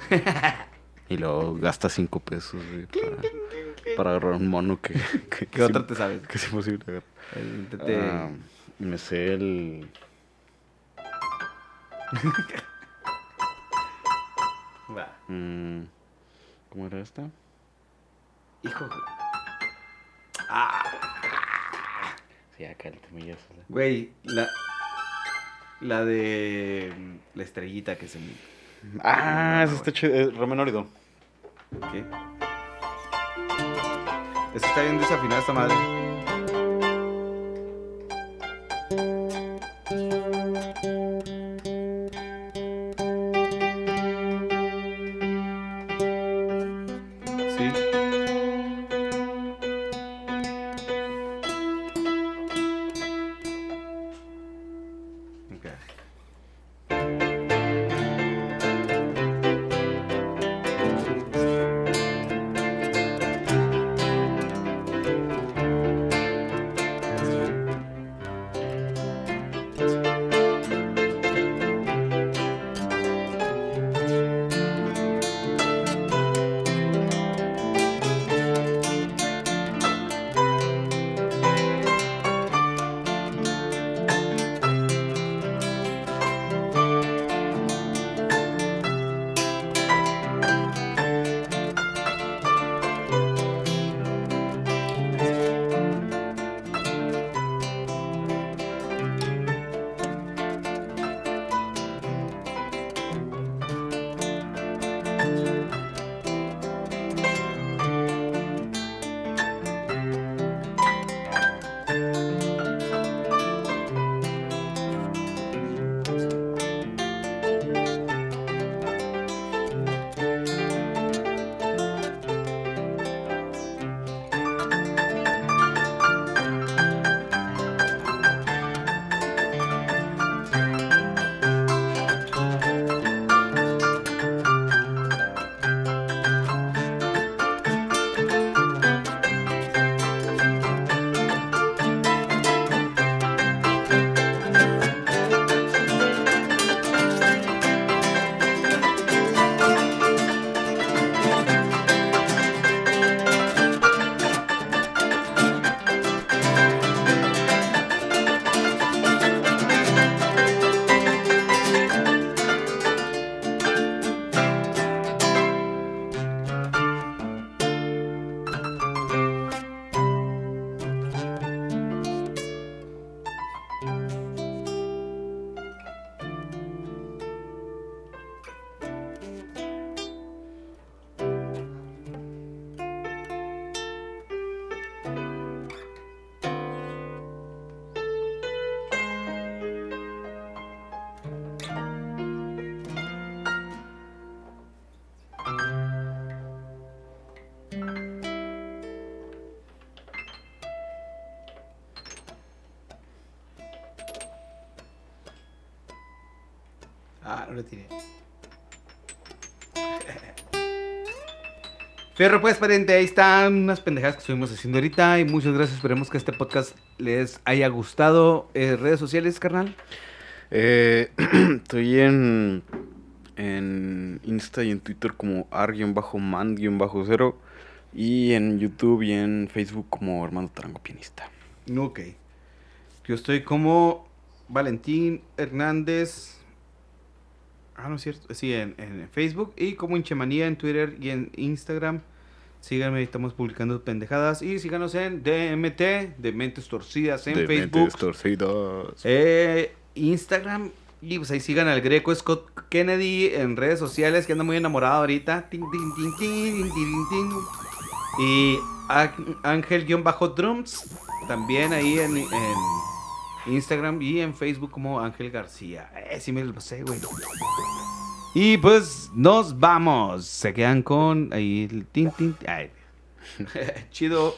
Y luego gasta cinco pesos güey, para, para agarrar un mono que, que, ¿Qué otra te sabes? que es imposible agarrar. Ah, me sé el. Mm, ¿Cómo era esta? Hijo. Sí, acá el Güey, la. La de. mm, La estrellita que se. Ah, esa está chido. eh, Romeo Norido. ¿Qué? Esa está bien desafinada esta madre. Fierro, pues, pariente, ahí están unas pendejadas que estuvimos haciendo ahorita. Y muchas gracias. Esperemos que este podcast les haya gustado. Eh, ¿Redes sociales, carnal? Eh, estoy en, en Insta y en Twitter como ar-man-0 y en YouTube y en Facebook como Armando Tarango Pianista. Ok. Yo estoy como Valentín Hernández. Ah, no es cierto. Sí, en, en Facebook. Y como Inchemanía en Twitter y en Instagram. Síganme, estamos publicando pendejadas. Y síganos en DMT, de Mentes Torcidas, en Facebook. torcidas. Eh, Instagram. Y pues ahí sigan al Greco Scott Kennedy en redes sociales, que anda muy enamorado ahorita. Tin, tin, tin. Y Ángel-Drums, también ahí en, en Instagram y en Facebook como Ángel García. Eh, sí me lo sé, güey. Y pues nos vamos. Se quedan con ahí el. Ay. Chido.